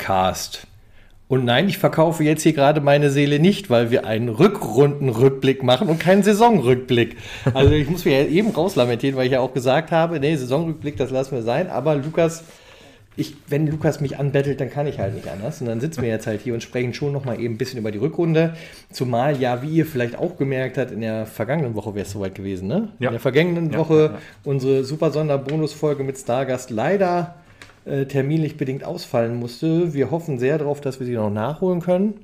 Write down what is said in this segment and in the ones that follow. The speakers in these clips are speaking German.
Podcast. Und nein, ich verkaufe jetzt hier gerade meine Seele nicht, weil wir einen Rückrundenrückblick machen und keinen Saisonrückblick. Also ich muss mich ja eben rauslamentieren, weil ich ja auch gesagt habe, nee, Saisonrückblick, das lassen wir sein. Aber Lukas, ich, wenn Lukas mich anbettelt, dann kann ich halt nicht anders. Und dann sitzen wir jetzt halt hier und sprechen schon nochmal eben ein bisschen über die Rückrunde. Zumal ja, wie ihr vielleicht auch gemerkt habt, in der vergangenen Woche wäre es soweit gewesen, ne? Ja. In der vergangenen ja, Woche ja, unsere super Sonderbonusfolge mit Stargast leider äh, terminlich bedingt ausfallen musste. Wir hoffen sehr darauf, dass wir sie noch nachholen können.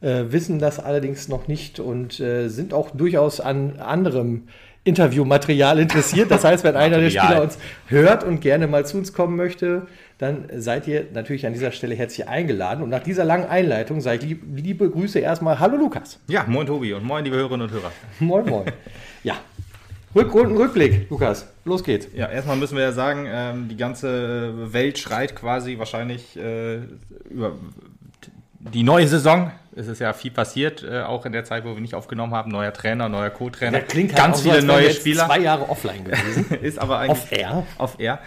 Äh, wissen das allerdings noch nicht und äh, sind auch durchaus an anderem Interviewmaterial interessiert. Das heißt, wenn einer der Spieler uns hört und gerne mal zu uns kommen möchte, dann seid ihr natürlich an dieser Stelle herzlich eingeladen. Und nach dieser langen Einleitung sage ich lieb, liebe Grüße erstmal. Hallo Lukas. Ja, moin Tobi und moin liebe Hörerinnen und Hörer. Moin, moin. ja, Rückrunden, Rückblick, Lukas. Los geht's. Ja, erstmal müssen wir ja sagen, ähm, die ganze Welt schreit quasi wahrscheinlich äh, über die neue Saison. Es ist ja viel passiert, äh, auch in der Zeit, wo wir nicht aufgenommen haben. Neuer Trainer, neuer Co-Trainer. klingt halt ganz viele so, neue Spieler. Zwei Jahre offline gewesen. ist aber eigentlich off air. Off air.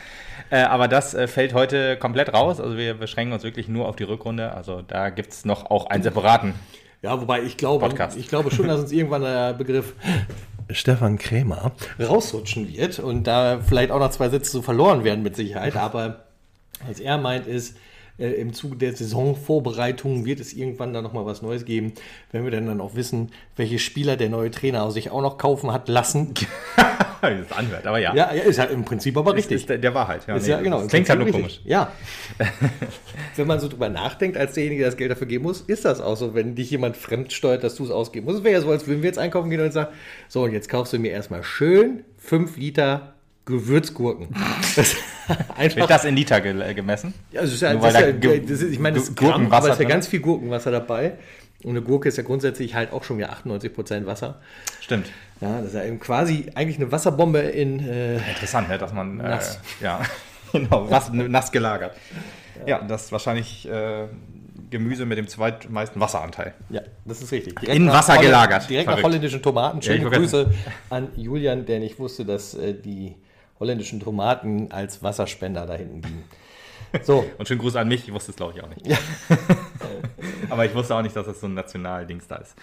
Äh, aber das äh, fällt heute komplett raus. Also wir beschränken uns wirklich nur auf die Rückrunde. Also da gibt es noch auch einen separaten. Ja, wobei ich glaube, Podcast. ich glaube schon, dass uns irgendwann der Begriff Stefan Krämer rausrutschen wird und da vielleicht auch noch zwei Sätze so verloren werden mit Sicherheit. Aber was er meint ist, äh, im Zuge der Saisonvorbereitung wird es irgendwann dann nochmal was Neues geben, wenn wir dann, dann auch wissen, welche Spieler der neue Trainer sich auch noch kaufen hat lassen. das anhört, aber ja. Ja, ist ja im Prinzip aber richtig. Ist, ist der, der Wahrheit, ja. Ist nee, ja genau. Klingt halt nur komisch. Ja. wenn man so drüber nachdenkt, als derjenige, der das Geld dafür geben muss, ist das auch so, wenn dich jemand fremd steuert, dass du es ausgeben musst. Es wäre ja so, als würden wir jetzt einkaufen gehen und sagen, so, und jetzt kaufst du mir erstmal schön 5 Liter Gewürzgurken. Das Wird das in Liter ge gemessen? Ja, also ist ja, das ist ja, das ist, ich meine, das ist Gramm, aber es ist ja ganz viel Gurkenwasser dabei. Und eine Gurke ist ja grundsätzlich halt auch schon wieder 98% Wasser. Stimmt. Ja, das ist ja eben quasi eigentlich eine Wasserbombe in. Äh, Interessant, ne, dass man. Äh, nass. Äh, ja, genau, was, nass gelagert. Ja, ja das ist wahrscheinlich. Äh, Gemüse mit dem zweitmeisten Wasseranteil. Ja, das ist richtig. Direkt In Wasser Holland, gelagert. Direkt Verrückt. nach holländischen Tomaten. Schöne ja, Grüße an Julian, der nicht wusste, dass äh, die holländischen Tomaten als Wasserspender da hinten liegen. So. Und schönen Gruß an mich, ich wusste es glaube ich auch nicht. Ja. aber ich wusste auch nicht, dass das so ein Nationaldings da ist.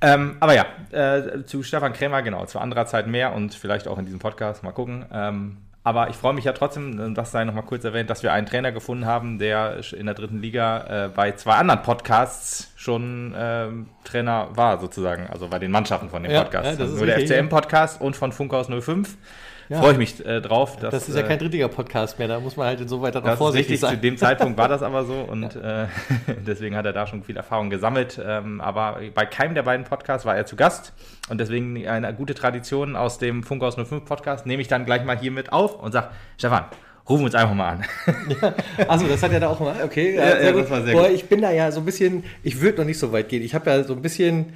Ähm, aber ja, äh, zu Stefan Krämer, genau, zu anderer Zeit mehr und vielleicht auch in diesem Podcast, mal gucken. Ähm, aber ich freue mich ja trotzdem, das sei noch mal kurz erwähnt, dass wir einen Trainer gefunden haben, der in der dritten Liga äh, bei zwei anderen Podcasts schon äh, Trainer war, sozusagen. Also bei den Mannschaften von dem ja, Podcast. Ja, das ist Nur der FCM-Podcast und von Funkhaus 05. Ja. Freue ich mich äh, drauf. Dass, das ist ja kein dritter Podcast mehr, da muss man halt insoweit dann auch vorsichtig richtig, sein. Zu dem Zeitpunkt war das aber so und ja. äh, deswegen hat er da schon viel Erfahrung gesammelt. Ähm, aber bei keinem der beiden Podcasts war er zu Gast und deswegen eine gute Tradition aus dem Funkhaus 05 Podcast nehme ich dann gleich mal hier mit auf und sage, Stefan, rufen wir uns einfach mal an. Ja, also das hat er da auch mal, okay. Ja, ja, sehr Boah, gut. Ich bin da ja so ein bisschen, ich würde noch nicht so weit gehen. Ich habe ja so ein bisschen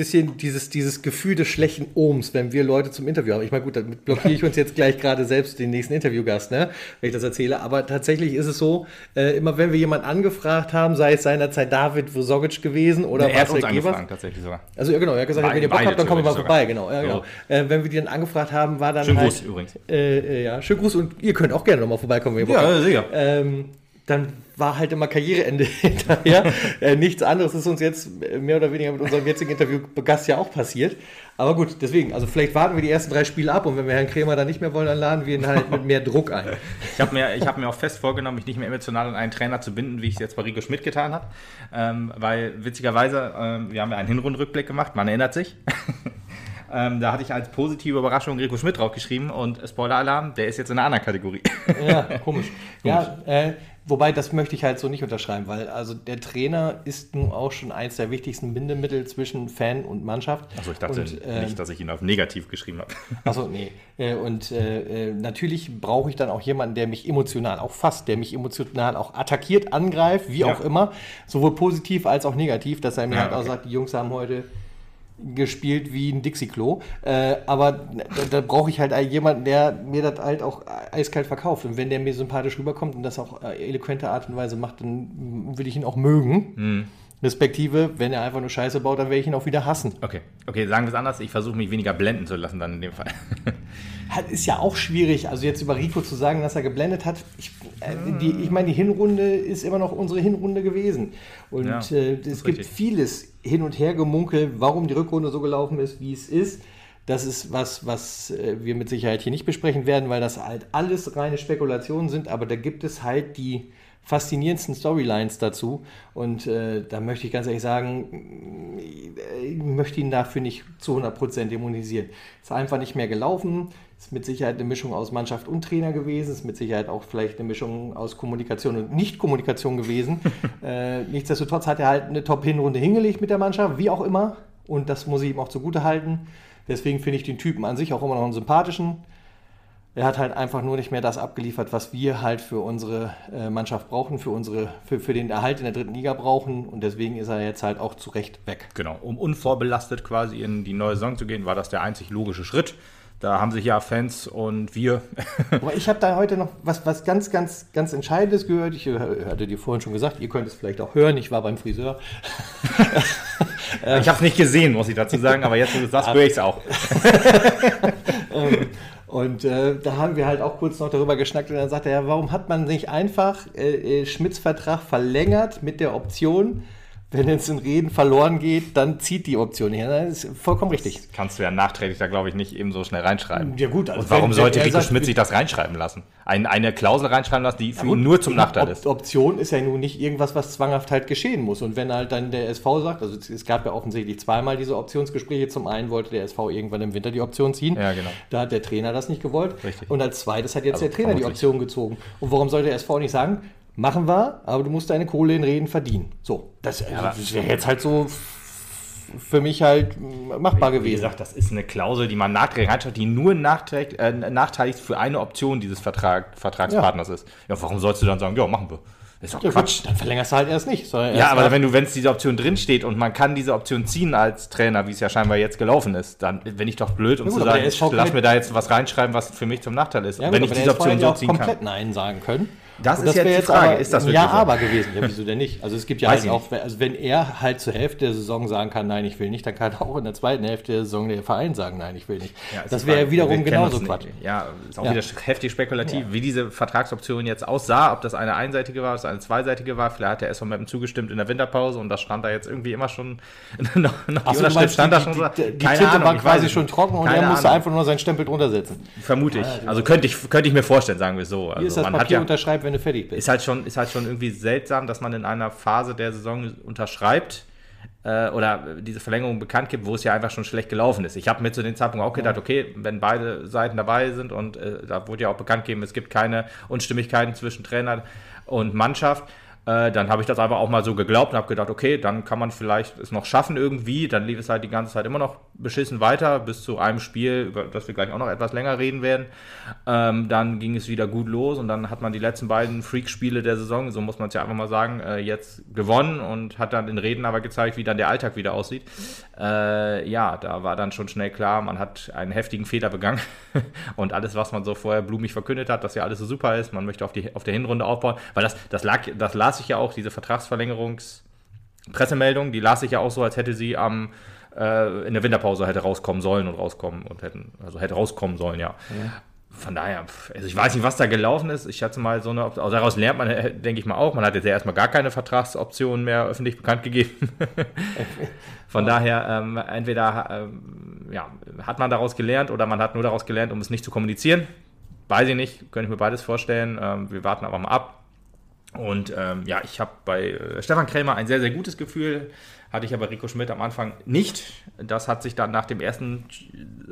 bisschen dieses, dieses Gefühl des schlechten Ohms, wenn wir Leute zum Interview haben. Ich meine, gut, damit blockiere ich uns jetzt gleich gerade selbst den nächsten Interviewgast, ne, wenn ich das erzähle. Aber tatsächlich ist es so, äh, immer wenn wir jemanden angefragt haben, sei es seinerzeit David Vosogic gewesen oder nee, er hat uns tatsächlich sogar. Also ja, genau, er hat gesagt, Beide, wenn ihr Bock habt, dann kommen wir mal vorbei. Genau, ja, genau. Äh, wenn wir die dann angefragt haben, war dann Schönen halt, Gruß übrigens. Äh, äh, ja, schönen Gruß und ihr könnt auch gerne nochmal vorbeikommen, wenn ihr Bock ja, habt. Ja, sicher. Ähm, dann war halt immer Karriereende hinterher. äh, nichts anderes ist uns jetzt mehr oder weniger mit unserem jetzigen Interview Gast ja auch passiert. Aber gut, deswegen, also vielleicht warten wir die ersten drei Spiele ab und wenn wir Herrn Krämer dann nicht mehr wollen, dann laden wir ihn halt mit mehr Druck ein. Ich habe mir, hab mir auch fest vorgenommen, mich nicht mehr emotional an einen Trainer zu binden, wie ich es jetzt bei Rico Schmidt getan habe. Ähm, weil witzigerweise, ähm, wir haben ja einen Hinrundrückblick gemacht, man erinnert sich. Ähm, da hatte ich als positive Überraschung Rico Schmidt draufgeschrieben und Spoiler-Alarm, der ist jetzt in einer anderen Kategorie. Ja, komisch. komisch. Ja, äh, Wobei, das möchte ich halt so nicht unterschreiben, weil also der Trainer ist nun auch schon eins der wichtigsten Bindemittel zwischen Fan und Mannschaft. Achso, ich dachte und, äh, nicht, dass ich ihn auf negativ geschrieben habe. Achso, nee. Äh, und äh, äh, natürlich brauche ich dann auch jemanden, der mich emotional auch fasst, der mich emotional auch attackiert, angreift, wie ja. auch immer. Sowohl positiv als auch negativ, dass er mir ja, halt okay. auch sagt, die Jungs haben heute gespielt wie ein Dixie-Klo. Äh, aber da, da brauche ich halt jemanden, der mir das halt auch eiskalt verkauft. Und wenn der mir sympathisch rüberkommt und das auf eloquente Art und Weise macht, dann will ich ihn auch mögen. Mhm. Respektive, wenn er einfach nur Scheiße baut, dann werde ich ihn auch wieder hassen. Okay, okay, sagen wir es anders. Ich versuche mich weniger blenden zu lassen dann in dem Fall. Hat, ist ja auch schwierig, also jetzt über Rico zu sagen, dass er geblendet hat. Ich, äh, die, ich meine, die Hinrunde ist immer noch unsere Hinrunde gewesen. Und Ja, äh, es gibt richtig. vieles hin und her gemunkelt, warum die Rückrunde so gelaufen ist, wie es ist. Das ist was, was äh, wir mit Sicherheit hier nicht besprechen werden, weil das halt alles reine Spekulationen sind, aber da gibt es halt die faszinierendsten Storylines dazu. Und äh, da möchte ich ganz ehrlich sagen, äh, ich möchte ihn dafür nicht zu 100% dämonisieren. Ist einfach nicht mehr gelaufen. Ist mit Sicherheit eine Mischung aus Mannschaft und Trainer gewesen. Ist mit Sicherheit auch vielleicht eine Mischung aus Kommunikation und Nicht-Kommunikation gewesen. äh, nichtsdestotrotz hat er halt eine Top-Hinrunde hingelegt mit der Mannschaft, wie auch immer. Und das muss ich ihm auch zugute halten. Deswegen finde ich den Typen an sich auch immer noch einen sympathischen. Er hat halt einfach nur nicht mehr das abgeliefert, was wir halt für unsere äh, Mannschaft brauchen, für, unsere, für, für den Erhalt in der dritten Liga brauchen. Und deswegen ist er jetzt halt auch zu Recht weg. Genau, um unvorbelastet quasi in die neue Saison zu gehen, war das der einzig logische Schritt. Da haben sich ja Fans und wir Aber ich habe da heute noch was, was ganz, ganz, ganz Entscheidendes gehört. Ich äh, hatte dir vorhin schon gesagt, ihr könnt es vielleicht auch hören. Ich war beim Friseur. Ich habe es nicht gesehen, muss ich dazu sagen, aber jetzt, wo du es sagst, höre ich es auch. Ähm, und äh, da haben wir halt auch kurz noch darüber geschnackt und dann sagte er, warum hat man nicht einfach äh, äh, Schmidts Vertrag verlängert mit der Option, wenn es in Reden verloren geht, dann zieht die Option her. Das ist vollkommen richtig. Kannst du ja nachträglich da, glaube ich, nicht eben so schnell reinschreiben. Ja, gut, also Und warum wenn- sollte Rico Schmidt sich das reinschreiben lassen? Ein, eine Klausel reinschreiben lassen, die für Gut, ihn nur zum Nachteil ist. Option ist ja nun nicht irgendwas, was zwanghaft halt geschehen muss. Und wenn halt dann der SV sagt, also es, gab ja offensichtlich zweimal diese Optionsgespräche. Zum einen wollte der SV irgendwann im Winter die Option ziehen. Ja, genau. Da hat der Trainer das nicht gewollt. Richtig. Und als zweites hat jetzt Also der Trainer die. Option gezogen. Und warum sollte der SV nicht sagen, machen wir, aber du musst deine Kohle in Reden verdienen. So, das, also, das wäre jetzt halt so für mich halt machbar Wie gewesen. gesagt, das ist eine Klausel, die man nachträglich reinschreibt, die nur nachträgt, äh, nachteilig für eine Option dieses Vertrag, Vertragspartners ist. Ja, warum sollst du dann sagen, ja, machen wir? Ist doch Ja, Quatsch. gut, dann verlängerst du halt erst nicht. sondern Ja, erst aber wenn du, wenn es diese Option drinsteht und man kann diese Option ziehen als Trainer, wie es ja scheinbar jetzt gelaufen ist, dann bin ich doch blöd, um Ja, gut, zu sagen, ich lass mir da jetzt was reinschreiben, was für mich zum Nachteil ist. Ja, Und wenn gut, ich diese Option so ja ziehen komplett kann. Nein sagen können. Das Und ist jetzt wäre die Frage, aber ist das ein wirklich Ja, so? aber gewesen. Ja, wieso denn nicht? Also es gibt ja Weiß halt auch, also wenn er halt zur Hälfte der Saison sagen kann, nein, ich will nicht, dann kann auch in der zweiten Hälfte der Saison der Verein sagen, nein, ich will nicht. Ja, das die wäre ja wiederum genauso Quatsch. Ja, ist auch Ja. wieder heftig spekulativ, wie diese Vertragsoption jetzt aussah, ob das eine einseitige war, ob das eine zweiseitige war. Vielleicht hat der SV Meppen zugestimmt in der Winterpause und das stand da jetzt irgendwie immer schon, noch, noch Ach die so, meinst, stand da die, schon. die, die, die Tinte Ahnung, war quasi schon trocken und er musste Ahnung. einfach nur seinen Stempel drunter setzen. Vermute ich. Also könnte ich, könnte ich mir vorstellen, sagen wir so. Hier ist Also das man Papier ja, unterschreibt, wenn du fertig bist. ist halt schon, ist halt schon irgendwie seltsam, dass man in einer Phase der Saison unterschreibt äh, oder diese Verlängerung bekannt gibt, wo es ja einfach schon schlecht gelaufen ist. Ich habe mir zu dem Zeitpunkt auch gedacht, okay, wenn beide Seiten dabei sind und äh, da wurde ja auch bekannt gegeben, es gibt keine Unstimmigkeiten zwischen Trainer und Mannschaft, äh, dann habe ich das einfach auch mal so geglaubt und habe gedacht, okay, dann kann man vielleicht es noch schaffen irgendwie. Dann lief es halt die ganze Zeit immer noch beschissen weiter, bis zu einem Spiel, über das wir gleich auch noch etwas länger reden werden. Ähm, dann ging es wieder gut los und dann hat man die letzten beiden Freak-Spiele der Saison, so muss man es ja einfach mal sagen, äh, jetzt gewonnen und hat dann in Reden aber gezeigt, wie dann der Alltag wieder aussieht. Äh, ja, da war dann schon schnell klar, man hat einen heftigen Fehler begangen und alles, was man so vorher blumig verkündet hat, dass ja alles so super ist, man möchte auf, die, auf der Hinrunde aufbauen, weil das, das, lag, das las ich ja auch, diese Vertragsverlängerungs- Pressemeldung, die las ich ja auch so, als hätte sie am äh, in der Winterpause hätte rauskommen sollen und rauskommen und hätten, also hätte rauskommen sollen, ja. Von daher, also ich weiß nicht, was da gelaufen ist. Ich schätze mal so eine, also daraus lernt man, äh, denke ich mal auch. Man hat jetzt ja erstmal gar keine Vertragsoptionen mehr öffentlich bekannt gegeben. Von daher, ähm, entweder ähm, ja, hat man daraus gelernt oder man hat nur daraus gelernt, um es nicht zu kommunizieren. Weiß ich nicht, könnte ich mir beides vorstellen. Ähm, wir warten aber mal ab. Und ähm, ja, ich habe bei äh, Stefan Krämer ein sehr, sehr gutes Gefühl. Hatte ich aber Rico Schmidt am Anfang nicht. Das hat sich dann nach dem ersten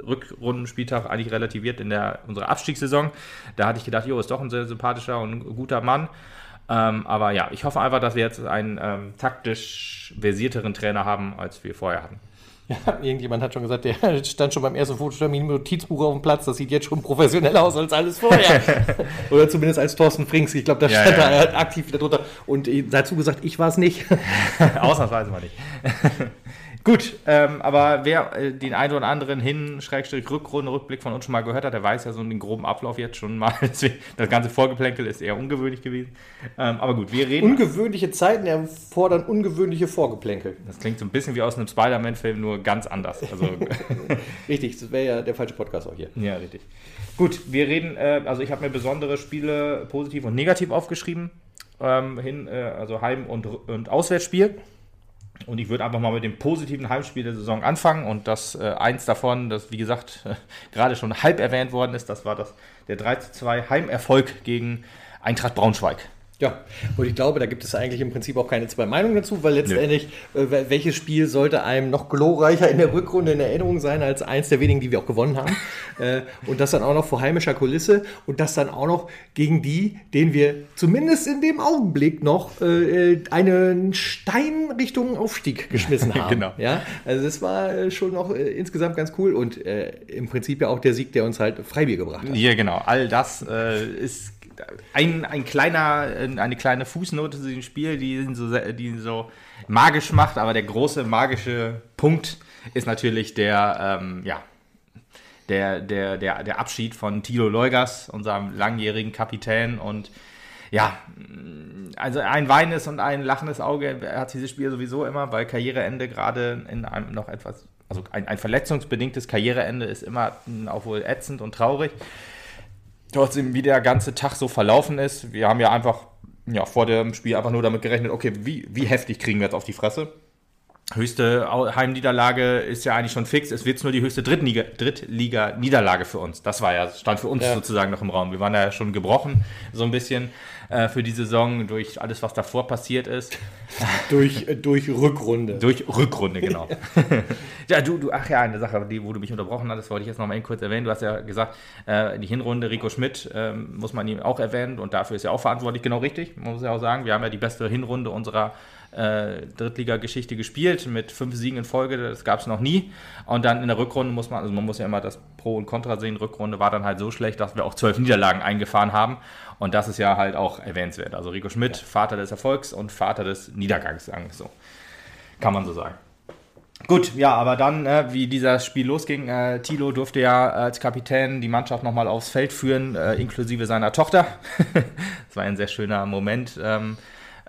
Rückrundenspieltag eigentlich relativiert in der unserer Abstiegssaison. Da hatte ich gedacht, jo, ist doch ein sehr sympathischer und guter Mann. Ähm, aber ja, ich hoffe einfach, dass wir jetzt einen ähm, taktisch versierteren Trainer haben, als wir vorher hatten. Ja, irgendjemand hat schon gesagt, der stand schon beim ersten Fototermin mit Notizbuch auf dem Platz. Das sieht jetzt schon professioneller aus als alles vorher. Oder zumindest als Thorsten Frings. Ich glaube, da Ja, stand ja, ja. er aktiv wieder drunter. Und dazu gesagt, ich war es nicht. Ausnahmsweise mal nicht. Gut, ähm, aber wer äh, den einen oder anderen Hin-, Rückrunde, Rückblick von uns schon mal gehört hat, der weiß ja so den groben Ablauf jetzt schon mal. Deswegen, das ganze Vorgeplänkel ist eher ungewöhnlich gewesen. Ähm, aber gut, wir reden. Ungewöhnliche Zeiten erfordern ungewöhnliche Vorgeplänkel. Das klingt so ein bisschen wie aus einem Spider-Man-Film, nur ganz anders. Also, richtig, das wäre ja der falsche Podcast auch hier. Ja, richtig. Gut, wir reden, äh, also ich habe mir besondere Spiele positiv und negativ aufgeschrieben. Ähm, hin, äh, also Heim- und, und Auswärtsspiel. Und ich würde einfach mal mit dem positiven Heimspiel der Saison anfangen. Und das äh, eins davon, das wie gesagt äh, gerade schon halb erwähnt worden ist, das war das, der 3 zu 2 Heimerfolg gegen Eintracht Braunschweig. Ja, und ich glaube, da gibt es eigentlich im Prinzip auch keine zwei Meinungen dazu, weil letztendlich, äh, welches Spiel sollte einem noch glorreicher in der Rückrunde in Erinnerung sein als eins der wenigen, die wir auch gewonnen haben. äh, und das dann auch noch vor heimischer Kulisse und das dann auch noch gegen die, denen wir zumindest in dem Augenblick noch äh, einen Stein Richtung Aufstieg geschmissen haben. genau. Ja, also das war äh, schon noch äh, insgesamt ganz cool und äh, im Prinzip ja auch der Sieg, der uns halt Freibier gebracht hat. Ja, genau. All das ist ein, ein kleiner, eine kleine Fußnote zu dem Spiel, die ihn so, die so magisch macht, aber der große magische Punkt ist natürlich der, ähm, ja, der, der, der, der Abschied von Tilo Leugas, unserem langjährigen Kapitän. Und ja, also ein weinendes und ein lachendes Auge hat dieses Spiel sowieso immer, weil Karriereende gerade in einem noch etwas, also ein, ein verletzungsbedingtes Karriereende ist immer auch wohl ätzend und traurig trotzdem, wie der ganze Tag so verlaufen ist. Wir haben ja einfach ja, vor dem Spiel einfach nur damit gerechnet, okay, wie, wie heftig kriegen wir jetzt auf die Fresse? Höchste Heimniederlage ist ja eigentlich schon fix. Es wird nur die höchste Drittliga-Niederlage für uns. Das war ja, stand für uns ja. sozusagen noch im Raum. Wir waren ja schon gebrochen, so ein bisschen äh, für die Saison durch alles, was davor passiert ist. durch, äh, durch Rückrunde. Durch Rückrunde, genau. ja, du, du, ach ja, eine Sache, die, wo du mich unterbrochen hattest, wollte ich jetzt noch mal kurz erwähnen. Du hast ja gesagt, äh, die Hinrunde Rico Schmidt äh, muss man ihm auch erwähnen und dafür ist er auch verantwortlich, genau richtig. Muss ja auch sagen, wir haben ja die beste Hinrunde unserer äh, Drittliga-Geschichte gespielt mit fünf Siegen in Folge, das gab es noch nie. Und dann in der Rückrunde muss man, also man muss ja immer das Pro und Contra sehen, Rückrunde war dann halt so schlecht, dass wir auch zwölf Niederlagen eingefahren haben. Und das ist ja halt auch erwähnenswert. Also Rico Schmidt, ja. Vater des Erfolgs und Vater des Niedergangs, so. Kann man so sagen. Gut, ja, aber dann, äh, wie dieser Spiel losging, äh, Thilo durfte ja als Kapitän die Mannschaft nochmal aufs Feld führen, äh, inklusive seiner Tochter. das war ein sehr schöner Moment. Ähm,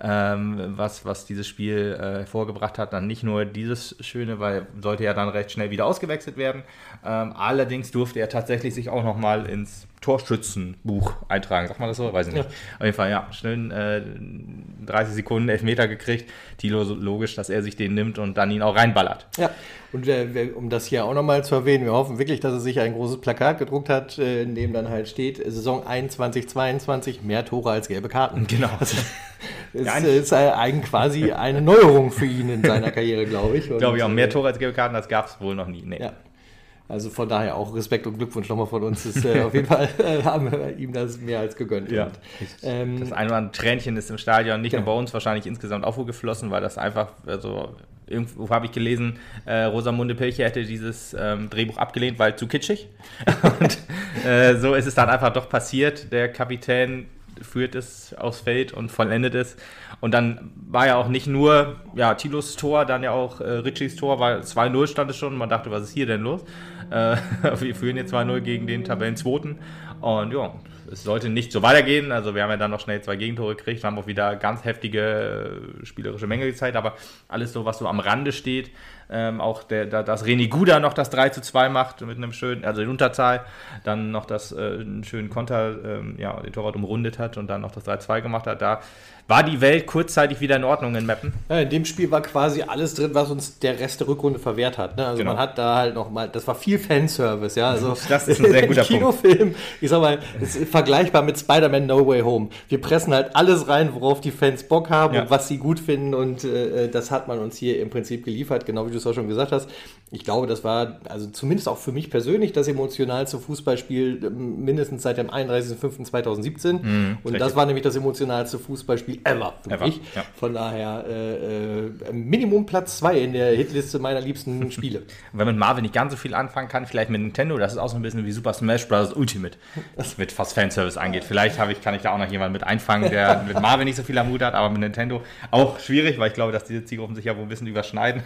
ähm, was, was dieses Spiel äh, hervorgebracht hat. Dann nicht nur dieses Schöne, weil sollte ja dann recht schnell wieder ausgewechselt werden. Ähm, allerdings durfte er tatsächlich sich auch nochmal ins Torschützenbuch eintragen. Sagt man das so? Weiß ich nicht. Ja. Auf jeden Fall, ja, schnell äh, 30 Sekunden Elfmeter gekriegt. Tilo logisch, dass er sich den nimmt und dann ihn auch reinballert. Ja, und äh, um das hier auch nochmal zu erwähnen, wir hoffen wirklich, dass er sich ein großes Plakat gedruckt hat, äh, in dem dann halt steht, Saison 21, 22, mehr Tore als gelbe Karten. Genau. Also, es ja, ist äh, quasi eine Neuerung für ihn in seiner Karriere, glaube ich. Glaube ich auch, mehr äh, Tore als gelbe Karten, das gab es wohl noch nie. Nee. Ja. Also von daher auch Respekt und Glückwunsch nochmal von uns. Ist, äh, auf jeden Fall äh, haben wir ihm das mehr als gegönnt. Ja. Und, ähm, das ein oder andere Tränchen ist im Stadion nicht ja. nur bei uns wahrscheinlich insgesamt auch wohl geflossen, weil das einfach, also irgendwo habe ich gelesen, äh, Rosamunde Pilcher hätte dieses ähm, Drehbuch abgelehnt, weil zu kitschig. und äh, so ist es dann einfach doch passiert. Der Kapitän führt es aufs Feld und vollendet es. Und dann war ja auch nicht nur ja, Tilos Tor, dann ja auch äh, Richies Tor, weil 2-0 stand es schon. Man dachte, was ist hier denn los? Äh, wir führen jetzt 2-0 gegen den Tabellenzweiten. Und ja, es sollte nicht so weitergehen. Also wir haben ja dann noch schnell zwei Gegentore gekriegt, haben auch wieder ganz heftige äh, spielerische Mängel gezeigt, aber alles so, was so am Rande steht, ähm, auch der, der, dass René Guda noch das 3 zu 2 macht mit einem schönen, also in Unterzahl, dann noch das äh, einen schönen Konter, ähm, ja, den Torwart umrundet hat und dann noch das 3-2 gemacht hat. Da war die Welt kurzzeitig wieder in Ordnung in Mappen. Ja, in dem Spiel war quasi alles drin, was uns der Rest der Rückrunde verwehrt hat. Ne? Also genau. man hat da halt noch mal, das war viel Fanservice, ja. Also das ist ein sehr guter Kinofilm, Punkt. ich sag mal, ist vergleichbar mit Spider-Man No Way Home. Wir pressen halt alles rein, worauf die Fans Bock haben ja. und was sie gut finden und äh, das hat man uns hier im Prinzip geliefert, genau wie du es auch schon gesagt hast. Ich glaube, das war also zumindest auch für mich persönlich das emotionalste Fußballspiel ähm, mindestens seit dem 31.05.2017 mhm, und richtig. das war nämlich das emotionalste Fußballspiel ever für ever. mich. Ja. Von daher äh, äh Minimum Platz 2 in der Hitliste meiner liebsten Spiele. Wenn man mit Marvel nicht ganz so viel anfangen kann, vielleicht mit Nintendo, das ist auch so ein bisschen wie Super Smash Bros. Ultimate, mit was Fanservice angeht. Vielleicht ich, kann ich da auch noch jemanden mit einfangen, der mit Marvel nicht so viel am Hut hat, aber mit Nintendo auch schwierig, weil ich glaube, dass diese Zielgruppen sich ja wohl ein bisschen überschneiden.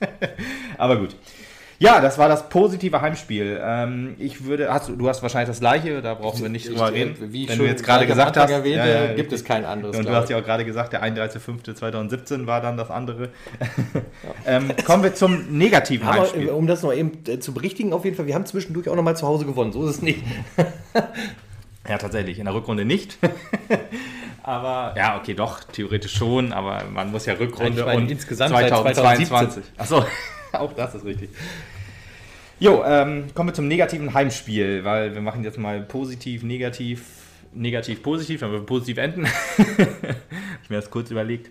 Aber gut. Ja, das war das positive Heimspiel. Ähm, ich würde, hast du, hast wahrscheinlich das gleiche, da brauchen wir nicht drüber reden. Wie ich Wenn schon du jetzt gerade gesagt hast, erwähnte, ja, ja, gibt es kein anderes. Und du hast ja auch gerade gesagt, der 31.05.2017 war dann das andere. ähm, kommen wir zum negativen Aber, Heimspiel. äh, um das noch eben äh, zu berichtigen, auf jeden Fall, wir haben zwischendurch auch noch mal zu Hause gewonnen. So ist es nicht. Ja, tatsächlich. In der Rückrunde nicht. Aber ja, okay, doch, theoretisch schon, aber man muss ja Rückrunde meine und insgesamt seit 2017. Achso, auch das ist richtig. Jo, ähm, kommen wir zum negativen Heimspiel, weil wir machen jetzt mal positiv, negativ, negativ, positiv, dann wir positiv enden. ich mir das kurz überlegt.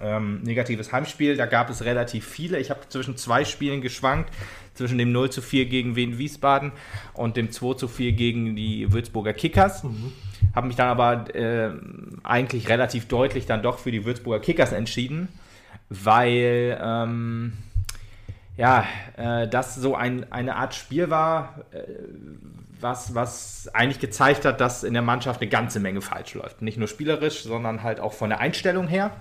Ähm, negatives Heimspiel, da gab es relativ viele. Ich habe zwischen zwei Spielen geschwankt, zwischen dem 0 zu 4 gegen Wien Wiesbaden und dem 2 zu 4 gegen die Würzburger Kickers. Habe mich dann aber äh, eigentlich relativ deutlich dann doch für die Würzburger Kickers entschieden, weil ähm, ja, äh, das so ein, eine Art Spiel war, äh, was, was eigentlich gezeigt hat, dass in der Mannschaft eine ganze Menge falsch läuft. Nicht nur spielerisch, sondern halt auch von der Einstellung her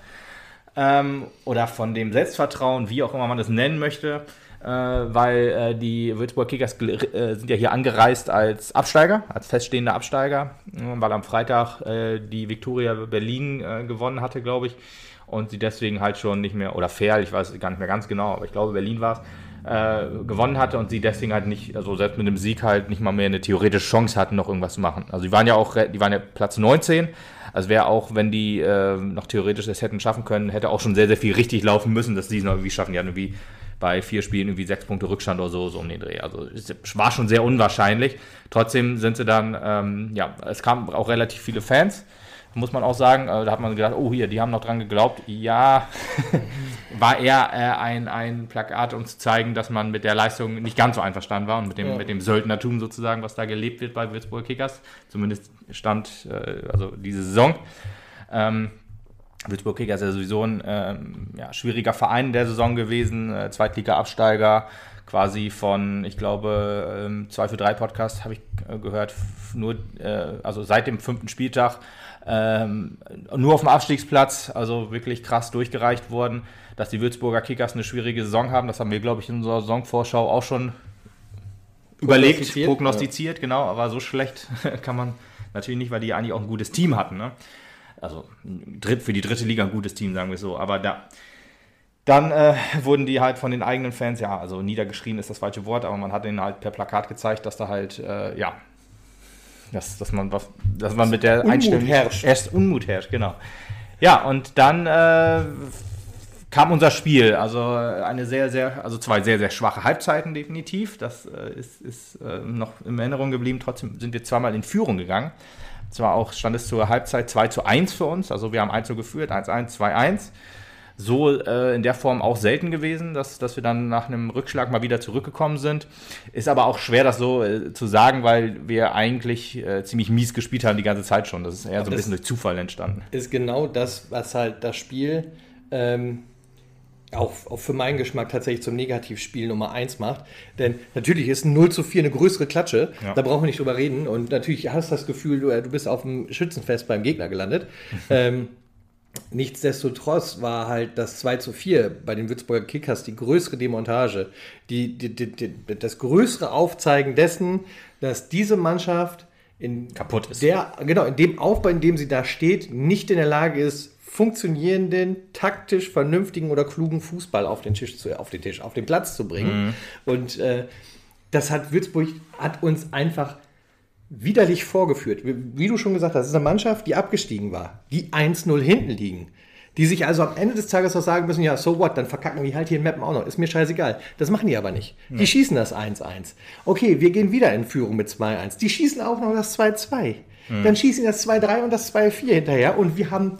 ähm, oder von dem Selbstvertrauen, wie auch immer man das nennen möchte, weil äh, die Würzburg Kickers äh, sind ja hier angereist als Absteiger, als feststehender Absteiger, äh, weil am Freitag äh, die Viktoria Berlin äh, gewonnen hatte, glaube ich, und sie deswegen halt schon nicht mehr, oder fair, ich weiß gar nicht mehr ganz genau, aber ich glaube Berlin war es, äh, gewonnen hatte und sie deswegen halt nicht, also selbst mit dem Sieg halt nicht mal mehr eine theoretische Chance hatten, noch irgendwas zu machen. Also die waren ja auch, die waren ja Platz 19, also wäre auch, wenn die äh, noch theoretisch es hätten schaffen können, hätte auch schon sehr, sehr viel richtig laufen müssen, dass sie es noch irgendwie schaffen. Die hatten irgendwie bei vier Spielen irgendwie sechs Punkte Rückstand oder so, so um den Dreh. Also es war schon sehr unwahrscheinlich. Trotzdem sind sie dann, ähm, ja, es kamen auch relativ viele Fans, muss man auch sagen. Äh, da hat man gedacht, oh hier, die haben noch dran geglaubt. Ja, war eher äh, ein, ein Plakat, um zu zeigen, dass man mit der Leistung nicht ganz so einverstanden war und mit dem, Ja. mit dem Söldnertum sozusagen, was da gelebt wird bei Würzburg Kickers. Zumindest stand, äh, also diese Saison. Ähm, Würzburg Kickers ist ja sowieso ein ähm, ja, schwieriger Verein der Saison gewesen, äh, Zweitliga-Absteiger, quasi von, ich glaube, ähm, 2 für 3 Podcast habe ich äh, gehört, nur, äh, also seit dem fünften Spieltag ähm, nur auf dem Abstiegsplatz, also wirklich krass durchgereicht worden, dass die Würzburger Kickers eine schwierige Saison haben. Das haben wir, glaube ich, in unserer Saisonvorschau auch schon überlegt, Prognostiziert, prognostiziert, genau, aber so schlecht kann man natürlich nicht, weil die eigentlich auch ein gutes Team hatten. Ne? Also für die dritte Liga ein gutes Team, sagen wir so. Aber da, dann äh, wurden die halt von den eigenen Fans, ja, also niedergeschrien ist das falsche Wort, aber man hat ihnen halt per Plakat gezeigt, dass da halt, äh, ja, dass, dass, man, was, dass man mit der Unmut Einstellung herrscht. Erst Unmut herrscht, genau. Ja, und dann äh, kam unser Spiel. Also eine sehr, sehr, also zwei sehr, sehr schwache Halbzeiten definitiv. Das äh, ist, ist äh, noch in Erinnerung geblieben. Trotzdem sind wir zweimal in Führung gegangen. Zwar auch stand es zur Halbzeit 2 zu 1 für uns. Also wir haben 1 zu geführt, 1-1, 2-1. So äh, in der Form auch selten gewesen, dass, dass wir dann nach einem Rückschlag mal wieder zurückgekommen sind. Ist aber auch schwer, das so äh, zu sagen, weil wir eigentlich äh, ziemlich mies gespielt haben die ganze Zeit schon. Das ist eher so ein bisschen durch Zufall entstanden. ist genau das, was halt das Spiel ähm, auch, auch für meinen Geschmack tatsächlich zum Negativspiel Nummer 1 macht. Denn natürlich ist ein 0 zu 4 eine größere Klatsche, Ja. da brauchen wir nicht drüber reden. Und natürlich hast du das Gefühl, du, äh, du bist auf dem Schützenfest beim Gegner gelandet. ähm, Nichtsdestotrotz war halt das 2 zu 4 bei den Würzburger Kickers die größere Demontage, die, die, die, die, das größere Aufzeigen dessen, dass diese Mannschaft in Kaputt ist. der, genau, in dem Aufbau, in dem sie da steht, nicht in der Lage ist, funktionierenden, taktisch vernünftigen oder klugen Fußball auf den Tisch zu, auf den Tisch, auf den Platz zu bringen. Und äh, das hat Würzburg hat uns einfach widerlich vorgeführt. Wie, du schon gesagt hast, es ist eine Mannschaft, die abgestiegen war, die 1-0 hinten liegen. Die sich also am Ende des Tages auch sagen müssen, ja, so what, dann verkacken wir halt hier in Mappen auch noch. Ist mir scheißegal. Das machen die aber nicht. Die schießen das 1-1. Okay, wir gehen wieder in Führung mit 2-1. Die schießen auch noch das 2-2. Dann schießen das 2-3 und das 2-4 hinterher. Und wir haben,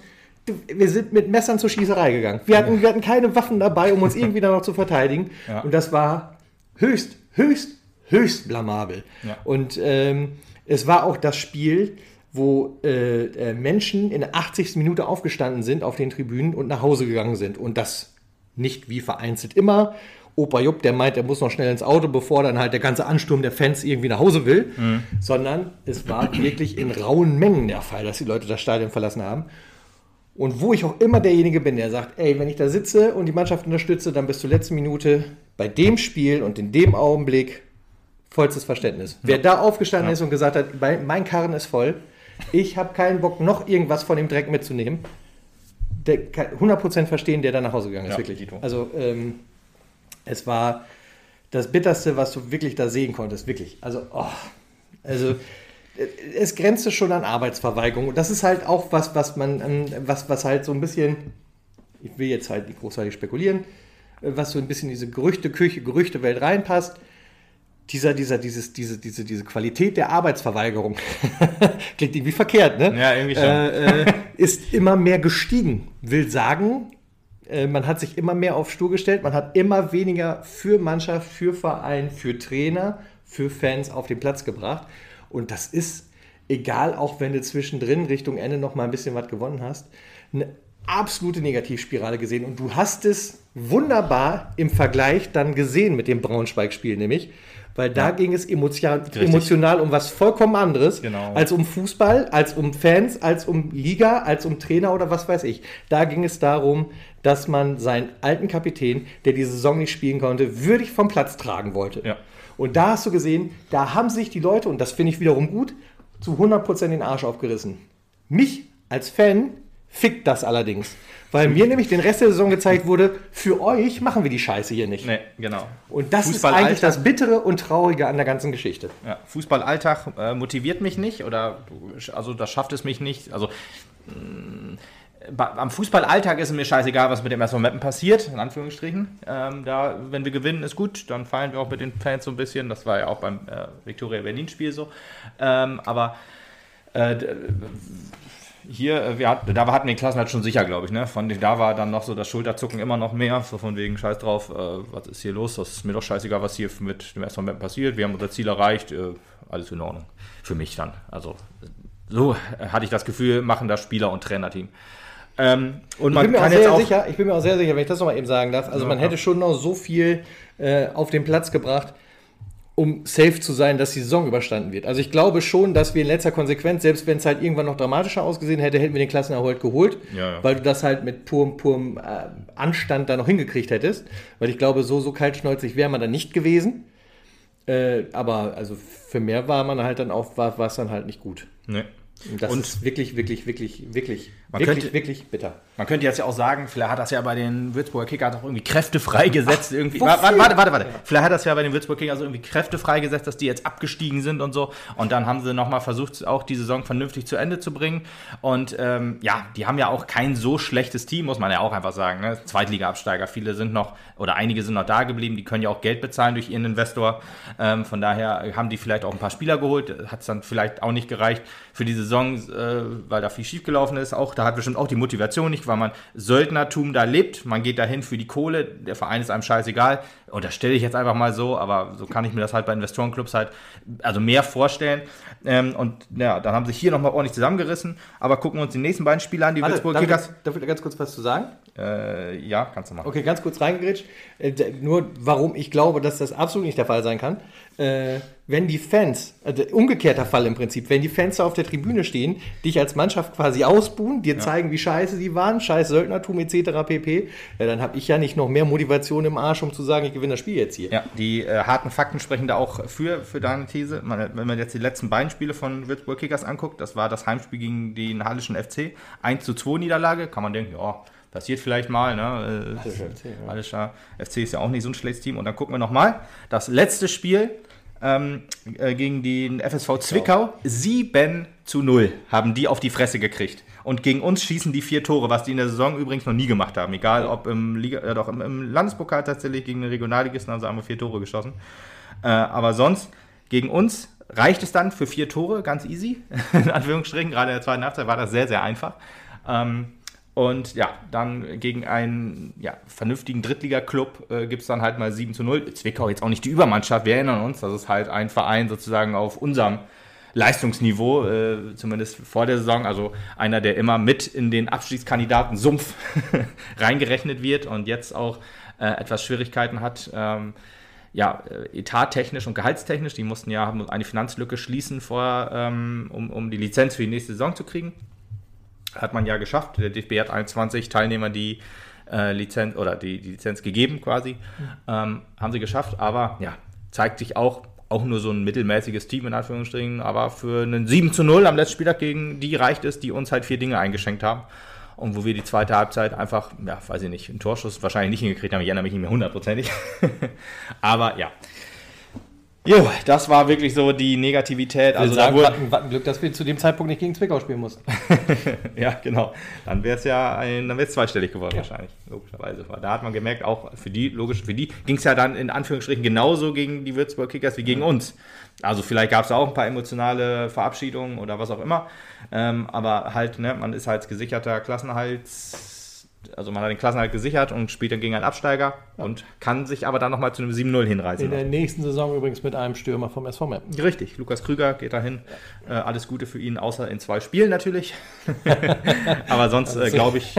wir sind mit Messern zur Schießerei gegangen. Wir hatten, wir hatten keine Waffen dabei, um uns irgendwie da noch zu verteidigen. Ja. Und das war höchst, höchst, höchst blamabel. Ja. Und ähm, es war auch das Spiel, wo äh, äh, Menschen in der 80. Minute aufgestanden sind auf den Tribünen und nach Hause gegangen sind. Und das nicht wie vereinzelt immer. Opa Jupp, der meint, er muss noch schnell ins Auto, bevor dann halt der ganze Ansturm der Fans irgendwie nach Hause will. Sondern es war wirklich in rauen Mengen der Fall, dass die Leute das Stadion verlassen haben. Und wo ich auch immer derjenige bin, der sagt, ey, wenn ich da sitze und die Mannschaft unterstütze, dann bis zur letzten Minute bei dem Spiel und in dem Augenblick vollstes Verständnis. Ja. Wer da aufgestanden ja. ist und gesagt hat, mein Karren ist voll, ich habe keinen Bock, noch irgendwas von dem Dreck mitzunehmen, der kann 100% verstehen, der da nach Hause gegangen ist, ja, wirklich. Dito. Also ähm, es war das Bitterste, was du wirklich da sehen konntest, wirklich. Also, oh, also es grenzte schon an Arbeitsverweigerung. Und das ist halt auch was, was man, ähm, was, was halt so ein bisschen, ich will jetzt halt nicht großartig spekulieren, äh, was so ein bisschen in diese Gerüchteküche, Gerüchtewelt reinpasst. Dieser, dieser, dieses, diese, diese, diese Qualität der Arbeitsverweigerung, klingt irgendwie verkehrt, ne? Ja, irgendwie schon. Äh, äh, ist immer mehr gestiegen. Will sagen, äh, man hat sich immer mehr auf Stur gestellt, man hat immer weniger für Mannschaft, für Verein, für Trainer, für Fans auf den Platz gebracht. Und das ist, egal, auch wenn du zwischendrin Richtung Ende noch mal ein bisschen was gewonnen hast, eine absolute Negativspirale gesehen. Und du hast es wunderbar im Vergleich dann gesehen mit dem Braunschweig-Spiel, nämlich, weil da ja. ging es emotional, emotional, um was vollkommen anderes genau. als um Fußball, als um Fans, als um Liga, als um Trainer oder was weiß ich. Da ging es darum, dass man seinen alten Kapitän, der die Saison nicht spielen konnte, würdig vom Platz tragen wollte. Ja. Und da hast du gesehen, da haben sich die Leute, und das finde ich wiederum gut, zu 100% den Arsch aufgerissen. Mich als Fan fickt das allerdings. Weil mir nämlich den Rest der Saison gezeigt wurde, für euch machen wir die Scheiße hier nicht. Nee, genau. Und das ist eigentlich das Bittere und Traurige an der ganzen Geschichte. Ja, Fußballalltag äh, motiviert mich nicht oder also das schafft es mich nicht. Also mh, mm, am Fußballalltag ist es mir scheißegal, was mit dem SV Meppen passiert, in Anführungsstrichen. Ähm, da, wenn wir gewinnen, ist gut, dann feiern wir auch mit den Fans so ein bisschen. Das war ja auch beim äh, Viktoria Berlin-Spiel so. Ähm, aber äh, hier, äh, wir hat, da hatten die Klassen halt schon sicher, glaube ich. Ne? Von, da war dann noch so das Schulterzucken immer noch mehr, so von wegen Scheiß drauf, äh, was ist hier los? Das ist mir doch scheißegal, was hier mit dem SV Meppen passiert. Wir haben unser Ziel erreicht, äh, alles in Ordnung. Für mich dann. Also so hatte ich das Gefühl, machen das Spieler und Trainerteam. Ähm, und man ich, bin mir auch sehr auch sicher, ich bin mir auch sehr sicher, wenn ich das nochmal eben sagen darf, also ja, man hätte schon noch so viel äh, auf den Platz gebracht, um safe zu sein, dass die Saison überstanden wird. Also ich glaube schon, dass wir in letzter Konsequenz, selbst wenn es halt irgendwann noch dramatischer ausgesehen hätte, hätten wir den Klassenerhalt geholt, ja, ja. weil du das halt mit purem, purem äh, Anstand da noch hingekriegt hättest. Weil ich glaube, so, so kaltschnäuzig wäre man dann nicht gewesen. Äh, aber also für mehr war man halt dann auch, war es dann halt nicht gut. Nee. Das und ist wirklich, wirklich, wirklich, wirklich, man wirklich, könnte, wirklich bitter. Man könnte jetzt ja auch sagen, vielleicht hat das ja bei den Würzburger Kickers auch irgendwie Kräfte freigesetzt. Irgendwie. Warte, warte, warte, warte. Vielleicht hat das ja bei den Würzburger Kickers irgendwie Kräfte freigesetzt, dass die jetzt abgestiegen sind und so. Und dann haben sie nochmal versucht, auch die Saison vernünftig zu Ende zu bringen. Und ähm, ja, die haben ja auch kein so schlechtes Team, muss man ja auch einfach sagen. Ne? Zweitliga-Absteiger, viele sind noch, oder einige sind noch da geblieben, die können ja auch Geld bezahlen durch ihren Investor. Ähm, von daher haben die vielleicht auch ein paar Spieler geholt. Hat es dann vielleicht auch nicht gereicht für die Saison, äh, weil da viel schiefgelaufen ist. Auch da hat bestimmt auch die Motivation nicht, weil man Söldnertum da lebt. Man geht dahin für die Kohle. Der Verein ist einem scheißegal. Und das stelle ich jetzt einfach mal so, aber so kann ich mir das halt bei Investorenclubs halt also mehr vorstellen. Ähm, und ja, dann haben sich hier nochmal ordentlich zusammengerissen. Aber gucken wir uns die nächsten beiden Spiele an, die Warte, Würzburg Kickers. Darf ich da ganz kurz was zu sagen? Äh, ja, kannst du machen. Okay, ganz kurz reingegritscht. Äh, nur warum ich glaube, dass das absolut nicht der Fall sein kann. Äh, wenn die Fans, also umgekehrter Fall im Prinzip, wenn die Fans da auf der Tribüne stehen, dich als Mannschaft quasi ausbuhen, dir ja. zeigen, wie scheiße sie waren, scheiß Söldnertum etc. pp., dann habe ich ja nicht noch mehr Motivation im Arsch, um zu sagen, ich gewinne das Spiel jetzt hier. Ja, die äh, harten Fakten sprechen da auch für, für deine These. Man, wenn man jetzt die letzten beiden Spiele von Würzburg Kickers anguckt, das war das Heimspiel gegen den Hallischen FC, 1 zu 2 Niederlage, kann man denken, ja, passiert vielleicht mal. Ne? Hallischer FC, ja. FC ist ja auch nicht so ein schlechtes Team. Und dann gucken wir nochmal. Das letzte Spiel ähm, äh, gegen den FSV Zwickau. 7 zu 0 haben die auf die Fresse gekriegt. Und gegen uns schießen die vier Tore, was die in der Saison übrigens noch nie gemacht haben. Egal ob im, Liga, äh, doch im, im, Landespokal tatsächlich gegen den Regionalligisten haben sie einmal vier Tore geschossen. Äh, aber sonst gegen uns reicht es dann für vier Tore, ganz easy. in Anführungsstrichen, gerade in der zweiten Halbzeit war das sehr, sehr einfach. Ähm, und ja, dann gegen einen ja, vernünftigen Drittliga-Club äh, gibt es dann halt mal 7 zu 0. Zwickau jetzt auch nicht die Übermannschaft, wir erinnern uns, das ist halt ein Verein sozusagen auf unserem Leistungsniveau, äh, zumindest vor der Saison. Also einer, der immer mit in den Abstiegskandidaten Sumpf reingerechnet wird und jetzt auch äh, etwas Schwierigkeiten hat. Ähm, ja, äh, etattechnisch und gehaltstechnisch. Die mussten ja eine Finanzlücke schließen, vor, ähm, um, um die Lizenz für die nächste Saison zu kriegen. Hat man ja geschafft. Der DFB hat 21 Teilnehmer die äh, Lizenz oder die, die, Lizenz gegeben quasi. Mhm. Ähm, haben sie geschafft, aber ja, zeigt sich auch, auch nur so ein mittelmäßiges Team in Anführungsstrichen, aber für einen 7 zu 0 am letzten Spieltag gegen die reicht es, die uns halt vier Dinge eingeschenkt haben. Und wo wir die zweite Halbzeit einfach, ja, weiß ich nicht, einen Torschuss wahrscheinlich nicht hingekriegt haben. Ich erinnere mich nicht mehr hundertprozentig. aber ja, Jo, das war wirklich so die Negativität. Also sagen, da wurde, Glück, dass wir zu dem Zeitpunkt nicht gegen Zwickau spielen mussten. ja, genau. Dann wäre es ja ein, dann wäre es zweistellig geworden ja. wahrscheinlich, logischerweise. Da hat man gemerkt, auch für die, logisch, für die ging es ja dann in Anführungsstrichen genauso gegen die Würzburg Kickers wie gegen uns. Also vielleicht gab es auch ein paar emotionale Verabschiedungen oder was auch immer. Ähm, aber halt, ne, man ist halt gesicherter Klassenhalts also man hat den Klassenhalt gesichert und spielt dann gegen einen Absteiger ja. und kann sich aber dann nochmal zu einem 7-0 hinreißen. In der nächsten Saison übrigens mit einem Stürmer vom SV Meppen. Richtig, Lukas Krüger geht dahin. Ja. Äh, alles Gute für ihn, außer in zwei Spielen natürlich. aber sonst äh, glaube ich.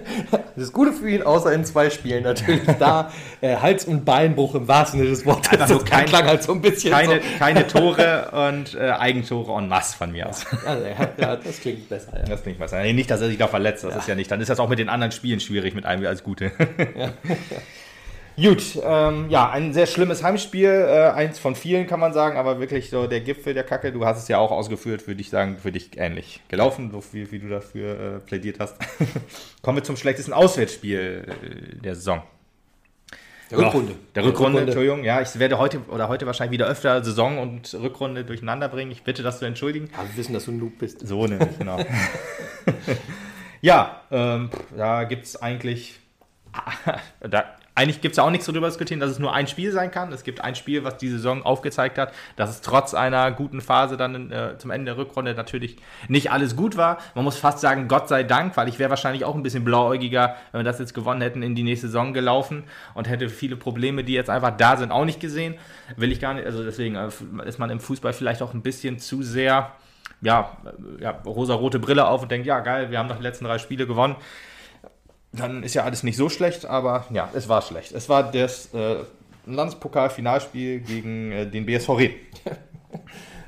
das Gute für ihn, außer in zwei Spielen natürlich. Da äh, Hals- und Beinbruch im wahrsten Sinne des Wortes. Also kein, klang halt so ein bisschen keine, so. keine Tore und äh, Eigentore en masse von mir aus. Also, ja, das klingt besser. Das klingt besser. Nicht, dass er sich da verletzt, das ist ja nicht. Dann ist das auch mit den anderen Spielen schwierig mit einem als Gute. Ja. Gut, ähm, ja, ein sehr schlimmes Heimspiel, äh, eins von vielen kann man sagen, aber wirklich so der Gipfel der Kacke. Du hast es ja auch ausgeführt, würde ich sagen, für dich ähnlich gelaufen, so viel wie du dafür äh, plädiert hast. Kommen wir zum schlechtesten Auswärtsspiel äh, der Saison. Der Rückrunde. Oh, der Rückrunde, Rückrunde, Entschuldigung. Ja, ich werde heute oder heute wahrscheinlich wieder öfter Saison und Rückrunde durcheinander bringen. Ich bitte das zu entschuldigen. Ja, wir wissen, dass du ein Noob bist. So nämlich, genau. Ja, ähm, da gibt es eigentlich, da, eigentlich gibt es ja auch nichts darüber zu diskutieren, dass es nur ein Spiel sein kann. Es gibt ein Spiel, was die Saison aufgezeigt hat, dass es trotz einer guten Phase dann äh, zum Ende der Rückrunde natürlich nicht alles gut war. Man muss fast sagen, Gott sei Dank, weil ich wäre wahrscheinlich auch ein bisschen blauäugiger, wenn wir das jetzt gewonnen hätten, in die nächste Saison gelaufen und hätte viele Probleme, die jetzt einfach da sind, auch nicht gesehen. Will ich gar nicht, also deswegen äh, ist man im Fußball vielleicht auch ein bisschen zu sehr ja, ja rosa-rote Brille auf und denkt, ja geil, wir haben noch die letzten drei Spiele gewonnen. Dann ist ja alles nicht so schlecht, aber ja, es war schlecht. Es war das äh, Landespokal-Finalspiel gegen äh, den BSV Reden.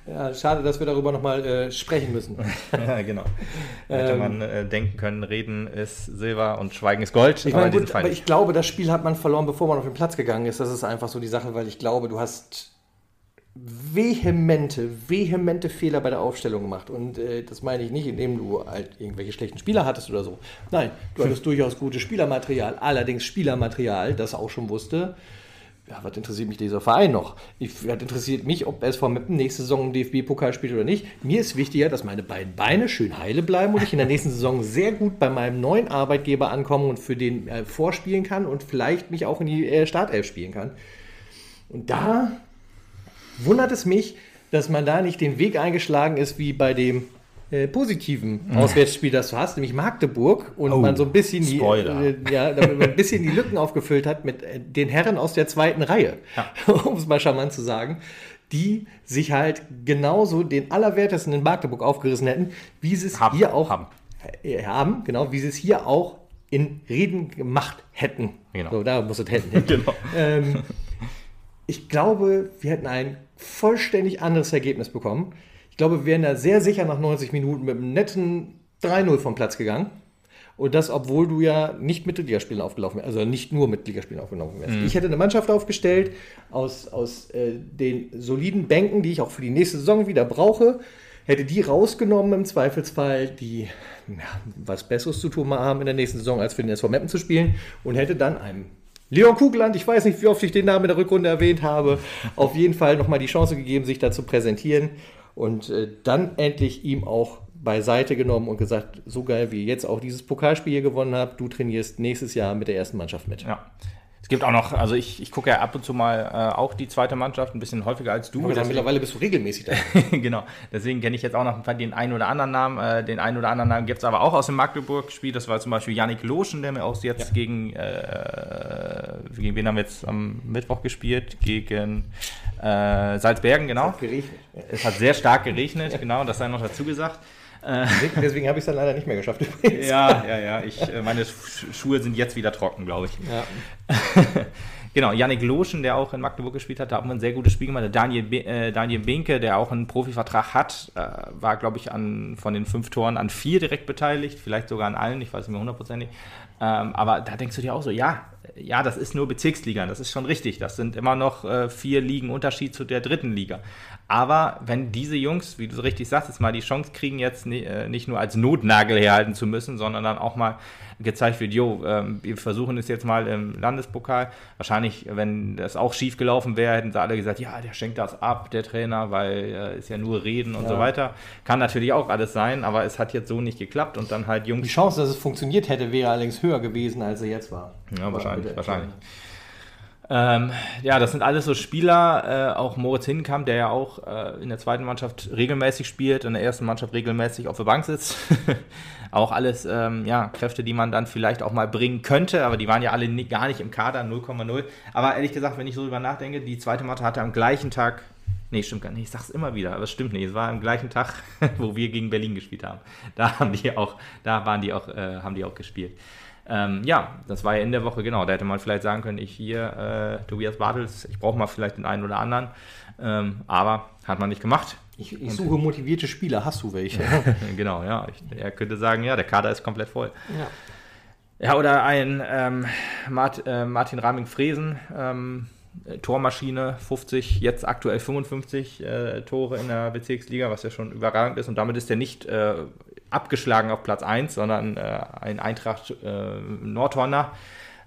Ja, schade, dass wir darüber nochmal äh, sprechen müssen. ja, genau. Hätte ähm, man äh, denken können, Reden ist Silber und Schweigen ist Gold. Ich, meine, gut, aber ich glaube, das Spiel hat man verloren, bevor man auf den Platz gegangen ist. Das ist einfach so die Sache, weil ich glaube, du hast vehemente, vehemente Fehler bei der Aufstellung gemacht. Und äh, das meine ich nicht, indem du halt irgendwelche schlechten Spieler hattest oder so. Nein, du hattest durchaus gutes Spielermaterial, allerdings Spielermaterial, das auch schon wusste. Ja, was interessiert mich dieser Verein noch? Was interessiert mich, ob SV Meppen nächste Saison im DFB-Pokal spielt oder nicht. Mir ist wichtiger, dass meine beiden Beine schön heile bleiben und ich in der nächsten Saison sehr gut bei meinem neuen Arbeitgeber ankomme und für den äh, vorspielen kann und vielleicht mich auch in die äh, Startelf spielen kann. Und da wundert es mich, dass man da nicht den Weg eingeschlagen ist wie bei dem äh, positiven mhm. Auswärtsspiel, das du hast, nämlich Magdeburg, und oh, man so ein bisschen die, äh, ja, ein bisschen die Lücken aufgefüllt hat mit äh, den Herren aus der zweiten Reihe, ja. um es mal charmant zu sagen, die sich halt genauso den Allerwertesten in Magdeburg aufgerissen hätten, wie sie es haben, hier auch haben. Äh, haben, genau, wie sie es hier auch in Reden gemacht hätten. Genau. So, da muss es hätten. genau. Ähm, ich glaube, wir hätten ein vollständig anderes Ergebnis bekommen. Ich glaube, wir wären da sehr sicher nach 90 Minuten mit einem netten 3-0 vom Platz gegangen. Und das, obwohl du ja nicht mit Ligaspielen aufgelaufen wärst, also nicht nur mit Ligaspielen aufgelaufen wärst. Mhm. Ich hätte eine Mannschaft aufgestellt aus, aus äh, den soliden Bänken, die ich auch für die nächste Saison wieder brauche, hätte die rausgenommen im Zweifelsfall, die ja, was Besseres zu tun haben in der nächsten Saison, als für den SV Meppen zu spielen und hätte dann einem Leon Kugeland, ich weiß nicht, wie oft ich den Namen in der Rückrunde erwähnt habe, auf jeden Fall nochmal die Chance gegeben, sich da zu präsentieren und äh, dann endlich ihm auch beiseite genommen und gesagt, so geil wie ihr jetzt auch dieses Pokalspiel hier gewonnen habt, du trainierst nächstes Jahr mit der ersten Mannschaft mit. Ja. Es gibt auch noch, also ich, ich gucke ja ab und zu mal äh, auch die zweite Mannschaft, ein bisschen häufiger als du. Aber mittlerweile bist du regelmäßig da. genau, deswegen kenne ich jetzt auch noch den einen oder anderen Namen. Äh, den einen oder anderen Namen gibt es aber auch aus dem Magdeburg-Spiel. Das war zum Beispiel Yannick Loschen, der mir auch jetzt ja. gegen, äh, gegen wen haben wir jetzt am Mittwoch gespielt? Gegen äh, Salzbergen, genau. Es hat geregnet. Es hat sehr stark geregnet, genau, das sei noch dazu gesagt. Deswegen habe ich es dann leider nicht mehr geschafft. Übrigens. Ja, ja, ja. Ich, äh, meine Schuhe sind jetzt wieder trocken, glaube ich. Ja. Genau, Yannick Loschen, der auch in Magdeburg gespielt hat, da haben wir ein sehr gutes Spiel gemacht. Daniel, Be äh, Daniel Binke, der auch einen Profivertrag hat, äh, war, glaube ich, an, von den fünf Toren an vier direkt beteiligt, vielleicht sogar an allen, ich weiß nicht mehr hundertprozentig. Ähm, aber da denkst du dir auch so, ja, ja, das ist nur Bezirksliga, das ist schon richtig. Das sind immer noch äh, vier Ligen Unterschied zu der dritten Liga. Aber wenn diese Jungs, wie du so richtig sagst, jetzt mal die Chance kriegen, jetzt äh, nicht nur als Notnagel herhalten zu müssen, sondern dann auch mal gezeigt wird, jo, ähm, wir versuchen es jetzt mal im Landespokal. Wahrscheinlich, wenn das auch schief gelaufen wäre, hätten sie alle gesagt, ja, der schenkt das ab, der Trainer, weil äh, ist ja nur Reden und ja. so weiter. Kann natürlich auch alles sein, aber es hat jetzt so nicht geklappt und dann halt Jungs. Die Chance, dass es funktioniert hätte, wäre allerdings höher gewesen, als sie jetzt war. Ja, wahrscheinlich, wahrscheinlich. Ähm, ja, das sind alles so Spieler, äh, auch Moritz Hinkamp, der ja auch äh, in der zweiten Mannschaft regelmäßig spielt, in der ersten Mannschaft regelmäßig auf der Bank sitzt. auch alles ähm, ja, Kräfte, die man dann vielleicht auch mal bringen könnte, aber die waren ja alle nie, gar nicht im Kader, 0,0. Aber ehrlich gesagt, wenn ich so drüber nachdenke, die zweite Mannschaft hatte am gleichen Tag, nee, stimmt gar nicht, ich sag's immer wieder, aber es stimmt nicht, es war am gleichen Tag, wo wir gegen Berlin gespielt haben. Da haben die auch, da waren die auch, äh, haben die auch gespielt. Ähm, ja, das war ja in der Woche, genau. Da hätte man vielleicht sagen können, ich hier, äh, Tobias Bartels, ich brauche mal vielleicht den einen oder anderen. Ähm, aber hat man nicht gemacht. Ich, ich suche motivierte Spieler, hast du welche? genau, ja. Ich, er könnte sagen, ja, der Kader ist komplett voll. Ja. Ja, oder ein ähm, Mart, äh, Martin Raming-Fresen, ähm, Tormaschine, 50, jetzt aktuell 55 äh, Tore in der Bezirksliga, was ja schon überragend ist. Und damit ist er nicht äh, abgeschlagen auf Platz 1, sondern äh, ein Eintracht äh, Nordhorner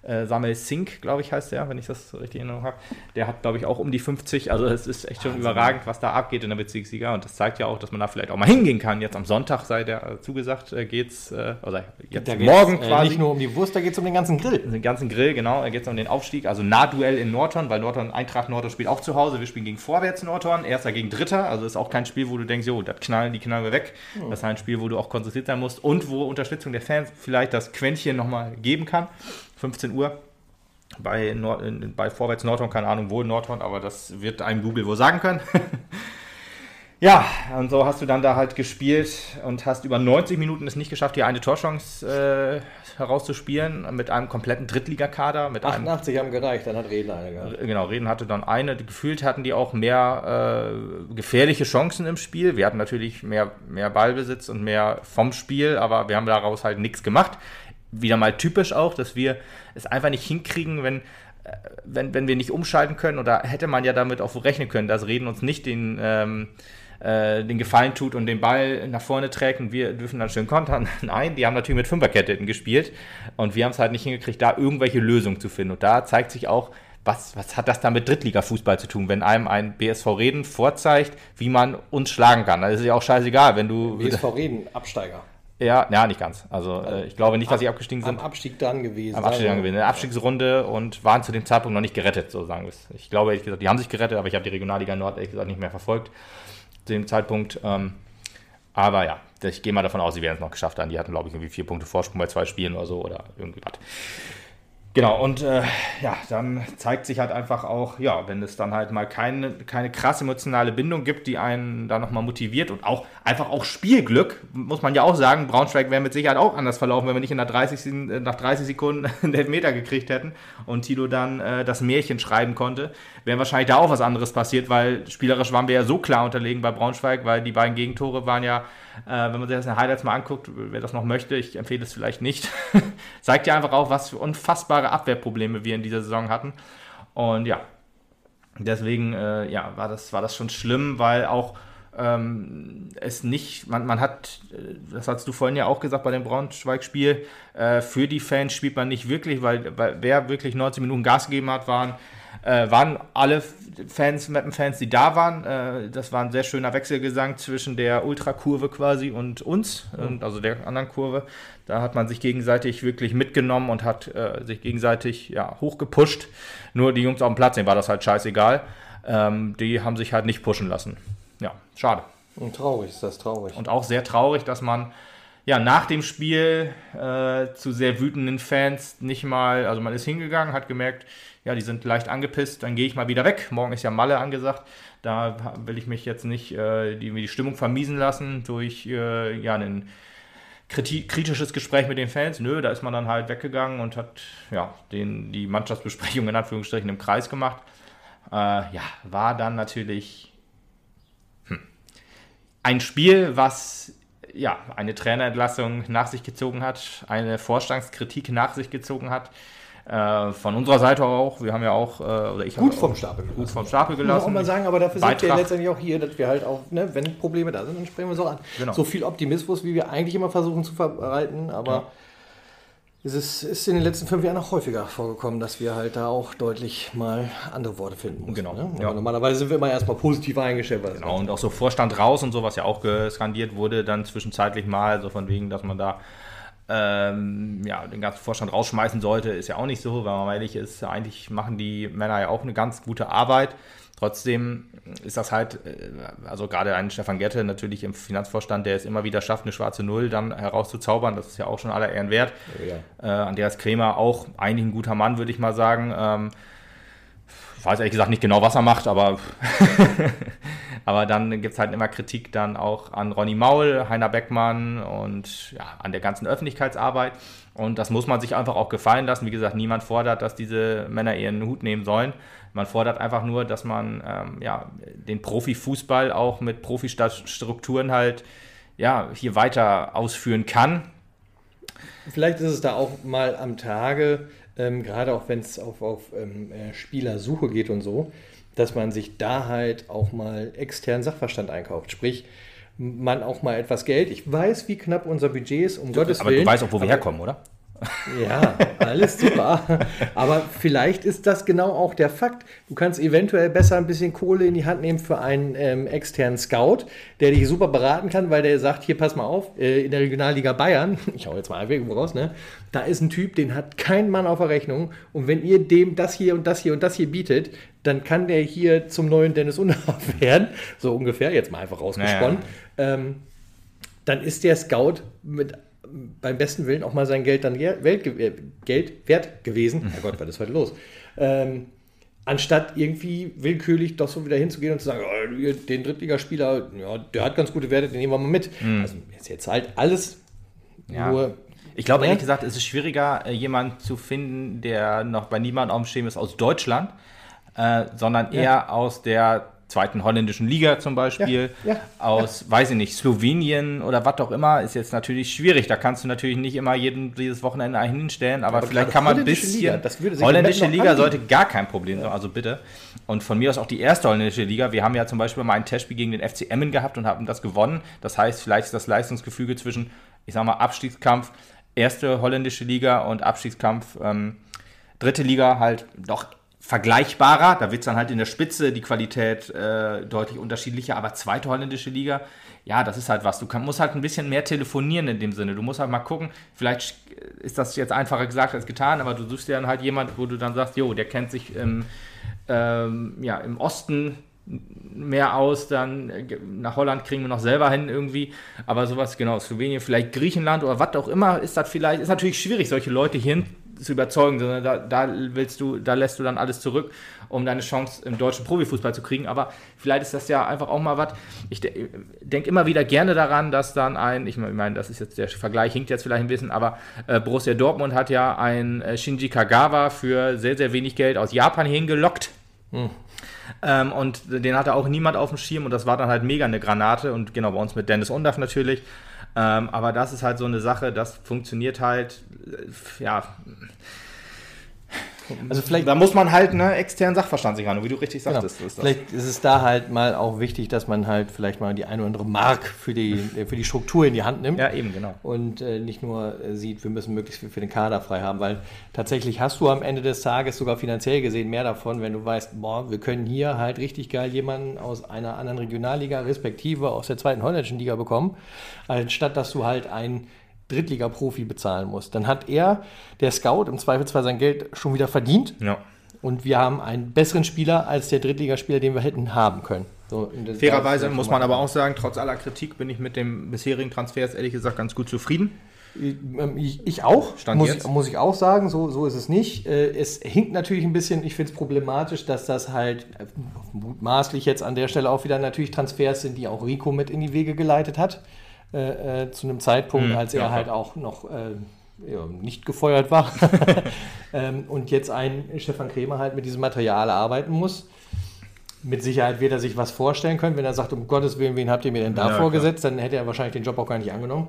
äh, Samuel Sink, glaube ich, heißt der, wenn ich das richtig in Erinnerung habe. Der hat, glaube ich, auch um die 50. Also es ist echt schon Wahnsinn. überragend, was da abgeht in der Bezirksliga. Und das zeigt ja auch, dass man da vielleicht auch mal hingehen kann. Jetzt am Sonntag sei der äh, zugesagt, äh, geht's, äh, oder jetzt morgen äh, quasi. Nicht nur um die Wurst, da geht es um den ganzen Grill. Den ganzen Grill, genau. Da geht es um den Aufstieg. Also Nahduell in Nordhorn, weil Nordhorn, Eintracht Nordhorn spielt auch zu Hause. Wir spielen gegen Vorwärts Nordhorn, erster gegen Dritter. Also ist auch kein Spiel, wo du denkst, jo, das knallen, die knallen wir weg. Mhm. Das ist ein Spiel, wo du auch konzentriert sein musst und wo Unterstützung der Fans vielleicht das Quäntchen nochmal geben kann. 15 Uhr bei, Nord, bei Vorwärts Nordhorn, keine Ahnung wo in Nordhorn, aber das wird einem Google wohl sagen können. ja, und so hast du dann da halt gespielt und hast über 90 Minuten es nicht geschafft, hier eine Torchance äh, herauszuspielen mit einem kompletten Drittligakader. Mit 88 einem, haben gereicht, dann hat Reden eine gehabt. Genau, Reden hatte dann eine. Gefühlt hatten die auch mehr äh, gefährliche Chancen im Spiel. Wir hatten natürlich mehr, mehr Ballbesitz und mehr vom Spiel, aber wir haben daraus halt nichts gemacht wieder mal typisch auch, dass wir es einfach nicht hinkriegen, wenn, äh, wenn, wenn wir nicht umschalten können. Oder hätte man ja damit auch rechnen können, dass Reden uns nicht den, ähm, äh, den Gefallen tut und den Ball nach vorne trägt und wir dürfen dann schön kontern. Nein, die haben natürlich mit Fünferkette gespielt und wir haben es halt nicht hingekriegt, da irgendwelche Lösungen zu finden. Und da zeigt sich auch, was, was hat das da mit Drittliga-Fußball zu tun, wenn einem ein BSV Reden vorzeigt, wie man uns schlagen kann? Das ist ja auch scheißegal, wenn du. BSV Reden, Absteiger. Ja, ja, nicht ganz. Also äh, ich glaube nicht, dass sie abgestiegen sind. Am Abstieg dann gewesen. Am Abstieg dann gewesen. In der Abstiegsrunde und waren zu dem Zeitpunkt noch nicht gerettet, so sagen wir es. Ich glaube, ehrlich gesagt, die haben sich gerettet, aber ich habe die Regionalliga Nord ehrlich gesagt nicht mehr verfolgt zu dem Zeitpunkt. Ähm, aber ja, ich gehe mal davon aus, sie werden es noch geschafft haben. Die hatten, glaube ich, irgendwie vier Punkte Vorsprung bei zwei Spielen oder so oder irgendwie was. Genau, und äh, ja, dann zeigt sich halt einfach auch, ja, wenn es dann halt mal keine, keine krass emotionale Bindung gibt, die einen da nochmal motiviert und auch einfach auch Spielglück, muss man ja auch sagen, Braunschweig wäre mit Sicherheit auch anders verlaufen, wenn wir nicht in der 30, äh, nach 30 Sekunden einen Elfmeter gekriegt hätten und Tilo dann äh, das Märchen schreiben konnte, wäre wahrscheinlich da auch was anderes passiert, weil spielerisch waren wir ja so klar unterlegen bei Braunschweig, weil die beiden Gegentore waren ja äh, wenn man sich das in Highlights mal anguckt, wer das noch möchte, ich empfehle es vielleicht nicht, zeigt ja einfach auch, was für unfassbare Abwehrprobleme wir in dieser Saison hatten. Und ja, deswegen äh, ja, war, das, war das schon schlimm, weil auch ähm, es nicht, man, man hat, äh, das hast du vorhin ja auch gesagt bei dem Braunschweig-Spiel, äh, für die Fans spielt man nicht wirklich, weil, weil wer wirklich 90 Minuten Gas gegeben hat, waren äh, waren alle Fans, Mappen-Fans, die da waren. Äh, das war ein sehr schöner Wechselgesang zwischen der Ultrakurve quasi und uns, mhm. also der anderen Kurve. Da hat man sich gegenseitig wirklich mitgenommen und hat äh, sich gegenseitig ja, hochgepusht. Nur die Jungs auf dem Platz, denen war das halt scheißegal. Ähm, die haben sich halt nicht pushen lassen. Ja, schade. Und traurig ist das traurig. Und auch sehr traurig, dass man ja, nach dem Spiel äh, zu sehr wütenden Fans nicht mal, also man ist hingegangen, hat gemerkt, ja, die sind leicht angepisst, dann gehe ich mal wieder weg. Morgen ist ja Malle angesagt. Da will ich mich jetzt nicht äh, die, die Stimmung vermiesen lassen durch äh, ja, einen kritisches Gespräch mit den Fans. Nö, da ist man dann halt weggegangen und hat ja, den, die Mannschaftsbesprechung in Anführungsstrichen im Kreis gemacht. Äh, ja, war dann natürlich hm, ein Spiel, was ja, eine Trainerentlassung nach sich gezogen hat, eine Vorstandskritik nach sich gezogen hat. Äh, von unserer Seite auch, wir haben ja auch, äh, oder ich Gut vom Stapel gelassen. Gut vom Stapel gelassen. Muss auch mal sagen, aber dafür Beitrag. sind wir letztendlich auch hier, dass wir halt auch, ne, wenn Probleme da sind, dann sprechen wir es auch an. Genau. So viel Optimismus, wie wir eigentlich immer versuchen zu verbreiten, aber ja. es ist, ist, in den letzten fünf Jahren auch häufiger vorgekommen, dass wir halt da auch deutlich mal andere Worte finden mussten. Genau. Ne? Ja. Normalerweise sind wir immer erstmal positiv eingestellt. Genau, und auch so Vorstand raus und so, was ja auch geskandiert wurde, dann zwischenzeitlich mal, so von wegen, dass man da ähm, ja, den ganzen Vorstand rausschmeißen sollte, ist ja auch nicht so, weil man ehrlich ist, eigentlich machen die Männer ja auch eine ganz gute Arbeit. Trotzdem ist das halt, äh, also gerade ein Stefan Gette natürlich im Finanzvorstand, der es immer wieder schafft, eine schwarze Null dann herauszuzaubern, das ist ja auch schon aller Ehren wert. Ja. Äh, Andreas Kremer auch eigentlich ein guter Mann, würde ich mal sagen. Ähm, ich weiß ehrlich gesagt nicht genau, was er macht, aber Aber dann gibt es halt immer Kritik dann auch an Ronny Maul, Heiner Beckmann und ja, an der ganzen Öffentlichkeitsarbeit. Und das muss man sich einfach auch gefallen lassen. Wie gesagt, niemand fordert, dass diese Männer ihren Hut nehmen sollen. Man fordert einfach nur, dass man ähm, ja, den Profifußball auch mit Profistrukturen halt ja, hier weiter ausführen kann. Vielleicht ist es da auch mal am Tage, ähm, gerade auch wenn es auf, auf ähm, äh, Spielersuche geht und so, dass man sich da halt auch mal externen Sachverstand einkauft. Sprich, man auch mal etwas Geld. Ich weiß, wie knapp unser Budget ist, um Gottes aber Willen. Aber du weißt auch, wo wir herkommen, oder? Ja, alles super. Aber vielleicht ist das genau auch der Fakt. Du kannst eventuell besser ein bisschen Kohle in die Hand nehmen für einen ähm, externen Scout, der dich super beraten kann, weil der sagt, hier pass mal auf, äh, in der Regionalliga Bayern, ich hau jetzt mal einfach irgendwo raus, ne? Da ist ein Typ, den hat kein Mann auf der Rechnung. Und wenn ihr dem das hier und das hier und das hier bietet, dann kann der hier zum neuen Dennis Unhaft werden. So ungefähr, jetzt mal einfach rausgesponnen. Naja. Ähm, dann ist der Scout mit beim besten Willen auch mal sein Geld dann äh, Geld wert gewesen. Herrgott, was ist heute los? Ähm, anstatt irgendwie willkürlich doch so wieder hinzugehen und zu sagen, oh, den Drittligaspieler, ja, der hat ganz gute Werte, den nehmen wir mal mit. Mhm. Also ist jetzt halt alles ja. nur. Ich glaube, ehrlich gesagt, es ist schwieriger, äh, jemanden zu finden, der noch bei niemandem auf dem Schirm ist aus Deutschland, äh, sondern eher ja. aus der zweiten holländischen Liga zum Beispiel, ja, ja, aus, ja. weiß ich nicht, Slowenien oder was auch immer, ist jetzt natürlich schwierig. Da kannst du natürlich nicht immer jeden dieses Wochenende einen hinstellen, aber, aber vielleicht kann man ein bisschen. Liga, das würde holländische Liga sollte gar kein Problem sein, also bitte. Und von mir aus auch die erste holländische Liga. Wir haben ja zum Beispiel mal ein Testspiel gegen den FC Emmen gehabt und haben das gewonnen. Das heißt, vielleicht ist das Leistungsgefüge zwischen, ich sag mal, Abstiegskampf, erste holländische Liga und Abstiegskampf, ähm, dritte Liga halt doch vergleichbarer. Da wird es dann halt in der Spitze die Qualität äh, deutlich unterschiedlicher. Aber zweite holländische Liga, ja, das ist halt was. Du kann, musst halt ein bisschen mehr telefonieren in dem Sinne. Du musst halt mal gucken, vielleicht ist das jetzt einfacher gesagt als getan, aber du suchst dir dann halt jemand, wo du dann sagst, jo, der kennt sich im, ähm, ja, im Osten mehr aus, dann äh, nach Holland kriegen wir noch selber hin irgendwie, aber sowas, genau, Slowenien, vielleicht Griechenland oder was auch immer, ist das vielleicht, ist natürlich schwierig, solche Leute hier zu überzeugen, sondern da, da, willst du, da lässt du dann alles zurück, um deine Chance im deutschen Profifußball zu kriegen. Aber vielleicht ist das ja einfach auch mal was. Ich de denke immer wieder gerne daran, dass dann ein, ich meine, das ist jetzt der Vergleich, hinkt jetzt vielleicht ein bisschen, aber äh, Borussia Dortmund hat ja ein äh, Shinji Kagawa für sehr, sehr wenig Geld aus Japan hingelockt. Hm. Ähm, und den hatte auch niemand auf dem Schirm und das war dann halt mega eine Granate und genau bei uns mit Dennis Undaff natürlich. Ähm, aber das ist halt so eine Sache, das funktioniert halt, äh, ja. Also vielleicht, da muss man halt ne, externen Sachverstand sich haben, wie du richtig genau. sagtest. Genau. Ist vielleicht ist es da halt mal auch wichtig, dass man halt vielleicht mal die eine oder andere Mark für die, für die Struktur in die Hand nimmt. Ja, eben, genau. Und äh, nicht nur äh, sieht, wir müssen möglichst viel für den Kader frei haben, weil tatsächlich hast du am Ende des Tages sogar finanziell gesehen mehr davon, wenn du weißt, boah, wir können hier halt richtig geil jemanden aus einer anderen Regionalliga, respektive aus der zweiten holländischen Liga bekommen, anstatt dass du halt ein Drittliga-Profi bezahlen muss. Dann hat er, der Scout, im Zweifelsfall sein Geld schon wieder verdient. Ja. Und wir haben einen besseren Spieler als der Drittligaspieler, den wir hätten haben können. So, Fairerweise muss man aber auch sagen, trotz aller Kritik bin ich mit dem bisherigen Transfers ehrlich gesagt ganz gut zufrieden. Ähm, ich, ich auch, muss ich, muss ich, auch sagen, so, so ist es nicht. Äh, es hinkt natürlich ein bisschen, ich finde es problematisch, dass das halt äh, mutmaßlich jetzt an der Stelle auch wieder natürlich Transfers sind, die auch Rico mit in die Wege geleitet hat. Äh, äh, zu einem Zeitpunkt, Hm, als er ja, halt klar. auch noch äh, ja, nicht gefeuert war. ähm, und jetzt ein Stefan Krämer halt mit diesem Material arbeiten muss. Mit Sicherheit wird er sich was vorstellen können, wenn er sagt, um Gottes Willen, wen habt ihr mir denn da Ja, vorgesetzt, dann hätte er wahrscheinlich den Job auch gar nicht angenommen.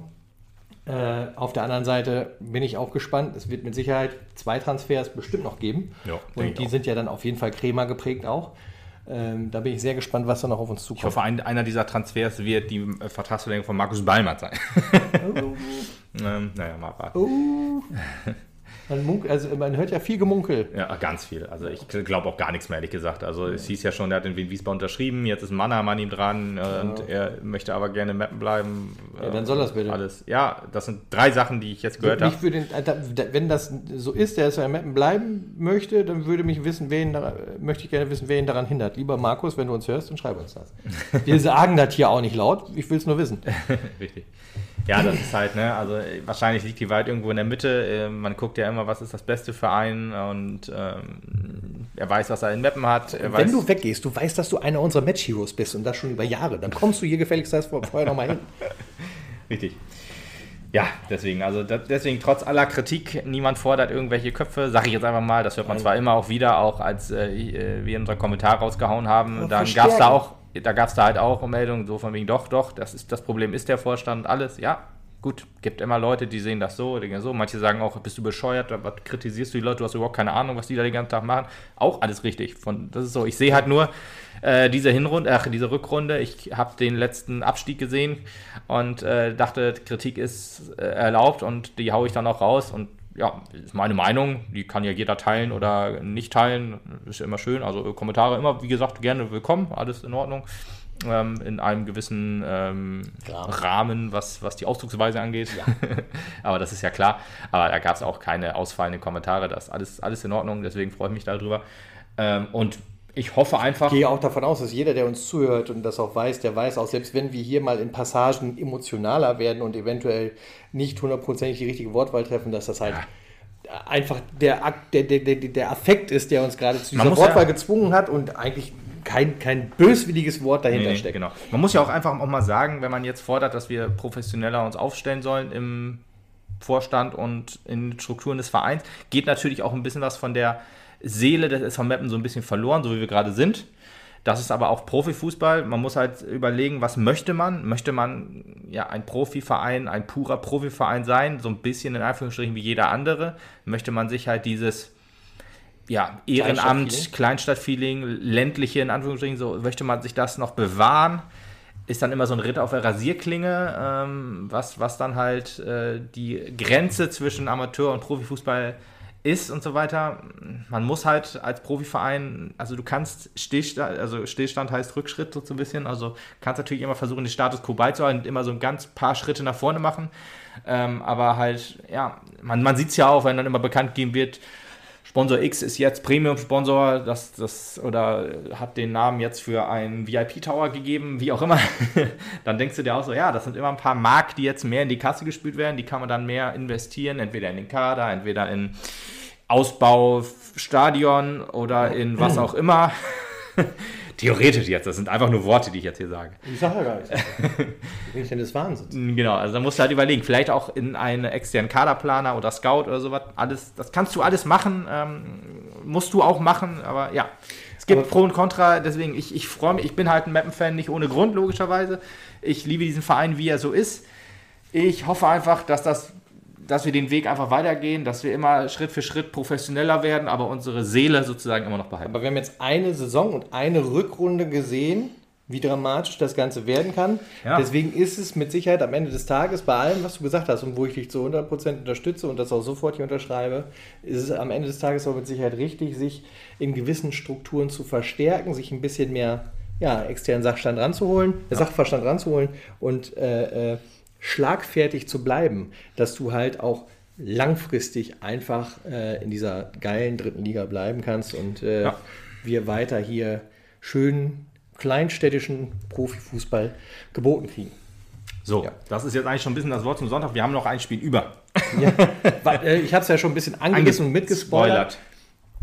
Äh, auf der anderen Seite bin ich auch gespannt. Es wird mit Sicherheit zwei Transfers bestimmt noch geben. Ja, und die sind ja dann auf jeden Fall Krämer geprägt auch. Ähm, da bin ich sehr gespannt, was da noch auf uns Ich zukommt. hoffe, ein, einer dieser Transfers wird die äh, Vertragsverlängerung von Markus Ballmann sein. ähm, naja, mal abwarten. Oh. Man, munk also man hört ja viel Gemunkel. Ja, ganz viel. Also ich glaube auch gar nichts mehr, ehrlich gesagt. Also es hieß ja schon, er hat in Wien Wiesbaden unterschrieben, jetzt ist ein Mannermann an ihm dran äh, und er möchte aber gerne Mappen bleiben. Ja, dann soll das bitte. Alles. Ja, das sind drei Sachen, die ich jetzt gehört habe. Äh, wenn das so ist, der in Meppen bleiben möchte, dann würde mich wissen, wen da, möchte ich gerne wissen, wer ihn daran hindert. Lieber Markus, wenn du uns hörst, dann schreib uns das. Wir sagen das hier auch nicht laut, ich will es nur wissen. Richtig. Ja, das ist halt, ne, also äh, wahrscheinlich liegt die Wahrheit irgendwo in der Mitte. Äh, man guckt ja immer, was ist das Beste für einen und ähm, er weiß, was er in Mappen hat. Er weiß, Wenn du weggehst, du weißt, dass du einer unserer Match-Heroes bist und das schon über Jahre, dann kommst du hier gefälligst vorher nochmal hin. Richtig. Ja, deswegen, also deswegen trotz aller Kritik, niemand fordert irgendwelche Köpfe, sage ich jetzt einfach mal, das hört man zwar immer auch wieder, auch als äh, äh, wir unseren Kommentar rausgehauen haben, Aber dann gab es da auch, da gab es da halt auch Meldungen, so von wegen, doch, doch, das ist das Problem ist der Vorstand, alles, ja, gut, gibt immer Leute, die sehen das so, die gehen so, manche sagen auch, bist du bescheuert, was kritisierst du die Leute, du hast überhaupt keine Ahnung, was die da den ganzen Tag machen, auch alles richtig, von, das ist so, ich sehe halt nur, äh, diese Hinrunde, ach, diese Rückrunde, ich habe den letzten Abstieg gesehen und äh, dachte, Kritik ist äh, erlaubt und die haue ich dann auch raus und ja, ist meine Meinung, die kann ja jeder teilen oder nicht teilen, ist ja immer schön, also Kommentare immer, wie gesagt, gerne willkommen, alles in Ordnung. Ähm, in einem gewissen ähm, Rahmen. Was, was die Ausdrucksweise angeht. Aber das ist ja klar. Aber da gab es auch keine ausfallenden Kommentare. Das ist alles, alles in Ordnung, deswegen freue ich mich darüber. Ähm, und ich hoffe einfach. Ich gehe auch davon aus, dass jeder, der uns zuhört und das auch weiß, der weiß auch, selbst wenn wir hier mal in Passagen emotionaler werden und eventuell nicht hundertprozentig die richtige Wortwahl treffen, dass das halt einfach der, der, der, der, der Affekt ist, der uns gerade zu dieser Wortwahl ja- gezwungen hat und eigentlich kein, kein böswilliges Wort dahinter Nee, steckt. Genau. Man muss ja auch einfach auch mal sagen, wenn man jetzt fordert, dass wir professioneller uns aufstellen sollen im Vorstand und in den Strukturen des Vereins, geht natürlich auch ein bisschen was von der Seele des SV Meppen so ein bisschen verloren, so wie wir gerade sind. Das ist aber auch Profifußball. Man muss halt überlegen, was möchte man? Möchte man ja ein Profiverein, ein purer Profiverein sein, so ein bisschen in Anführungsstrichen wie jeder andere? Möchte man sich halt dieses ja, Ehrenamt, Kleinstadtfeeling, ländliche in Anführungsstrichen, so möchte man sich das noch bewahren? Ist dann immer so ein Ritt auf der Rasierklinge, ähm, was, was dann halt äh, die Grenze zwischen Amateur- und Profifußball ist und so weiter. Man muss halt als Profiverein, also du kannst Stillstand, also Stillstand heißt Rückschritt so ein bisschen, also kannst natürlich immer versuchen, den Status quo beizuhalten und immer so ein ganz paar Schritte nach vorne machen. Ähm, aber halt, ja, man, man sieht es ja auch, wenn dann immer bekannt gegeben wird, Sponsor X ist jetzt Premium-Sponsor, das, das, oder hat den Namen jetzt für einen VIP-Tower gegeben, wie auch immer. dann denkst du dir auch so, ja, das sind immer ein paar Mark, die jetzt mehr in die Kasse gespült werden, die kann man dann mehr investieren, entweder in den Kader, entweder in Ausbau, Stadion oder in was auch immer. Theoretisch jetzt, das sind einfach nur Worte, die ich jetzt hier sage. Ich sage ja gar nichts. Wie bin ich denn des Wahnsinns? Genau, also da musst du halt überlegen, vielleicht auch in einen externen Kaderplaner oder Scout oder sowas. Alles, das kannst du alles machen, ähm, musst du auch machen, aber ja. Es gibt Aber- Pro und Contra, deswegen, ich, ich freue mich, ich bin halt ein Mappen-Fan, nicht ohne Grund, logischerweise. Ich liebe diesen Verein, wie er so ist. Ich hoffe einfach, dass das dass wir den Weg einfach weitergehen, dass wir immer Schritt für Schritt professioneller werden, aber unsere Seele sozusagen immer noch behalten. Aber wir haben jetzt eine Saison und eine Rückrunde gesehen, wie dramatisch das Ganze werden kann. Ja. Deswegen ist es mit Sicherheit am Ende des Tages, bei allem, was du gesagt hast und wo ich dich zu 100% unterstütze und das auch sofort hier unterschreibe, ist es am Ende des Tages auch mit Sicherheit richtig, sich in gewissen Strukturen zu verstärken, sich ein bisschen mehr ja, externen Sachstand ranzuholen, äh, Sachverstand ranzuholen und äh, äh, schlagfertig zu bleiben, dass du halt auch langfristig einfach äh, in dieser geilen dritten Liga bleiben kannst und äh, Ja. wir weiter hier schönen kleinstädtischen Profifußball geboten kriegen. So, Ja. das ist jetzt eigentlich schon ein bisschen das Wort zum Sonntag. Wir haben noch ein Spiel über. Weil, äh, ich habe es ja schon ein bisschen angerissen und mitgespoilert.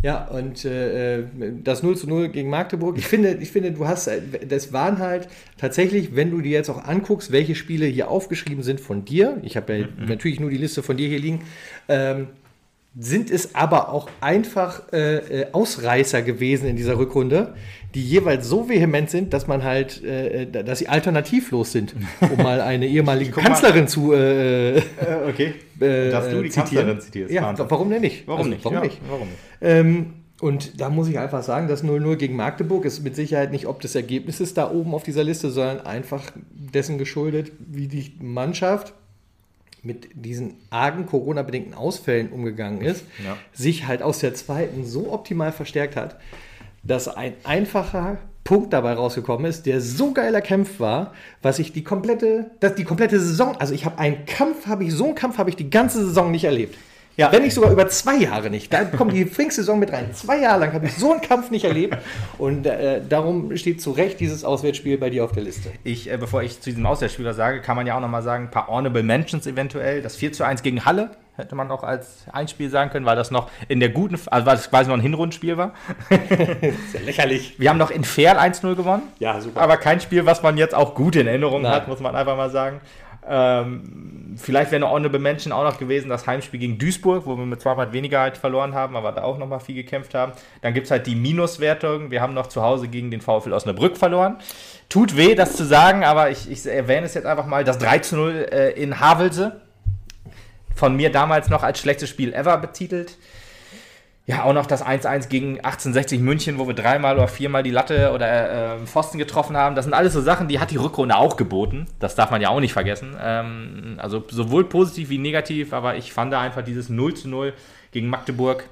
Ja, und äh, das 0 zu 0 gegen Magdeburg, ich finde, ich finde, du hast, das waren halt tatsächlich, wenn du dir jetzt auch anguckst, welche Spiele hier aufgeschrieben sind von dir, ich habe ja mhm. natürlich nur die Liste von dir hier liegen, ähm, sind es aber auch einfach äh, äh, Ausreißer gewesen in dieser Rückrunde, die jeweils so vehement sind, dass man halt, äh, äh dass sie alternativlos sind, um mal eine ehemalige Kanzlerin mal. zu äh, äh, okay. dass du die zitieren. Kanzlerin zitierst. Ja, Wahnsinn. warum denn nicht? Warum also, nicht? Warum ja, nicht? Warum nicht? Ähm, und da muss ich einfach sagen, das 0-0 gegen Magdeburg ist mit Sicherheit nicht ob des Ergebnisses da oben auf dieser Liste, sondern einfach dessen geschuldet, wie die Mannschaft mit diesen argen Corona-bedingten Ausfällen umgegangen ist, ja. sich halt aus der zweiten so optimal verstärkt hat, dass ein einfacher Punkt dabei rausgekommen ist, der so geiler Kampf war, was ich die komplette, das, die komplette Saison, also ich habe einen Kampf, habe ich, so einen Kampf habe ich die ganze Saison nicht erlebt. Ja. Wenn nicht sogar über zwei Jahre nicht. Da kommt die Pfingstsaison mit rein. Zwei Jahre lang habe ich so einen Kampf nicht erlebt. Und äh, darum steht zu Recht dieses Auswärtsspiel bei dir auf der Liste. Ich, äh, bevor ich zu diesem Auswärtsspiel was sage, kann man ja auch nochmal sagen, ein paar Honorable Mentions eventuell. Das 4 zu 1 gegen Halle hätte man auch als Einspiel sagen können, weil das noch in der guten, also weil das quasi noch ein Hinrundenspiel war. Sehr lächerlich. Wir haben noch in Fair 1-0 gewonnen. Ja, super. Aber kein Spiel, was man jetzt auch gut in Erinnerung Nein. hat, muss man einfach mal sagen. Ähm, vielleicht wäre eine Honorable Mention auch noch gewesen, das Heimspiel gegen Duisburg, wo wir mit zweimal weniger halt verloren haben, aber da auch nochmal viel gekämpft haben. Dann gibt es halt die Minuswertung. Wir haben noch zu Hause gegen den VfL Osnabrück verloren. Tut weh, das zu sagen, aber ich, ich erwähne es jetzt einfach mal. Das 3 zu 0 äh, in Havelse. Von mir damals noch als schlechtes Spiel ever betitelt. Ja, auch noch das 1-1 gegen 1860 München, wo wir dreimal oder viermal die Latte oder äh, Pfosten getroffen haben. Das sind alles so Sachen, die hat die Rückrunde auch geboten. Das darf man ja auch nicht vergessen. Ähm, also sowohl positiv wie negativ, aber ich fand da einfach dieses 0 0 gegen Magdeburg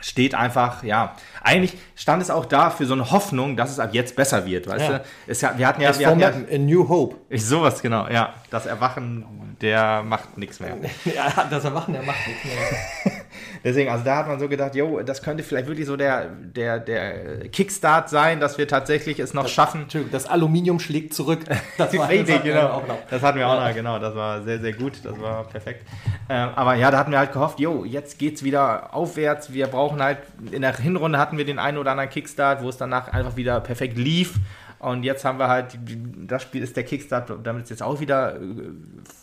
steht einfach, ja, eigentlich stand es auch da für so eine Hoffnung, dass es ab jetzt besser wird, weißt ja. du? Es, wir hatten ja, wir hatten ja A New Hope. Ich, sowas, genau, ja. Das Erwachen, der macht nichts mehr. Ja, das Erwachen, der macht nichts mehr. Deswegen, also da hat man so gedacht, jo, das könnte vielleicht wirklich so der, der, der Kickstart sein, dass wir tatsächlich es noch das, schaffen. Das Aluminium schlägt zurück. Das war richtig, genau. Das hatten wir auch noch, genau. Das war sehr, sehr gut. Das war perfekt. Ähm, aber ja, da hatten wir halt gehofft, jo, jetzt geht es wieder aufwärts. Wir brauchen halt, in der Hinrunde hatten wir den einen oder anderen Kickstart, wo es danach einfach wieder perfekt lief. Und jetzt haben wir halt, das Spiel ist der Kickstart, damit es jetzt auch wieder äh,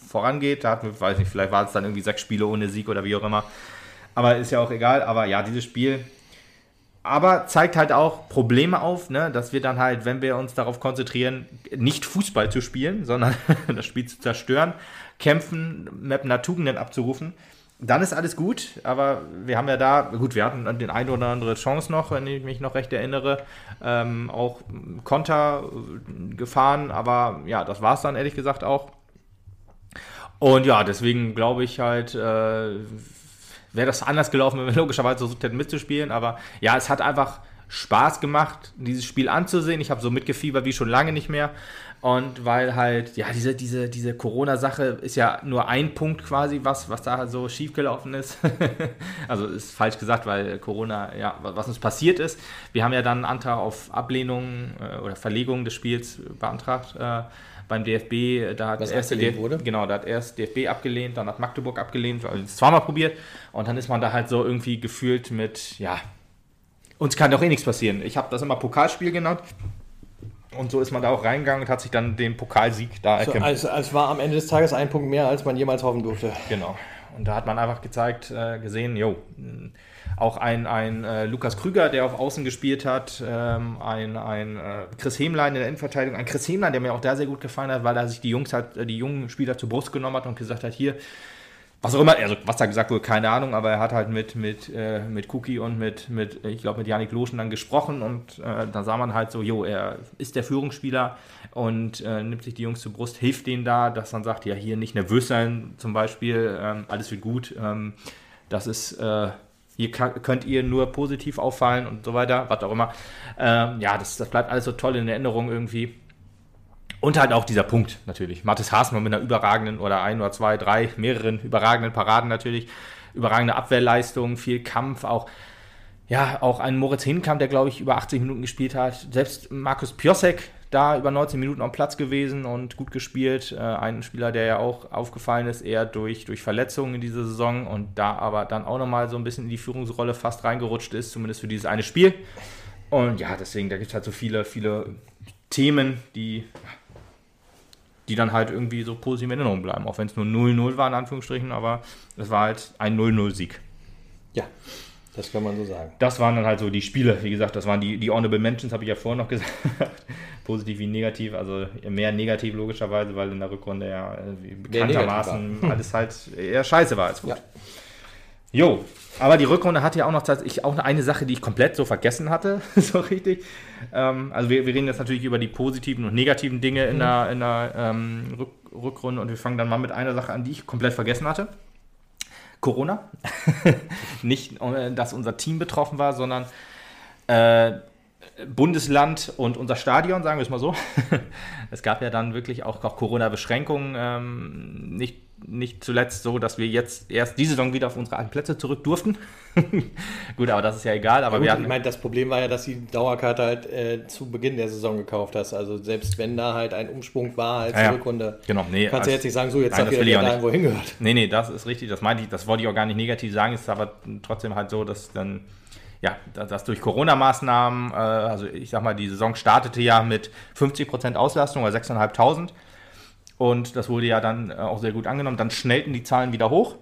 vorangeht. Da hatten wir, weiß nicht, vielleicht war es dann irgendwie sechs Spiele ohne Sieg oder wie auch immer. Aber ist ja auch egal. Aber ja, dieses Spiel. Aber zeigt halt auch Probleme auf, ne? dass wir dann halt, wenn wir uns darauf konzentrieren, nicht Fußball zu spielen, sondern das Spiel zu zerstören, kämpfen, mit einer Tugenden abzurufen, dann ist alles gut. Aber wir haben ja da, gut, wir hatten den eine oder andere Chance noch, wenn ich mich noch recht erinnere, ähm, auch Konter äh, gefahren. Aber ja, das war es dann ehrlich gesagt auch. Und ja, deswegen glaube ich halt, äh, wäre das anders gelaufen, wenn wir logischerweise versucht hätten mitzuspielen. Aber ja, es hat einfach Spaß gemacht, dieses Spiel anzusehen. Ich habe so mitgefiebert wie schon lange nicht mehr. Und weil halt, ja, diese, diese, diese Corona-Sache ist ja nur ein Punkt quasi, was, was da so schiefgelaufen ist. also ist falsch gesagt, weil Corona, ja, was uns passiert ist. Wir haben ja dann einen Antrag auf Ablehnung äh, oder Verlegung des Spiels beantragt. Äh, beim DFB, da hat Was erst DFB, wurde? Genau, da hat erst DFB abgelehnt, dann hat Magdeburg abgelehnt, also zweimal probiert und dann ist man da halt so irgendwie gefühlt mit, ja, uns kann doch eh nichts passieren. Ich habe das immer Pokalspiel genannt. Und so ist man da auch reingegangen und hat sich dann den Pokalsieg da erkämpft. So, also, es war am Ende des Tages ein Punkt mehr, als man jemals hoffen durfte. Genau. Und da hat man einfach gezeigt, äh, gesehen, jo, auch ein, ein äh, Lukas Krüger, der auf Außen gespielt hat, ähm, ein, ein äh, Chris Hemlein in der Innenverteidigung, ein Chris Hemlein, der mir auch da sehr gut gefallen hat, weil er sich die Jungs hat, äh, die jungen Spieler zur Brust genommen hat und gesagt hat, hier, was auch immer, also was da gesagt wurde, keine Ahnung, aber er hat halt mit, mit, äh, mit Cookie und mit, mit ich glaube, mit Janik Loschen dann gesprochen und äh, da sah man halt so, jo, er ist der Führungsspieler und äh, nimmt sich die Jungs zur Brust, hilft denen da, dass man sagt, ja, hier nicht nervös sein zum Beispiel, ähm, alles wird gut, ähm, das ist hier könnt ihr nur positiv auffallen und so weiter, was auch immer. Ähm, ja, das, das bleibt alles so toll in Erinnerung irgendwie. Und halt auch dieser Punkt natürlich. Mathis Haasmann mit einer überragenden oder ein oder zwei, drei, mehreren überragenden Paraden natürlich. Überragende Abwehrleistung, viel Kampf, auch ja, auch ein Moritz Hinkamp, der glaube ich über 80 Minuten gespielt hat. Selbst Markus Piosek, da über 19 Minuten am Platz gewesen und gut gespielt. Äh, ein Spieler, der ja auch aufgefallen ist, eher durch, durch Verletzungen in dieser Saison und da aber dann auch nochmal so ein bisschen in die Führungsrolle fast reingerutscht ist, zumindest für dieses eine Spiel. Und ja, deswegen, da gibt es halt so viele, viele Themen, die, die dann halt irgendwie so positiv in Erinnerung bleiben. Auch wenn es nur 0-0 war, in Anführungsstrichen, aber es war halt ein 0-0-Sieg. Ja, das kann man so sagen. Das waren dann halt so die Spiele. Wie gesagt, das waren die, die Honorable Mentions, habe ich ja vorhin noch gesagt. Positiv wie negativ. Also mehr negativ logischerweise, weil in der Rückrunde ja äh, bekanntermaßen alles halt eher scheiße war als gut. Ja. Jo, aber die Rückrunde hatte ja auch noch tatsächlich auch eine Sache, die ich komplett so vergessen hatte, so richtig. Ähm, also wir, wir, reden jetzt natürlich über die positiven und negativen Dinge in mhm. der, in der ähm, Rück, Rückrunde und wir fangen dann mal mit einer Sache an, die ich komplett vergessen hatte. Corona. Nicht, äh, dass unser Team betroffen war, sondern äh, Bundesland und unser Stadion, sagen wir es mal so. es gab ja dann wirklich auch, auch Corona-Beschränkungen, ähm, nicht nicht zuletzt so, dass wir jetzt erst diese Saison wieder auf unsere alten Plätze zurück durften. gut, aber das ist ja egal. Aber ja, gut, wir hatten, ich meine, das Problem war ja, dass die Dauerkarte halt äh, zu Beginn der Saison gekauft hast. Also selbst wenn da halt ein Umsprung war als ja, Rückrunde, genau, nee, kannst du jetzt nicht sagen, so jetzt nein, sagt ihr da wohin gehört. Nee, nee, das ist richtig. Das meinte ich, das wollte ich auch gar nicht negativ sagen. Es ist aber trotzdem halt so, dass dann ja, dass durch Corona-Maßnahmen, äh, also ich sag mal, die Saison startete ja mit 50% Auslastung oder 6.500 und das wurde ja dann äh, auch sehr gut angenommen. Dann schnellten die Zahlen wieder hoch.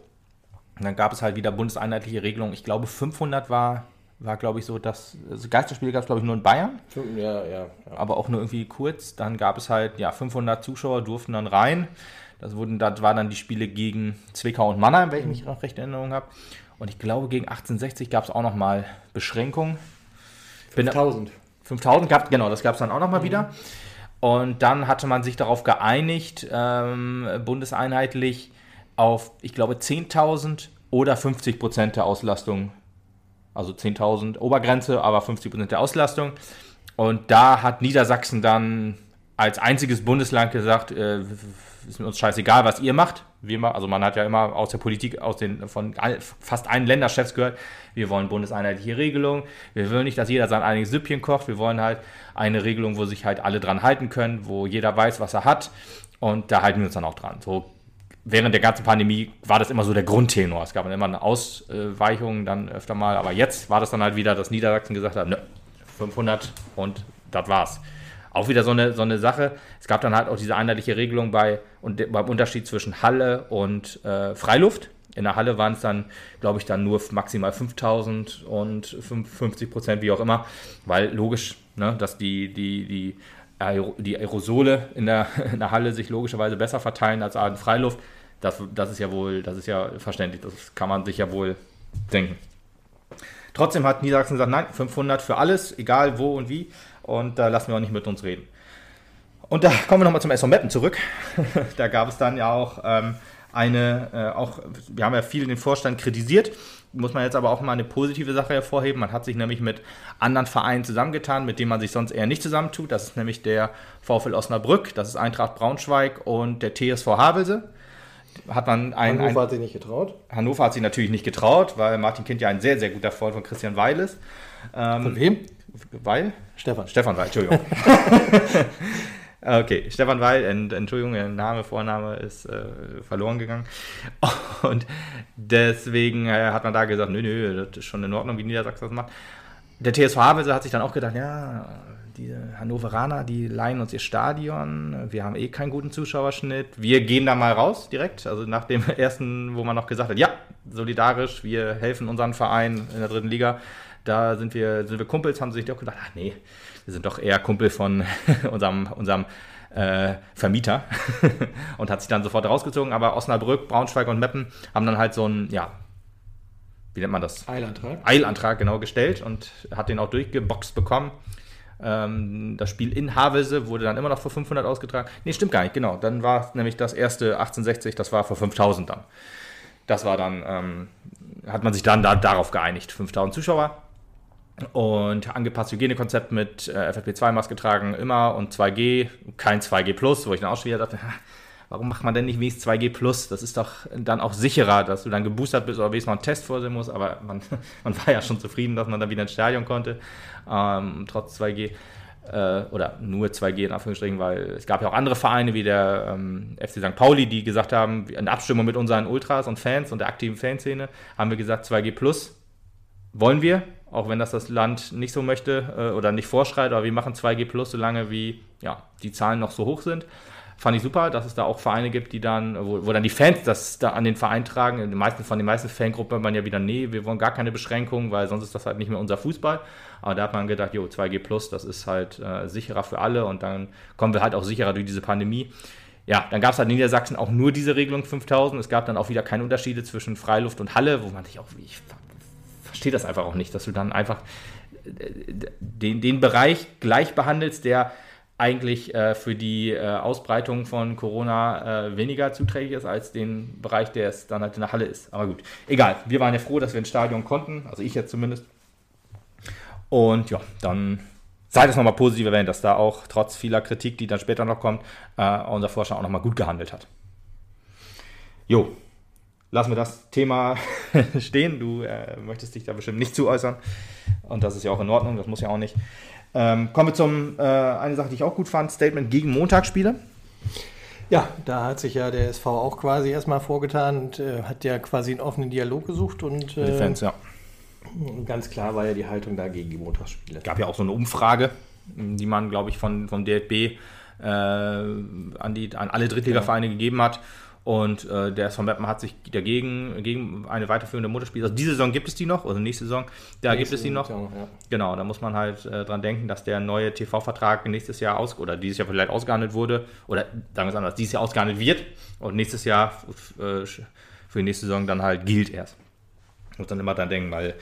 Und dann gab es halt wieder bundeseinheitliche Regelungen. Ich glaube, 500 war, war glaube ich, so das. Also Geisterspiele gab es, glaube ich, nur in Bayern. Ja, ja, ja. Aber auch nur irgendwie kurz. Dann gab es halt, ja, 500 Zuschauer durften dann rein. Das, wurden, das waren dann die Spiele gegen Zwickau und Mannheim, wenn ich mich noch recht in Erinnerung habe. Und ich glaube, gegen 1860 gab es auch noch mal Beschränkungen. 5000. 5000 gab genau, das gab es dann auch noch mal mhm. wieder. Und dann hatte man sich darauf geeinigt, ähm, bundeseinheitlich auf, ich glaube, 10.000 oder 50 Prozent der Auslastung. Also 10.000 Obergrenze, aber 50 Prozent der Auslastung. Und da hat Niedersachsen dann als einziges Bundesland gesagt, äh, ist uns scheißegal, was ihr macht. Wir, also man hat ja immer aus der Politik, aus den, von fast allen Länderchefs gehört, wir wollen bundeseinheitliche Regelungen. Wir wollen nicht, dass jeder sein eigenes Süppchen kocht. Wir wollen halt eine Regelung, wo sich halt alle dran halten können, wo jeder weiß, was er hat. Und da halten wir uns dann auch dran. So während der ganzen Pandemie war das immer so der Grundtenor. Es gab immer eine Ausweichung dann öfter mal. Aber jetzt war das dann halt wieder, dass Niedersachsen gesagt hat, ne, 500 und das war's. Auch wieder so eine, so eine Sache. Es gab dann halt auch diese einheitliche Regelung bei, und beim Unterschied zwischen Halle und äh, Freiluft. In der Halle waren es dann, glaube ich, dann nur maximal 5000 und 50 Prozent, wie auch immer, weil logisch, ne, dass die, die, die, die Aerosole in der, in der Halle sich logischerweise besser verteilen als in Freiluft. Das, das ist ja wohl, das ist ja verständlich, das kann man sich ja wohl denken. Trotzdem hat Niedersachsen gesagt, nein, 500 für alles, egal wo und wie. Und da lassen wir auch nicht mit uns reden. Und da kommen wir nochmal zum SV Meppen zurück. da gab es dann ja auch ähm, eine, äh, auch, wir haben ja viel den Vorstand kritisiert, muss man jetzt aber auch mal eine positive Sache hervorheben. Man hat sich nämlich mit anderen Vereinen zusammengetan, mit denen man sich sonst eher nicht zusammentut. Das ist nämlich der VfL Osnabrück, das ist Eintracht Braunschweig und der TSV Havelse. Hat man ein, Hannover ein, hat sich nicht getraut. Hannover hat sich natürlich nicht getraut, weil Martin Kind ja ein sehr, sehr guter Freund von Christian Weil ist. Ähm, von wem? Weil? Stefan. Stefan Weil, Entschuldigung. Okay, Stefan Weil, Entschuldigung, der Name, Vorname ist äh, verloren gegangen. Und deswegen äh, hat man da gesagt, nö, nö, das ist schon in Ordnung, wie Niedersachsen das macht. Der TSV Havelse hat sich dann auch gedacht, ja, die Hannoveraner, die leihen uns ihr Stadion, wir haben eh keinen guten Zuschauerschnitt, wir gehen da mal raus direkt. Also nach dem ersten, wo man noch gesagt hat, ja, solidarisch, wir helfen unseren Verein in der dritten Liga, da sind wir, sind wir Kumpels, haben sie sich doch gedacht, ach nee, wir sind doch eher Kumpel von unserem, unserem äh, Vermieter und hat sich dann sofort rausgezogen. Aber Osnabrück, Braunschweig und Meppen haben dann halt so ein, ja, wie nennt man das? Eilantrag. Eilantrag, genau, gestellt und hat den auch durchgeboxt bekommen. Ähm, das Spiel in Havelse wurde dann immer noch für 500 ausgetragen. Nee, stimmt gar nicht, genau. Dann war nämlich das erste 1860, das war für 5000 dann. Das war dann, ähm, hat man sich dann da, darauf geeinigt. 5000 Zuschauer und angepasste Hygienekonzept mit äh, FFP2-Maske tragen immer und 2G, kein 2G Plus, wo ich dann auch schon wieder dachte, warum macht man denn nicht wenigstens 2G Plus? Das ist doch dann auch sicherer, dass du dann geboostert bist oder wenigstens noch einen Test vorsehen musst, aber man, man war ja schon zufrieden, dass man dann wieder ins Stadion konnte, ähm, trotz 2G. äh, oder nur 2G in Anführungsstrichen, weil es gab ja auch andere Vereine wie der ähm, FC St. Pauli, die gesagt haben, in Abstimmung mit unseren Ultras und Fans und der aktiven Fanszene, haben wir gesagt, 2G plus wollen wir, auch wenn das das Land nicht so möchte äh, oder nicht vorschreibt, aber wir machen 2G plus, solange wie ja, die Zahlen noch so hoch sind. Fand ich super, dass es da auch Vereine gibt, die dann, wo, wo dann die Fans das da an den Verein tragen. In meisten, von den meisten Fangruppen man ja wieder, nee, wir wollen gar keine Beschränkungen, weil sonst ist das halt nicht mehr unser Fußball. Aber da hat man gedacht, jo, 2G Plus, das ist halt äh, sicherer für alle und dann kommen wir halt auch sicherer durch diese Pandemie. Ja, dann gab es halt in Niedersachsen auch nur diese Regelung 5000. Es gab dann auch wieder keine Unterschiede zwischen Freiluft und Halle, wo man sich auch, ich verstehe das einfach auch nicht, dass du dann einfach äh, den, den Bereich gleich behandelst, der eigentlich äh, für die äh, Ausbreitung von Corona äh, weniger zuträglich ist als den Bereich, der es dann halt in der Halle ist. Aber gut, egal. Wir waren ja froh, dass wir ins Stadion konnten, also ich jetzt zumindest. Und ja, dann sei das nochmal positiv erwähnt, dass da auch trotz vieler Kritik, die dann später noch kommt, äh, unser Vorstand auch nochmal gut gehandelt hat. Jo, lassen wir das Thema stehen. Du äh, möchtest dich da bestimmt nicht zu äußern. Und das ist ja auch in Ordnung, das muss ja auch nicht. Ähm, kommen wir zum, äh, eine Sache, die ich auch gut fand, Statement gegen Montagsspiele. Ja, da hat sich ja der SV auch quasi erstmal vorgetan und äh, hat ja quasi einen offenen Dialog gesucht und äh, Defense, ja. ganz klar war ja die Haltung da gegen die Montagsspiele. Es gab ja auch so eine Umfrage, die man, glaube ich, von, vom DFB äh, an, die, an alle Drittligavereine ja. gegeben hat. Und äh, der SV Meppen hat sich dagegen gegen eine weiterführende Motorspiel. Also diese Saison gibt es die noch, also nächste Saison, da nächste gibt es die noch. Saison, ja. Genau, da muss man halt äh, dran denken, dass der neue TV-Vertrag nächstes Jahr aus oder dieses Jahr vielleicht ausgehandelt wurde oder sagen wir es anders, dieses Jahr ausgehandelt wird und nächstes Jahr äh, für die nächste Saison dann halt gilt erst. Muss dann immer dran denken, weil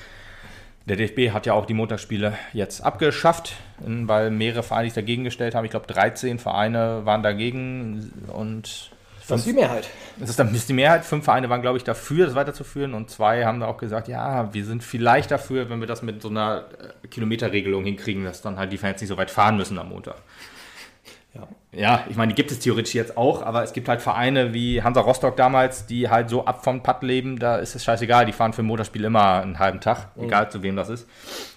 der DFB hat ja auch die Montagsspiele jetzt abgeschafft, weil mehrere Vereine sich dagegen gestellt haben. Ich glaube, 13 Vereine waren dagegen und das ist die Mehrheit. Das ist, dann, die Mehrheit. Fünf Vereine waren, glaube ich, dafür, das weiterzuführen. Und zwei haben da auch gesagt, ja, wir sind vielleicht dafür, wenn wir das mit so einer äh, Kilometerregelung hinkriegen, dass dann halt die Fans nicht so weit fahren müssen am Montag. Ja. ja, ich meine, die gibt es theoretisch jetzt auch, aber es gibt halt Vereine wie Hansa Rostock damals, die halt so ab vom Pad leben, da ist es scheißegal, die fahren für ein Motorspiel immer einen halben Tag, mhm. egal zu wem das ist.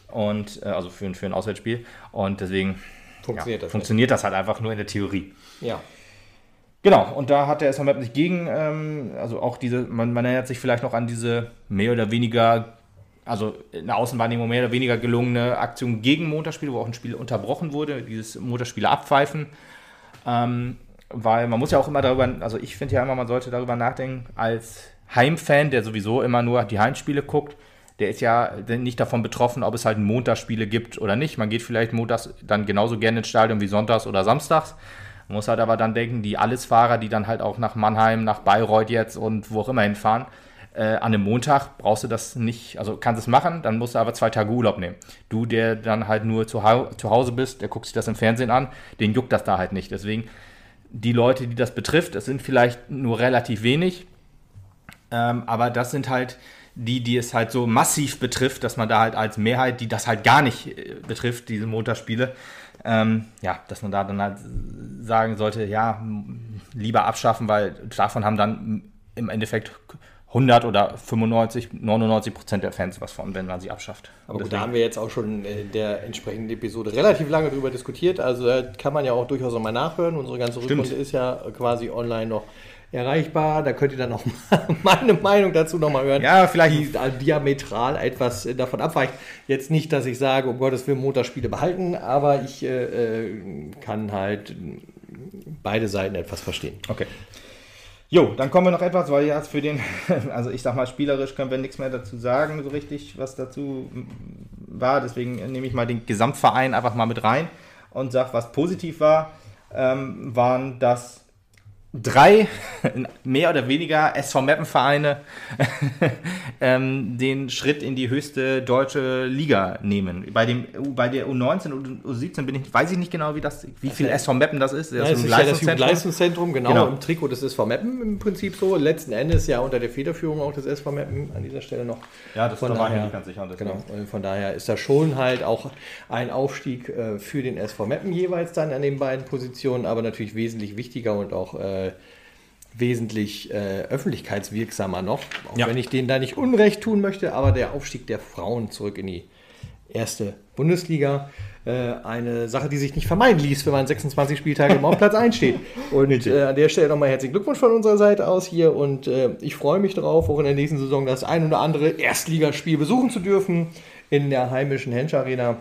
Und äh, also für, für ein Auswärtsspiel. Und deswegen funktioniert, ja, das, funktioniert das halt einfach nur in der Theorie. Ja. Genau, und da hat der SV Meppen sich gegen, ähm, also auch diese, man, man erinnert sich vielleicht noch an diese mehr oder weniger, also eine Außenwahrnehmung mehr oder weniger gelungene Aktion gegen Montagsspiele, wo auch ein Spiel unterbrochen wurde, dieses Montagsspiele abpfeifen. Ähm, weil man muss ja auch immer darüber, also ich finde ja immer, man sollte darüber nachdenken, als Heimfan, der sowieso immer nur die Heimspiele guckt, der ist ja nicht davon betroffen, ob es halt Montagsspiele gibt oder nicht. Man geht vielleicht montags dann genauso gerne ins Stadion wie sonntags oder samstags. Man muss halt aber dann denken, die Allesfahrer, die dann halt auch nach Mannheim, nach Bayreuth jetzt und wo auch immer hinfahren, äh, an einem Montag brauchst du das nicht, also kannst es machen, dann musst du aber zwei Tage Urlaub nehmen. Du, der dann halt nur zu, zu Hause bist, der guckt sich das im Fernsehen an, den juckt das da halt nicht. Deswegen, die Leute, die das betrifft, das sind vielleicht nur relativ wenig, ähm, aber das sind halt die, die es halt so massiv betrifft, dass man da halt als Mehrheit, die das halt gar nicht äh, betrifft, diese Montagsspiele, ähm, ja, dass man da dann halt sagen sollte, ja, lieber abschaffen, weil davon haben dann im Endeffekt 100 oder 95, 99 Prozent der Fans was von, wenn man sie abschafft. Aber gut, da haben wir jetzt auch schon in der entsprechenden Episode relativ lange drüber diskutiert. Also da kann man ja auch durchaus nochmal nachhören. Unsere ganze Rückrunde ist ja quasi online noch erreichbar. Da könnt ihr dann auch meine Meinung dazu nochmal hören. Ja, vielleicht. Die diametral etwas äh, davon abweicht. Jetzt nicht, dass ich sage, um Gottes Willen Motorspiele behalten, aber ich äh, äh, kann halt beide Seiten etwas verstehen. Okay. Jo, dann kommen wir noch etwas, weil jetzt für den, also ich sag mal, spielerisch können wir nichts mehr dazu sagen, so richtig, was dazu war. Deswegen nehme ich mal den Gesamtverein einfach mal mit rein und sag, was positiv war, ähm, waren, dass drei mehr oder weniger SV Meppen-Vereine ähm, den Schritt in die höchste deutsche Liga nehmen. Bei, dem, bei der U19 und U17 bin ich, weiß ich nicht genau, wie, das, wie viel SV Meppen das ist. Das, ja, ist, das ist das Leistungszentrum, genau, genau, im Trikot des SV Meppen im Prinzip so. Letzten Endes ja unter der Federführung auch des SV Meppen an dieser Stelle noch. Ja, das von war ich nicht ganz sicher. Genau, von daher ist das schon halt auch ein Aufstieg äh, für den SV Meppen jeweils dann an den beiden Positionen, aber natürlich wesentlich wichtiger und auch äh, wesentlich äh, öffentlichkeitswirksamer noch, auch ja. wenn ich denen da nicht Unrecht tun möchte, aber der Aufstieg der Frauen zurück in die erste Bundesliga. Äh, eine Sache, die sich nicht vermeiden ließ, wenn man 26 Spieltage immer auf Platz 1 steht. Und äh, an der Stelle nochmal herzlichen Glückwunsch von unserer Seite aus hier. Und äh, ich freue mich darauf, auch in der nächsten Saison das ein oder andere Erstligaspiel besuchen zu dürfen in der heimischen Hensch Arena.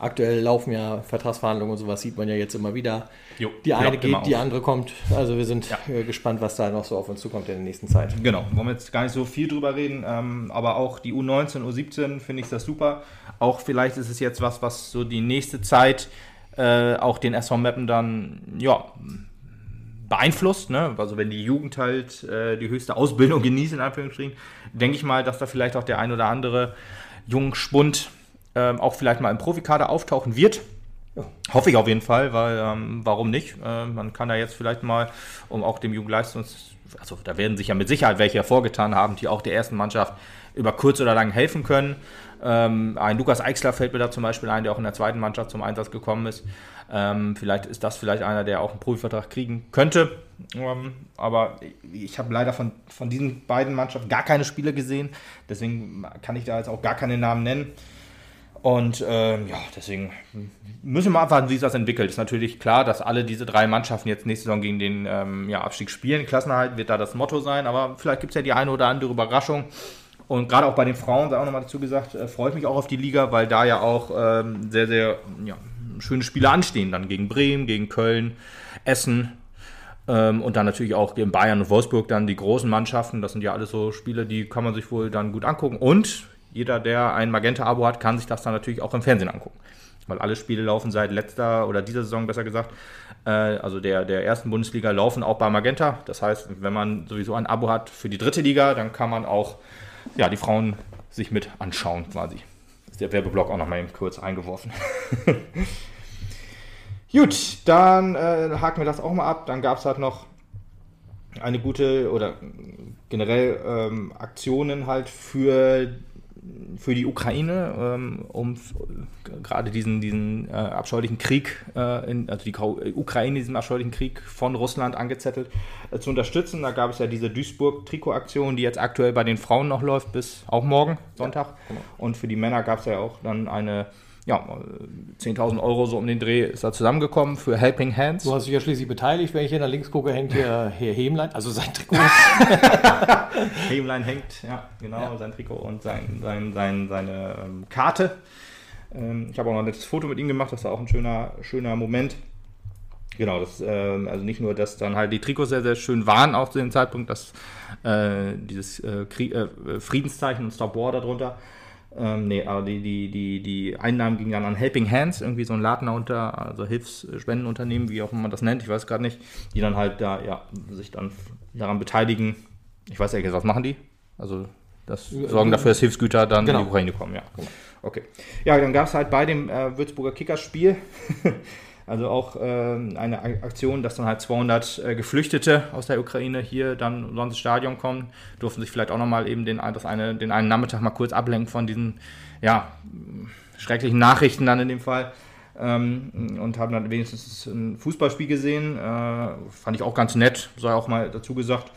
Aktuell laufen ja Vertragsverhandlungen und sowas, sieht man ja jetzt immer wieder. Jo, die eine geht, die andere kommt. Also wir sind ja. Äh, gespannt, was da noch so auf uns zukommt in der nächsten Zeit. Genau, wollen wir jetzt gar nicht so viel drüber reden, ähm, aber auch die U19, U17 finde ich das super. Auch vielleicht ist es jetzt was, was so die nächste Zeit äh, auch den SV Mappen dann, ja, beeinflusst. Ne? Also wenn die Jugend halt äh, die höchste Ausbildung genießt, in Anführungsstrichen, denke ich mal, dass da vielleicht auch der ein oder andere Jungspund ähm, auch vielleicht mal im Profikader auftauchen wird. Ja. Hoffe ich auf jeden Fall, weil ähm, warum nicht? Äh, man kann da jetzt vielleicht mal, um auch dem Jugendleistungs... Also da werden sich ja mit Sicherheit welche hervorgetan haben, die auch der ersten Mannschaft über kurz oder lang helfen können. Ähm, ein Lukas Eichsler fällt mir da zum Beispiel ein, der auch in der zweiten Mannschaft zum Einsatz gekommen ist. Ähm, vielleicht ist das vielleicht einer, der auch einen Profivertrag kriegen könnte. Ähm, aber ich habe leider von, von diesen beiden Mannschaften gar keine Spiele gesehen. Deswegen kann ich da jetzt auch gar keine Namen nennen. Und ähm, ja, deswegen müssen wir mal abwarten, wie sich das entwickelt. Ist natürlich klar, dass alle diese drei Mannschaften jetzt nächste Saison gegen den ähm, ja, Abstieg spielen. Klassenerhalt wird da das Motto sein, aber vielleicht gibt es ja die eine oder andere Überraschung. Und gerade auch bei den Frauen, sei auch nochmal dazu gesagt, äh, freue ich mich auch auf die Liga, weil da ja auch ähm, sehr, sehr ja, schöne Spiele anstehen. Dann gegen Bremen, gegen Köln, Essen ähm, und dann natürlich auch gegen Bayern und Wolfsburg dann die großen Mannschaften. Das sind ja alles so Spiele, die kann man sich wohl dann gut angucken. Und jeder, der ein Magenta-Abo hat, kann sich das dann natürlich auch im Fernsehen angucken. Weil alle Spiele laufen seit letzter oder dieser Saison besser gesagt, äh, also der, der ersten Bundesliga laufen auch bei Magenta. Das heißt, wenn man sowieso ein Abo hat für die dritte Liga, dann kann man auch ja, die Frauen sich mit anschauen quasi. Ist der Werbeblock auch noch mal eben kurz eingeworfen. Gut, dann äh, haken wir das auch mal ab. Dann gab es halt noch eine gute oder generell ähm, Aktionen halt für für die Ukraine, ähm, um gerade diesen, diesen äh, abscheulichen Krieg, äh, in, also die Ukraine diesen abscheulichen Krieg von Russland angezettelt, äh, zu unterstützen. Da gab es ja diese Duisburg-Trikot-Aktion, die jetzt aktuell bei den Frauen noch läuft, bis auch morgen, Sonntag. Ja, genau. Und für die Männer gab es ja auch dann eine ja, 10.000 Euro so um den Dreh ist da zusammengekommen für Helping Hands. Du hast dich ja schließlich beteiligt, wenn ich hier nach links gucke, hängt hier Herr Hemlein, also sein Trikot. Hemlein hängt, ja, genau, ja. sein Trikot und sein, sein, sein, seine ähm, Karte. Ähm, ich habe auch noch ein letztes Foto mit ihm gemacht, das war auch ein schöner, schöner Moment. Genau, das, ähm, also nicht nur, dass dann halt die Trikots sehr, sehr schön waren, auch zu dem Zeitpunkt, dass äh, dieses äh, äh, Friedenszeichen und Stop War darunter, ähm, nee, aber die, die, die, die Einnahmen gingen dann an Helping Hands, irgendwie so ein Ladner unter, also Hilfsspendenunternehmen, wie auch immer man das nennt, ich weiß gerade nicht, die dann halt da, ja, sich dann daran beteiligen. Ich weiß ehrlich was machen die? Also das sorgen dafür, dass Hilfsgüter dann genau. in die Ukraine kommen, ja. Genau. Okay. Ja, dann gab es halt bei dem äh, Würzburger Kickerspiel Also auch äh, eine Aktion, dass dann halt 200 äh, Geflüchtete aus der Ukraine hier dann ins Stadion kommen, durften sich vielleicht auch nochmal eben den, das eine, den einen Nachmittag mal kurz ablenken von diesen ja, schrecklichen Nachrichten dann in dem Fall. Ähm, und haben dann wenigstens ein Fußballspiel gesehen. Äh, fand ich auch ganz nett, sei auch mal dazu gesagt.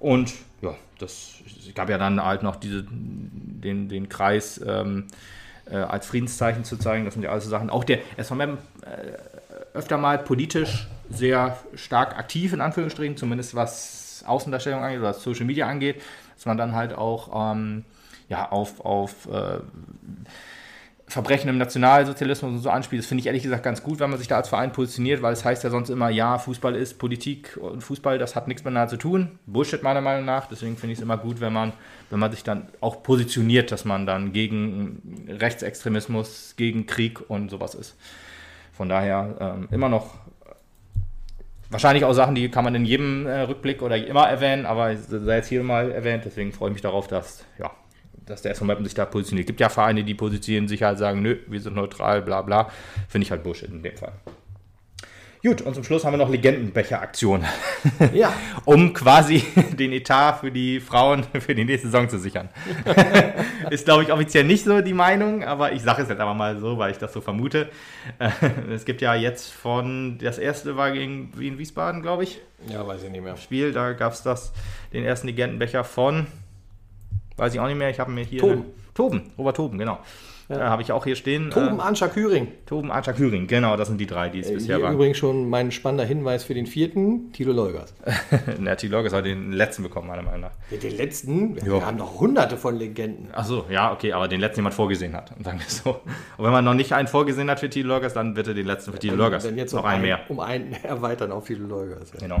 Und ja, das gab ja dann halt noch diese, den, den Kreis ähm, äh, als Friedenszeichen zu zeigen. Das sind ja alles Sachen. Auch der SVM öfter mal politisch sehr stark aktiv, in Anführungsstrichen, zumindest was Außendarstellung angeht oder was Social Media angeht, dass man dann halt auch ähm, ja, auf, auf äh, Verbrechen im Nationalsozialismus und so anspielt. Das finde ich ehrlich gesagt ganz gut, wenn man sich da als Verein positioniert, weil es heißt ja sonst immer, ja, Fußball ist Politik und Fußball, das hat nichts miteinander zu tun. Bullshit meiner Meinung nach. Deswegen finde ich es immer gut, wenn man, wenn man sich dann auch positioniert, dass man dann gegen Rechtsextremismus, gegen Krieg und sowas ist. Von daher ähm, immer noch wahrscheinlich auch Sachen, die kann man in jedem äh, Rückblick oder immer erwähnen, aber sei jetzt hier mal erwähnt, deswegen freue ich mich darauf, dass, ja, dass der SV Mappen sich da positioniert. Es gibt ja Vereine, die positionieren sich halt, sagen, nö, wir sind neutral, bla bla. Finde ich halt Bullshit in dem Fall. Gut, und zum Schluss haben wir noch Legendenbecher-Aktion. Ja. um quasi den Etat für die Frauen für die nächste Saison zu sichern. Ist, glaube ich, offiziell nicht so die Meinung, aber ich sage es jetzt einfach mal so, weil ich das so vermute. Es gibt ja jetzt von, das erste war gegen Wien Wiesbaden, glaube ich. Ja, weiß ich nicht mehr. Spiel, da gab es das, den ersten Legendenbecher von weiß ich auch nicht mehr. Ich habe mir hier. Toben. Toben, Robert Toben, genau. Ja. Äh, habe ich auch hier stehen. Toben äh, Anscha Küring. Toben Anscha Küring, genau, das sind die drei, die es Äh, bisher Hier waren. übrigens schon mein spannender Hinweis für den vierten, Tilo Leugers. Der T-Log hat den letzten bekommen, meiner Meinung nach. Ja, den letzten, wir Jo. haben noch hunderte von Legenden. Ach so, ja, okay, aber den letzten jemand vorgesehen hat. Sagen wir so. Und wenn man noch nicht einen vorgesehen hat für T-Loggers, dann bitte den letzten für T-Loggers. Dann jetzt noch um einen mehr. Um einen erweitern auf Tilo Leugers. Ja. Genau.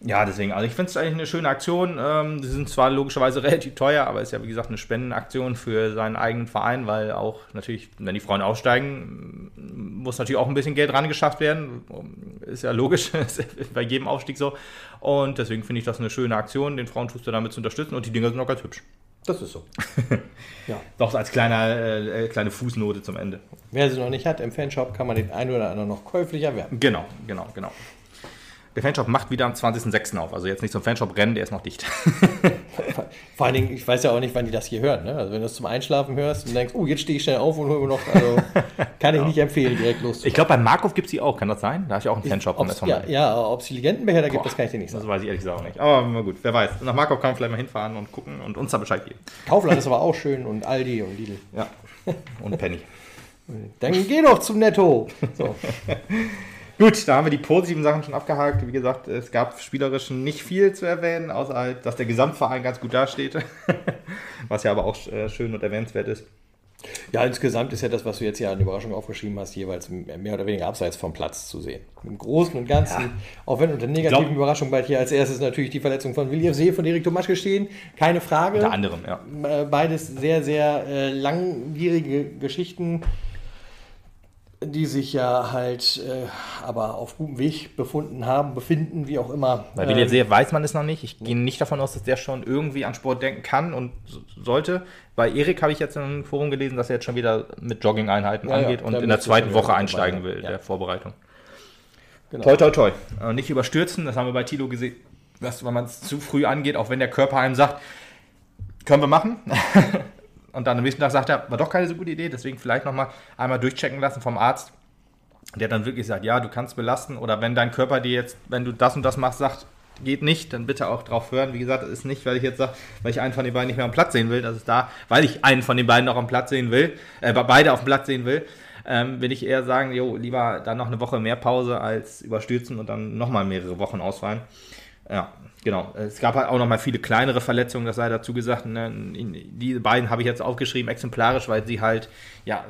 Ja, deswegen, also ich finde es eigentlich eine schöne Aktion. Ähm, die sind zwar logischerweise relativ teuer, aber ist ja wie gesagt eine Spendenaktion für seinen eigenen Verein, weil auch natürlich, wenn die Frauen aufsteigen, muss natürlich auch ein bisschen Geld rangeschafft werden. Ist ja logisch, ist bei jedem Aufstieg so. Und deswegen finde ich das eine schöne Aktion, den Frauen tust du damit zu unterstützen und die Dinger sind auch ganz hübsch. Das ist so. ja. Doch als kleiner, äh, kleine Fußnote zum Ende. Wer sie noch nicht hat, im Fanshop kann man den einen oder anderen noch käuflich erwerben. Genau, genau, genau. Der Fanshop macht wieder am 20.06. auf. Also jetzt nicht zum Fanshop rennen, der ist noch dicht. Vor allen Dingen, ich weiß ja auch nicht, wann die das hier hören. Ne? Also wenn du es zum Einschlafen hörst und denkst, oh, jetzt stehe ich schnell auf und hole mir noch, also kann ich nicht empfehlen, direkt los. Ich glaube, bei Markov gibt es die auch, kann das sein? Da ist ja auch ein Fanshop Tommy. ja, ja, ob es die Legendenbecher da gibt, das kann ich dir nicht Das sagen. weiß ich ehrlich gesagt auch nicht. Aber gut, wer weiß. Nach Markov kann man vielleicht mal hinfahren und gucken und uns da Bescheid geben. Kaufland ist aber auch schön und Aldi und Lidl. Ja. Und Penny. Dann geh doch zum Netto. So. Gut, da haben wir die positiven Sachen schon abgehakt. Wie gesagt, es gab spielerisch nicht viel zu erwähnen, außer halt, dass der Gesamtverein ganz gut dasteht. Was ja aber auch äh, schön und erwähnenswert ist. Ja, insgesamt ist ja das, was du jetzt hier an Überraschung aufgeschrieben hast, jeweils mehr oder weniger abseits vom Platz zu sehen. Im Großen und Ganzen, auch wenn unter negativen glaub- Überraschungen bald hier als erstes natürlich die Verletzung von William See von Erik Tomaschke stehen, keine Frage. Unter anderem, ja. Äh, Beides sehr, sehr äh, langwierige Geschichten, die sich ja halt äh, aber auf gutem Weg befunden haben, befinden, wie auch immer. Bei Ähm, William See weiß man es noch nicht. Ich gehe nicht davon aus, dass der schon irgendwie an Sport denken kann und so- sollte. Bei Erik habe ich jetzt in einem Forum gelesen, dass er jetzt schon wieder mit Jogging-Einheiten Ja, ja, angeht und da in der zweiten Woche einsteigen will, Ja. der Vorbereitung. Genau. Toi, toi, toi. Äh, nicht überstürzen, das haben wir bei Tilo gesehen, dass wenn man es zu früh angeht, auch wenn der Körper einem sagt, können wir machen. und dann am nächsten Tag sagt er, war doch keine so gute Idee, deswegen vielleicht nochmal einmal durchchecken lassen vom Arzt. Der dann wirklich sagt, ja, du kannst belasten. Oder wenn dein Körper dir jetzt, wenn du das und das machst, sagt, geht nicht, dann bitte auch drauf hören. Wie gesagt, das ist nicht, weil ich jetzt sage, weil ich einen von den beiden nicht mehr am Platz sehen will. Das ist da, weil ich einen von den beiden noch am Platz sehen will, äh, beide auf dem Platz sehen will, ähm, will ich eher sagen, jo, lieber dann noch eine Woche mehr Pause als überstürzen und dann nochmal mehrere Wochen ausfallen. Ja, genau. Es gab halt auch noch mal viele kleinere Verletzungen, das sei dazu gesagt. Ne? Die beiden habe ich jetzt aufgeschrieben, exemplarisch, weil sie halt ja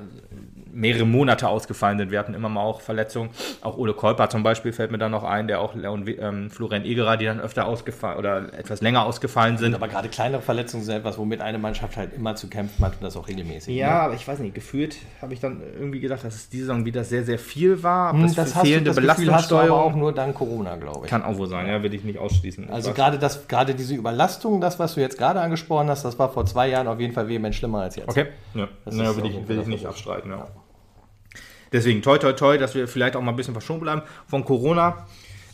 mehrere Monate ausgefallen sind. Wir hatten immer mal auch Verletzungen. Auch Ole Kolper zum Beispiel fällt mir da noch ein, der auch und, ähm, Florian Egerer, die dann öfter ausgefallen oder etwas länger ausgefallen sind. Aber gerade kleinere Verletzungen sind etwas, womit eine Mannschaft halt immer zu kämpfen hat und das auch regelmäßig. Ja, ne? aber ich weiß nicht, gefühlt habe ich dann irgendwie gedacht, dass es diese Saison wieder sehr, sehr viel war. Hm, das, das, hast fehlende du aber Belastungssteuerung auch nur dank Corona, glaube ich. kann auch wohl sein, ja, will ich nicht ausschließen. Also gerade das, gerade diese Überlastung, das, was du jetzt gerade angesprochen hast, das war vor zwei Jahren auf jeden Fall vehement schlimmer als jetzt. Okay, ja, Das ja will, ich, will ich nicht abstreiten. Ja. Deswegen toi toi toi, dass wir vielleicht auch mal ein bisschen verschont bleiben von Corona.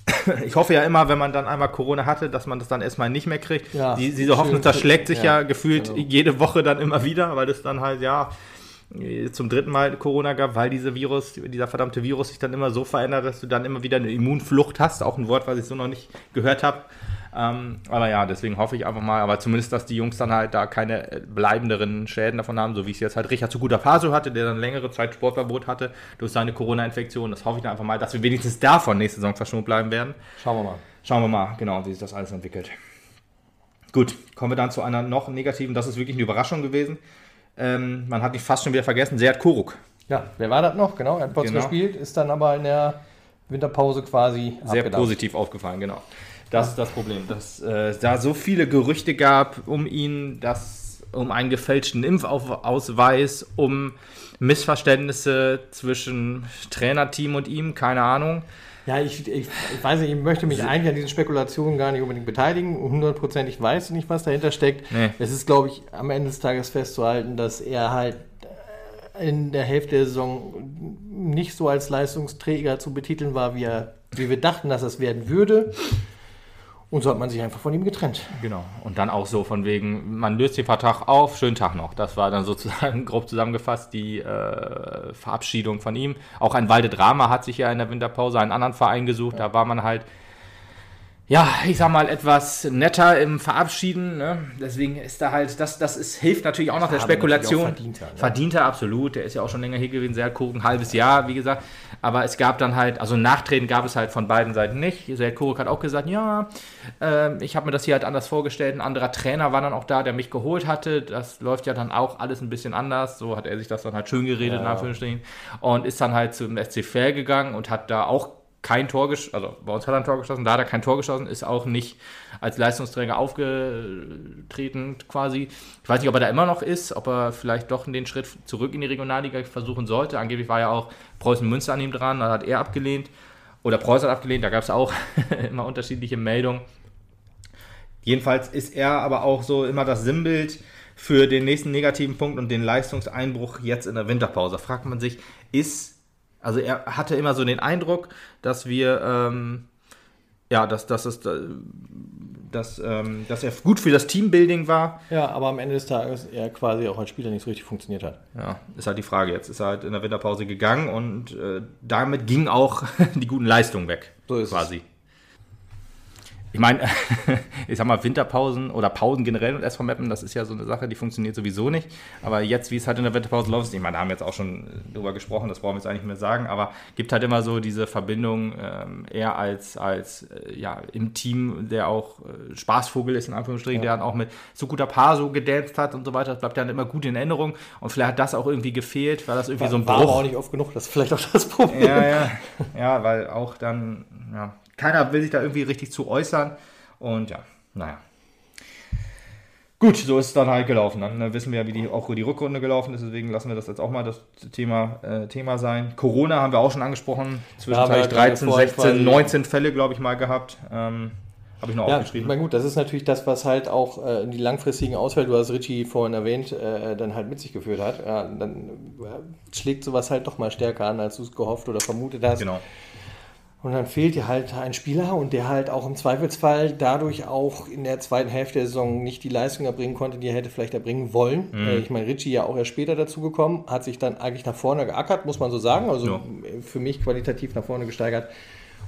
Ich hoffe ja immer, wenn man dann einmal Corona hatte, dass man das dann erstmal nicht mehr kriegt. Ja, Die, diese Hoffnung zerschlägt sich ja, Ja, gefühlt genau. jede Woche dann immer wieder, weil es dann halt ja zum dritten Mal Corona gab, weil diese Virus, dieser verdammte Virus sich dann immer so verändert, dass du dann immer wieder eine Immunflucht hast. Auch ein Wort, was ich so noch nicht gehört habe. Ähm, aber ja, deswegen hoffe ich einfach mal, aber zumindest, dass die Jungs dann halt da keine äh, bleibenderen Schäden davon haben, so wie es jetzt halt Richard zu guter Paso hatte, der dann längere Zeit Sportverbot hatte durch seine Corona-Infektion. Das hoffe ich dann einfach mal, dass wir wenigstens davon nächste Saison verschont bleiben werden. Schauen wir mal. Schauen wir mal, genau, wie sich das alles entwickelt. Gut, kommen wir dann zu einer noch negativen, das ist wirklich eine Überraschung gewesen. Ähm, man hat dich fast schon wieder vergessen, Seat Koruk. Ja, wer war das noch? Genau, er hat kurz Genau. gespielt, ist dann aber in der Winterpause quasi Sehr abgedampft. positiv aufgefallen, genau. Das ist das Problem, dass äh, es da so viele Gerüchte gab um ihn, dass um einen gefälschten Impfausweis, um Missverständnisse zwischen Trainerteam und ihm, keine Ahnung. Ja, ich, ich, ich weiß nicht, ich möchte mich eigentlich an diesen Spekulationen gar nicht unbedingt beteiligen. Hundertprozentig weiß ich nicht, was dahinter steckt. Nee. Es ist, glaube ich, am Ende des Tages festzuhalten, dass er halt äh, in der Hälfte der Saison nicht so als Leistungsträger zu betiteln war, wie, er, wie wir dachten, dass es werden würde. Und so hat man sich einfach von ihm getrennt. Genau. Und dann auch so von wegen, man löst den Vertrag auf, schönen Tag noch. Das war dann sozusagen grob zusammengefasst die äh, Verabschiedung von ihm. Auch ein Walde Drama hat sich ja in der Winterpause einen anderen Verein gesucht. Da war man halt ja, ich sag mal, etwas netter im Verabschieden. Ne? Deswegen ist da halt, das, das ist, hilft natürlich auch noch der Spekulation. Verdienter, ne? Verdienter, absolut. Der ist ja auch schon länger hier gewesen, sehr Kuruk, ein halbes Jahr, wie gesagt. Aber es gab dann halt, also Nachtreten gab es halt von beiden Seiten nicht. Sehr Kuruk hat auch gesagt, ja, äh, ich habe mir das hier halt anders vorgestellt. Ein anderer Trainer war dann auch da, der mich geholt hatte. Das läuft ja dann auch alles ein bisschen anders. So hat er sich das dann halt schön geredet, in Ja. Anführungsstrichen. Und ist dann halt zum SC Fair gegangen und hat da auch kein Tor geschossen, also bei uns hat er ein Tor geschossen, da hat er kein Tor geschossen, ist auch nicht als Leistungsträger aufgetreten quasi. Ich weiß nicht, ob er da immer noch ist, ob er vielleicht doch den Schritt zurück in die Regionalliga versuchen sollte. Angeblich war ja auch Preußen Münster an ihm dran, da hat er abgelehnt. Oder Preußen hat abgelehnt, da gab es auch immer unterschiedliche Meldungen. Jedenfalls ist er aber auch so immer das Sinnbild für den nächsten negativen Punkt und den Leistungseinbruch jetzt in der Winterpause. Fragt man sich, ist, also er hatte immer so den Eindruck, dass wir, ähm, ja, dass, dass, es, dass, ähm, dass er gut für das Teambuilding war. Ja, aber am Ende des Tages er quasi auch als Spieler nicht so richtig funktioniert hat. Ja, ist halt die Frage. Jetzt ist er halt in der Winterpause gegangen und äh, damit ging auch die guten Leistungen weg. So ist es. Ich meine, ich sag mal, Winterpausen oder Pausen generell und SV Meppen, das ist ja so eine Sache, die funktioniert sowieso nicht. Aber jetzt, wie es halt in der Winterpause läuft, ich meine, da haben wir jetzt auch schon äh, drüber gesprochen, das brauchen wir jetzt eigentlich nicht mehr sagen, aber gibt halt immer so diese Verbindung, ähm, er als, als äh, ja, im Team, der auch äh, Spaßvogel ist, in Anführungsstrichen, der dann auch mit so guter Paar so gedanced hat und so weiter, das bleibt dann immer gut in Erinnerung. Und vielleicht hat das auch irgendwie gefehlt, weil das irgendwie so ein war Bruch auch nicht oft genug, das ist vielleicht auch das Problem. ja, ja. Ja, weil auch dann, ja, keiner will sich da irgendwie richtig zu äußern. Und ja, naja. Gut, so ist es dann halt gelaufen. Dann äh, wissen wir ja, wie die, auch die Rückrunde gelaufen ist. Deswegen lassen wir das jetzt auch mal das Thema, äh, Thema sein. Corona haben wir auch schon angesprochen. Zwischenzeitlich Ja, wir haben ja 13, vorhin 16, quasi- 19 Fälle, glaube ich, mal gehabt. Ähm, Habe ich noch Ja, aufgeschrieben. na gut, das ist natürlich das, was halt auch äh, die langfristigen Ausfälle, du hast Richie vorhin erwähnt, äh, dann halt mit sich geführt hat. Ja, dann äh, schlägt sowas halt doch mal stärker an, als du es gehofft oder vermutet hast. Genau. Und dann fehlt dir halt ein Spieler und der halt auch im Zweifelsfall dadurch auch in der zweiten Hälfte der Saison nicht die Leistung erbringen konnte, die er hätte vielleicht erbringen wollen. Mhm. Äh, Ich meine, Richie ja auch erst später dazu gekommen, hat sich dann eigentlich nach vorne geackert, muss man so sagen. Also Ja. für mich qualitativ nach vorne gesteigert.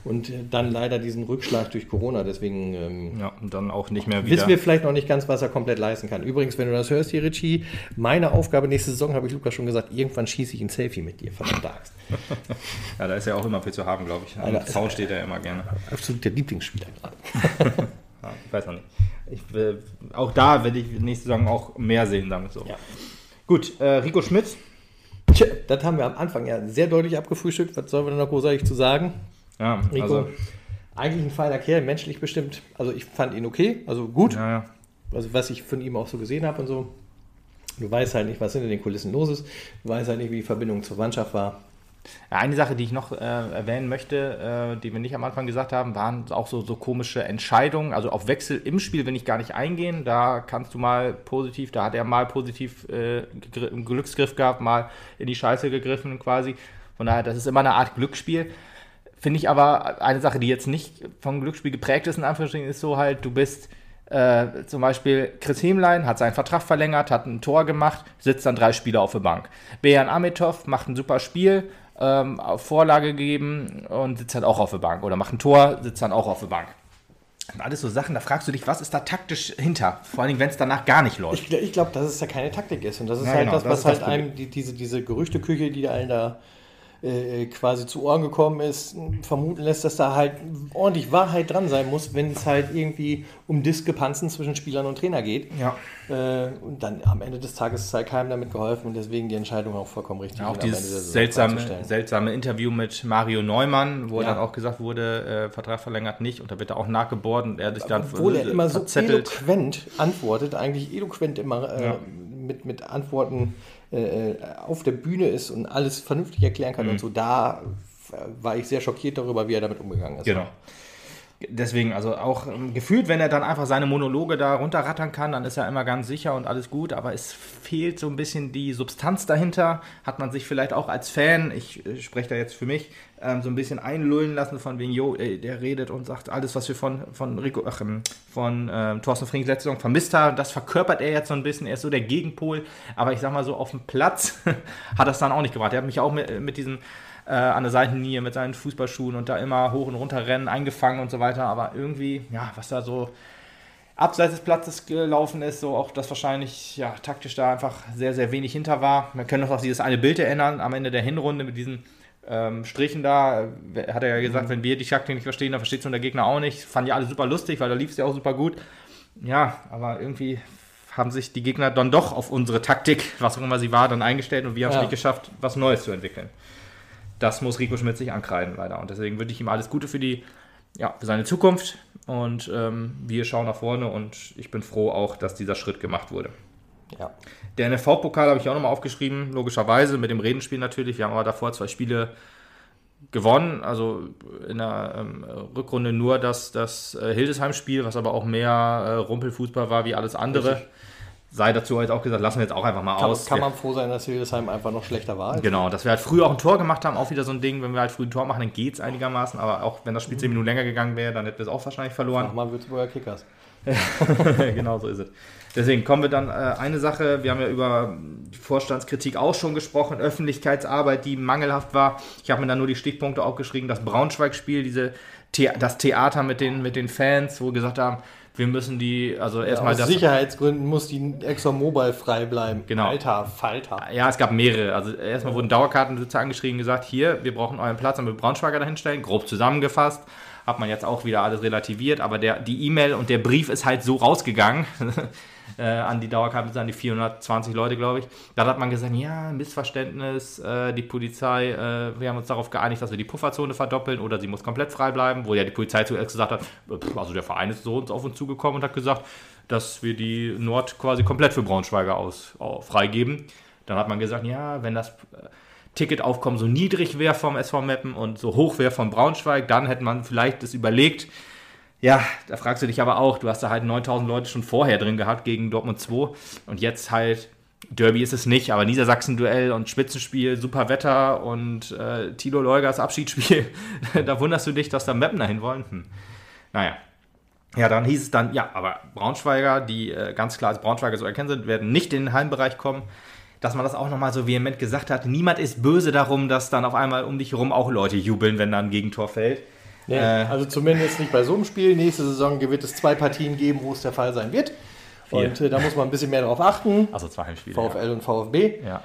Und äh, dann leider diesen Rückschlag durch Corona. Deswegen ähm, Ja, und dann auch nicht mehr wieder. wissen wir vielleicht noch nicht ganz, was er komplett leisten kann. Übrigens, wenn du das hörst hier, Richie, meine Aufgabe nächste Saison, habe ich Lukas schon gesagt, irgendwann schieße ich ein Selfie mit dir, verdammte Axt. ja, da ist ja auch immer viel zu haben, glaube ich. Am Zaun steht er immer gerne. Absolut der Lieblingsspieler gerade. Ja, ich weiß noch nicht. Ich, will- auch da werde ich nächste Saison auch mehr sehen, damit so. Ja. Gut, äh, Rico Schmidt. Tja, das haben wir am Anfang ja sehr deutlich abgefrühstückt. Was sollen wir denn noch großartig zu sagen? Ja, Rico, also, eigentlich ein feiner Kerl, menschlich bestimmt. Also ich fand ihn okay, also gut. ja, ja. Also was ich von ihm auch so gesehen habe und so. Du weißt halt nicht, was hinter den Kulissen los ist. Du weißt halt nicht, wie die Verbindung zur Mannschaft war. Eine Sache, die ich noch äh, erwähnen möchte, äh, die wir nicht am Anfang gesagt haben, waren auch so, so komische Entscheidungen. Also auf Wechsel im Spiel will ich gar nicht eingehen. Da kannst du mal positiv, da hat er mal positiv äh, einen Glücksgriff gehabt, mal in die Scheiße gegriffen quasi. Von daher, das ist immer eine Art Glücksspiel. Finde ich aber eine Sache, die jetzt nicht vom Glücksspiel geprägt ist, in Anführungsstrichen, ist so halt, du bist äh, zum Beispiel Chris Hemlein hat seinen Vertrag verlängert, hat ein Tor gemacht, sitzt dann drei Spieler auf der Bank. Bejan Amitov macht ein super Spiel, ähm, auf Vorlage gegeben und sitzt halt auch auf der Bank. Oder macht ein Tor, sitzt dann auch auf der Bank. Und alles so Sachen, da fragst du dich, was ist da taktisch hinter? Vor allen Dingen, wenn es danach gar nicht läuft. Ich, ich glaube, dass es ja keine Taktik ist. Und das ist Ja, halt genau, das, das was das halt Problem. einem, die, diese, diese Gerüchteküche, die allen da äh, quasi zu Ohren gekommen ist, vermuten lässt, dass da halt ordentlich Wahrheit dran sein muss, wenn es halt irgendwie um Diskrepanzen zwischen Spielern und Trainer geht. Ja. Äh, und dann am Ende des Tages ist halt keinem damit geholfen und deswegen die Entscheidung auch vollkommen richtig. Ja, auch dieses seltsame, seltsame Interview mit Mario Neumann, wo Ja. dann auch gesagt wurde, äh, Vertrag verlängert nicht und da wird er auch nachgebohrt und er sich dann Obwohl er immer so eloquent antwortet, eigentlich eloquent immer äh, Ja. mit, mit Antworten äh, auf der Bühne ist und alles vernünftig erklären kann und so, da äh, war ich sehr schockiert darüber, wie er damit umgegangen ist. Genau. Deswegen, also auch ähm, gefühlt, wenn er dann einfach seine Monologe da runterrattern kann, dann ist er immer ganz sicher und alles gut, aber es fehlt so ein bisschen die Substanz dahinter. Hat man sich vielleicht auch als Fan, ich äh, spreche da jetzt für mich, ähm, so ein bisschen einlullen lassen von wegen, jo, ey, der redet und sagt alles, was wir von, von Rico, ach, ähm, von ähm, Thorsten Frings letzte Saison vermisst haben. Das verkörpert er jetzt so ein bisschen, er ist so der Gegenpol, aber ich sag mal so, auf dem Platz hat das dann auch nicht gebracht. Er hat mich auch mit, mit diesem äh, an der Seitenlinie mit seinen Fußballschuhen und da immer hoch und runter rennen, eingefangen und so weiter. Aber irgendwie, ja, was da so abseits des Platzes gelaufen ist, so auch das wahrscheinlich ja, taktisch da einfach sehr, sehr wenig hinter war. Wir können uns auch dieses eine Bild erinnern am Ende der Hinrunde mit diesen ähm, Strichen da. Hat er ja gesagt, mhm. wenn wir die Taktik nicht verstehen, dann versteht es der Gegner auch nicht. Fand ja alle super lustig, weil da lief es ja auch super gut. Ja, aber irgendwie haben sich die Gegner dann doch auf unsere Taktik, was auch immer sie war, dann eingestellt und wir haben es ja. nicht geschafft, was Neues zu entwickeln. Das muss Rico Schmidt sich ankreiden, leider. Und deswegen wünsche ich ihm alles Gute für die, ja, für seine Zukunft. Und ähm, wir schauen nach vorne und ich bin froh auch, dass dieser Schritt gemacht wurde. Ja. Der NFV-Pokal habe ich auch nochmal aufgeschrieben, logischerweise, mit dem Redenspiel natürlich. Wir haben aber davor zwei Spiele gewonnen, also in der ähm, Rückrunde nur das, das äh, Hildesheim-Spiel, was aber auch mehr äh, Rumpelfußball war wie alles andere. Richtig. Sei dazu jetzt auch gesagt, lassen wir jetzt auch einfach mal kann, aus. Kann man froh sein, dass Hildesheim einfach noch schlechter war? Genau, dass wir halt früher auch ein Tor gemacht haben, auch wieder so ein Ding, wenn wir halt früh ein Tor machen, dann geht es einigermaßen, aber auch wenn das Spiel 10 Minuten länger gegangen wäre, dann hätten wir es auch wahrscheinlich verloren. Mach mal Würzburger Kickers. genau so ist es. Deswegen kommen wir dann äh, eine Sache, wir haben ja über Vorstandskritik auch schon gesprochen, Öffentlichkeitsarbeit, die mangelhaft war. Ich habe mir dann nur die Stichpunkte aufgeschrieben, das Braunschweig-Spiel, diese The das Theater mit den, mit den Fans, wo wir gesagt haben, wir müssen die, also erstmal ja, aus. Sicherheitsgründen muss die ExxonMobil frei bleiben. Genau. Alter, Falter. Ja, es gab mehrere. Also erstmal wurden Dauerkartenbesitzer angeschrieben und gesagt, hier, wir brauchen euren Platz, damit wir Braunschweiger dahinstellen. Grob zusammengefasst hat man jetzt auch wieder alles relativiert, aber der, die E-Mail und der Brief ist halt so rausgegangen äh, an die Dauerkarte, an die 420 Leute, glaube ich. Da hat man gesagt, ja, Missverständnis, äh, die Polizei, äh, wir haben uns darauf geeinigt, dass wir die Pufferzone verdoppeln oder sie muss komplett frei bleiben, wo ja die Polizei zuerst gesagt hat, pff, also der Verein ist so uns auf uns zugekommen und hat gesagt, dass wir die Nord quasi komplett für Braunschweiger aus, freigeben. Dann hat man gesagt, ja, wenn das äh, Ticketaufkommen so niedrig wäre vom SV Meppen und so hoch wäre vom Braunschweig, dann hätte man vielleicht das überlegt. Ja, da fragst du dich aber auch, du hast da halt 9000 Leute schon vorher drin gehabt gegen Dortmund 2 und jetzt halt Derby ist es nicht, aber Niedersachsen-Duell und Spitzenspiel, super Wetter und äh, Tilo Leugers Abschiedsspiel, da wunderst du dich, dass da Meppen dahin wollen. Hm. Naja. Ja, dann hieß es dann, ja, aber Braunschweiger, die äh, ganz klar als Braunschweiger so erkennen sind, werden nicht in den Heimbereich kommen dass man das auch nochmal so vehement gesagt hat. Niemand ist böse darum, dass dann auf einmal um dich herum auch Leute jubeln, wenn da ein Gegentor fällt. Nee, äh, also zumindest nicht bei so einem Spiel. Nächste Saison wird es zwei Partien geben, wo es der Fall sein wird. Vier. Und äh, da muss man ein bisschen mehr darauf achten. Also zwei Heimspiele. VfL ja. und VfB. Ja.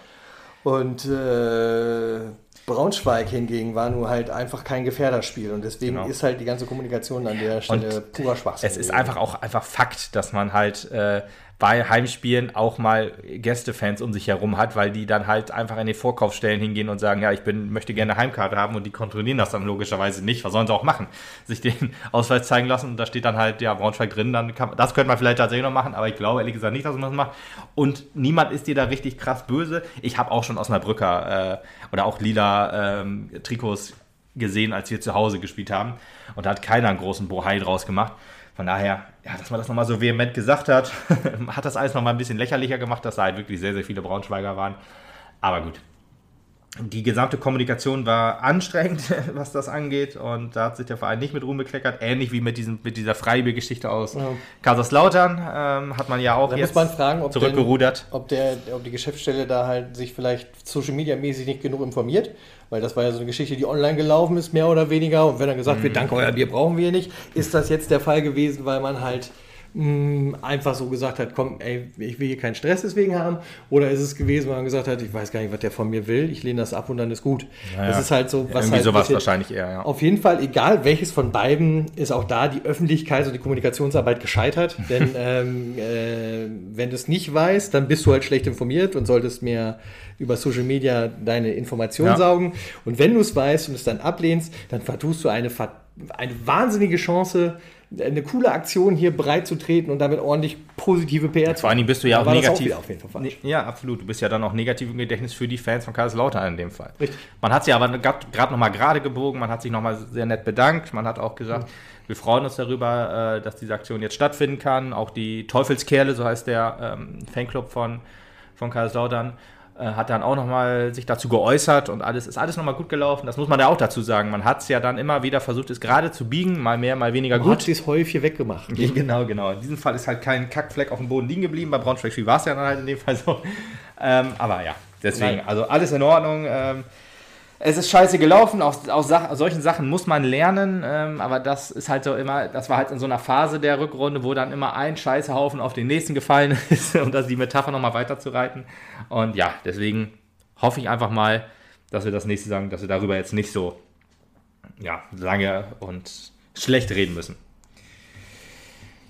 Und äh, Braunschweig hingegen war nur halt einfach kein Gefährderspiel und deswegen genau. ist halt die ganze Kommunikation an der Stelle und purer Schwachsinn. Es ist einfach auch einfach Fakt, dass man halt äh, bei Heimspielen auch mal Gästefans um sich herum hat, weil die dann halt einfach in die Vorkaufsstellen hingehen und sagen, ja, ich bin, möchte gerne Heimkarte haben und die kontrollieren das dann logischerweise nicht. Was sollen sie auch machen? Sich den Ausweis zeigen lassen und da steht dann halt, ja, Braunschweig drin, dann kann, das könnte man vielleicht tatsächlich noch machen, aber ich glaube ehrlich gesagt nicht, dass man das macht. Und niemand ist dir da richtig krass böse. Ich habe auch schon aus einer Brücker äh, oder auch lila ähm, Trikots gesehen, als wir zu Hause gespielt haben. Und da hat keiner einen großen Bohai draus gemacht. Von daher, ja, dass man das nochmal so vehement gesagt hat, hat das alles nochmal ein bisschen lächerlicher gemacht, dass da halt wirklich sehr, sehr viele Braunschweiger waren. Aber gut. Die gesamte Kommunikation war anstrengend, was das angeht, und da hat sich der Verein nicht mit Ruhm bekleckert, ähnlich wie mit, diesem, mit dieser Freibier-Geschichte aus ja. Kaiserslautern. Ähm, hat man ja auch da jetzt muss man fragen, ob zurückgerudert. Den, ob, der, ob die Geschäftsstelle da halt sich vielleicht Social Media mäßig nicht genug informiert weil das war ja so eine Geschichte, die online gelaufen ist, mehr oder weniger. Und wenn dann gesagt wird, mhm. danke, euer Bier brauchen wir nicht, ist das jetzt der Fall gewesen, weil man halt mh, einfach so gesagt hat, komm, ey, ich will hier keinen Stress deswegen haben. Oder ist es gewesen, weil man gesagt hat, ich weiß gar nicht, was der von mir will, ich lehne das ab und dann ist gut. Naja, das ist halt so, was Irgendwie halt sowas wahrscheinlich eher, ja. Auf jeden Fall, egal welches von beiden, ist auch da die Öffentlichkeit und die Kommunikationsarbeit gescheitert. Denn ähm, äh, wenn du es nicht weißt, dann bist du halt schlecht informiert und solltest mehr über Social Media deine Informationen ja. saugen. Und wenn du es weißt und es dann ablehnst, dann vertust du eine, eine wahnsinnige Chance, eine coole Aktion hier breit zu treten und damit ordentlich positive PR zu Vor allem bist du ja auch negativ. Auch ne, ja, absolut. Du bist ja dann auch negativ im Gedächtnis für die Fans von Kaiserslautern in dem Fall. Richtig. Man hat sich aber gerade nochmal gerade gebogen, man hat sich nochmal sehr nett bedankt. Man hat auch gesagt, mhm. wir freuen uns darüber, äh, dass diese Aktion jetzt stattfinden kann. Auch die Teufelskerle, so heißt der ähm, Fanclub von, von Kaiserslautern, hat dann auch nochmal sich dazu geäußert und alles ist alles nochmal gut gelaufen. Das muss man ja auch dazu sagen. Man hat es ja dann immer wieder versucht, es gerade zu biegen, mal mehr, mal weniger man gut. Hat es häufig weggemacht. genau, genau. In diesem Fall ist halt kein Kackfleck auf dem Boden liegen geblieben. Bei Braunschweig war es ja dann halt in dem Fall so. Ähm, aber ja, deswegen, Nein. also alles in Ordnung. Ähm, es ist scheiße gelaufen, aus, aus, aus solchen Sachen muss man lernen, ähm, aber das ist halt so immer, das war halt in so einer Phase der Rückrunde, wo dann immer ein Scheißehaufen auf den nächsten gefallen ist, um das die Metapher nochmal weiterzureiten. Und ja, deswegen hoffe ich einfach mal, dass wir das nächste sagen, dass wir darüber jetzt nicht so ja, lange und schlecht reden müssen.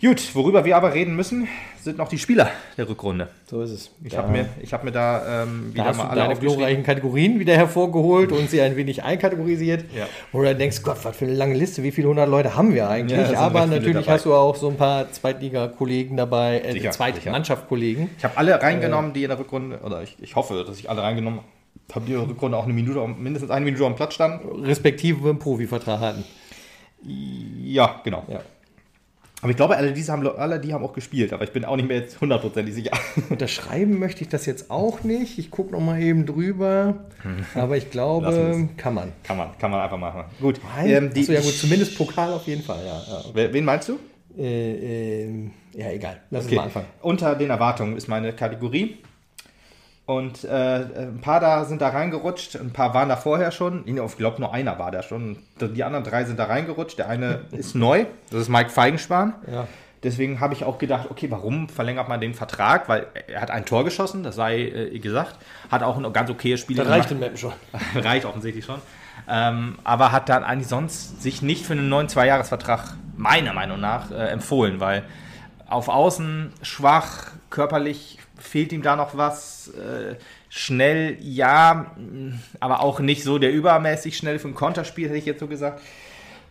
Gut, worüber wir aber reden müssen, sind noch die Spieler der Rückrunde. So ist es. Ich habe mir, ich hab mir da ähm, Da wieder hast mal du alle aufgeschrieben. glorreichen Kategorien wieder hervorgeholt und sie ein wenig einkategorisiert. Ja. Wo du dann denkst, Gott, was für eine lange Liste, wie viele hundert Leute haben wir eigentlich? Ja, Aber natürlich hast du auch so ein paar Zweitliga-Kollegen dabei, äh, Sicher. Zweitmannschaft-Kollegen. Ich habe alle reingenommen, die in der Rückrunde, oder ich, ich hoffe, dass ich alle reingenommen habe, die in der Rückrunde auch eine Minute, mindestens eine Minute am Platz standen. respektive einen Profivertrag hatten. Ja, genau. Ja. Aber ich glaube, alle, diese haben, alle die haben auch gespielt, aber ich bin auch nicht mehr jetzt hundertprozentig sicher. Unterschreiben möchte ich das jetzt auch nicht. Ich gucke noch mal eben drüber. Aber ich glaube, kann man. kann man, kann man einfach machen. Gut. Ähm, die, Achso, ja gut, zumindest Pokal auf jeden Fall. Ja, ja. Wer- Wen meinst du? Äh, ähm, ja egal. Lass uns Okay. mal anfangen. Unter den Erwartungen ist meine Kategorie. Und äh, ein paar da sind da reingerutscht, ein paar waren da vorher schon. Ich glaube, nur einer war da schon. Die anderen drei sind da reingerutscht. Der eine ist neu, das ist Mike Feigenspahn. Ja. Deswegen habe ich auch gedacht, okay, warum verlängert man den Vertrag? Weil er hat ein Tor geschossen, das sei äh, gesagt. Hat auch ein ganz okayes Spiel Das reicht in Mappen schon. reicht offensichtlich schon. Ähm, aber hat dann eigentlich sonst sich nicht für einen neuen Zweijahresvertrag, meiner Meinung nach, äh, empfohlen, weil auf Außen schwach, körperlich fehlt ihm da noch was. Äh, schnell, ja, aber auch nicht so der übermäßig schnell für ein Konterspiel, hätte ich jetzt so gesagt.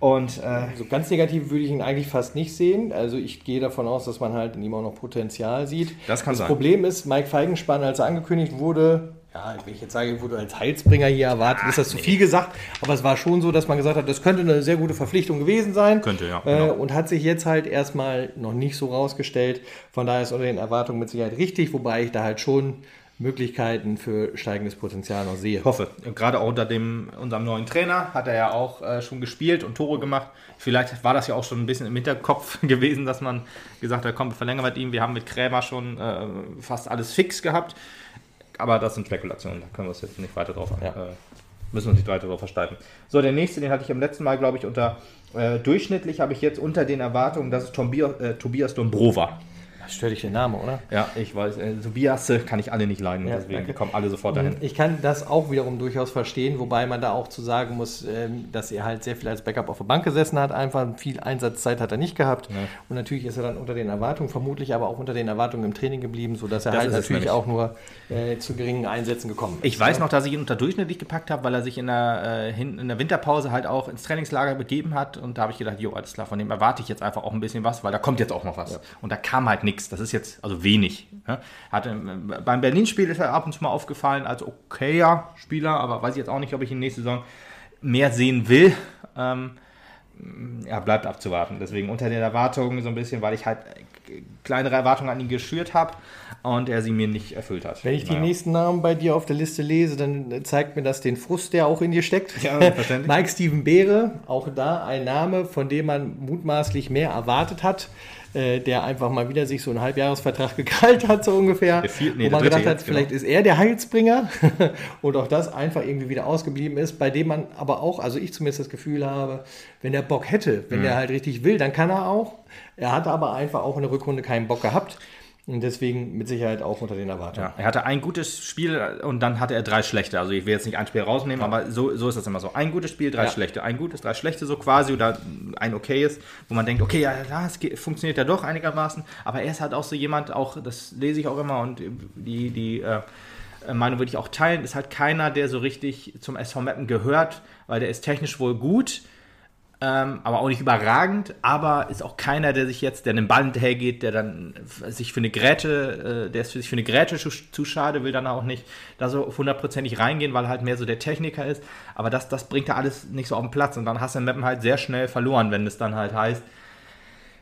Und äh, So ganz negativ würde ich ihn eigentlich fast nicht sehen. Also ich gehe davon aus, dass man halt in ihm auch noch Potenzial sieht. Das kann das sein. Problem ist, Mike Feigenspann, als er angekündigt wurde, ja, wenn ich jetzt sage, wurde als Heilsbringer hier erwartet, ist das zu viel gesagt. Aber es war schon so, dass man gesagt hat, das könnte eine sehr gute Verpflichtung gewesen sein. Könnte, ja, Äh, genau. und hat sich jetzt halt erstmal noch nicht so rausgestellt. Von daher ist unter den Erwartungen mit Sicherheit richtig, wobei ich da halt schon Möglichkeiten für steigendes Potenzial noch sehe. Ich hoffe. Und gerade auch unter dem, unserem neuen Trainer hat er ja auch äh, schon gespielt und Tore gemacht. Vielleicht war das ja auch schon ein bisschen im Hinterkopf gewesen, dass man gesagt hat, komm, wir verlängern mit ihm. Wir haben mit Krämer schon äh, fast alles fix gehabt. Aber das sind Spekulationen, da können wir uns jetzt nicht weiter drauf, Ja. äh, müssen wir uns nicht weiter drauf versteifen. So, der nächste, den hatte ich am letzten Mal, glaube ich, unter äh, durchschnittlich habe ich jetzt unter den Erwartungen, dass es Tobias, äh, Tobias Dombrova. Stört dich der Name, oder? Ja, ich weiß, äh, Tobias kann ich alle nicht leiden, Ja, deswegen danke. kommen alle sofort dahin. Ich kann das auch wiederum durchaus verstehen, wobei man da auch zu sagen muss, ähm, dass er halt sehr viel als Backup auf der Bank gesessen hat. Einfach viel Einsatzzeit hat er nicht gehabt. Und natürlich ist er dann unter den Erwartungen, vermutlich aber auch unter den Erwartungen im Training geblieben, sodass er Das halt natürlich auch nur äh, zu geringen Einsätzen gekommen ist. Ich weiß noch, dass ich ihn unterdurchschnittlich gepackt habe, weil er sich in der, äh, in der Winterpause halt auch ins Trainingslager begeben hat. Und da habe ich gedacht, jo, alles klar, von dem erwarte ich jetzt einfach auch ein bisschen was, weil da kommt jetzt auch noch was. Und da kam halt nichts. Das ist jetzt, also wenig. Ja. Hat, ähm, beim Berlin-Spiel ist er ab und zu mal aufgefallen als okayer Spieler, aber weiß ich jetzt auch nicht, ob ich ihn nächste Saison mehr sehen will. Ähm, ja, bleibt abzuwarten. Deswegen unter den Erwartungen so ein bisschen, weil ich halt äh, kleinere Erwartungen an ihn geschürt habe und er sie mir nicht erfüllt hat. Wenn ich die Naja. nächsten Namen bei dir auf der Liste lese, dann zeigt mir das den Frust, der auch in dir steckt. Ja. Mike Steven Beere, auch da ein Name, von dem man mutmaßlich mehr erwartet hat, äh, der einfach mal wieder sich so einen Halbjahresvertrag gekrallt hat, so ungefähr. Der vier- nee, wo man gedacht hat, jetzt, genau. vielleicht ist er der Heilsbringer und auch das einfach irgendwie wieder ausgeblieben ist, bei dem man aber auch, also ich zumindest das Gefühl habe, wenn der Bock hätte, wenn Mhm. der halt richtig will, dann kann er auch. Er hatte aber einfach auch in der Rückrunde keinen Bock gehabt. Und deswegen mit Sicherheit auch unter den Erwartungen. Ja, er hatte ein gutes Spiel und dann hatte er drei schlechte. Also ich will jetzt nicht ein Spiel rausnehmen, aber so, so ist das immer so. Ein gutes Spiel, drei Ja. schlechte. Ein gutes, drei schlechte so quasi oder ein okayes, wo man denkt, okay, ja, das funktioniert ja doch einigermaßen. Aber er ist halt auch so jemand, auch das lese ich auch immer und die, die äh, Meinung würde ich auch teilen, ist halt keiner, der so richtig zum SV Meppen gehört, weil der ist technisch wohl gut, ähm, aber auch nicht überragend, aber ist auch keiner, der sich jetzt, der einen Ball hinterhergeht, der dann sich für eine Grätsche, äh, der ist für sich für eine Grätsche zu, zu schade, will dann auch nicht da so hundertprozentig reingehen, weil er halt mehr so der Techniker ist. Aber das, das bringt er alles nicht so auf den Platz und dann hast du in Meppen halt sehr schnell verloren, wenn es dann halt heißt,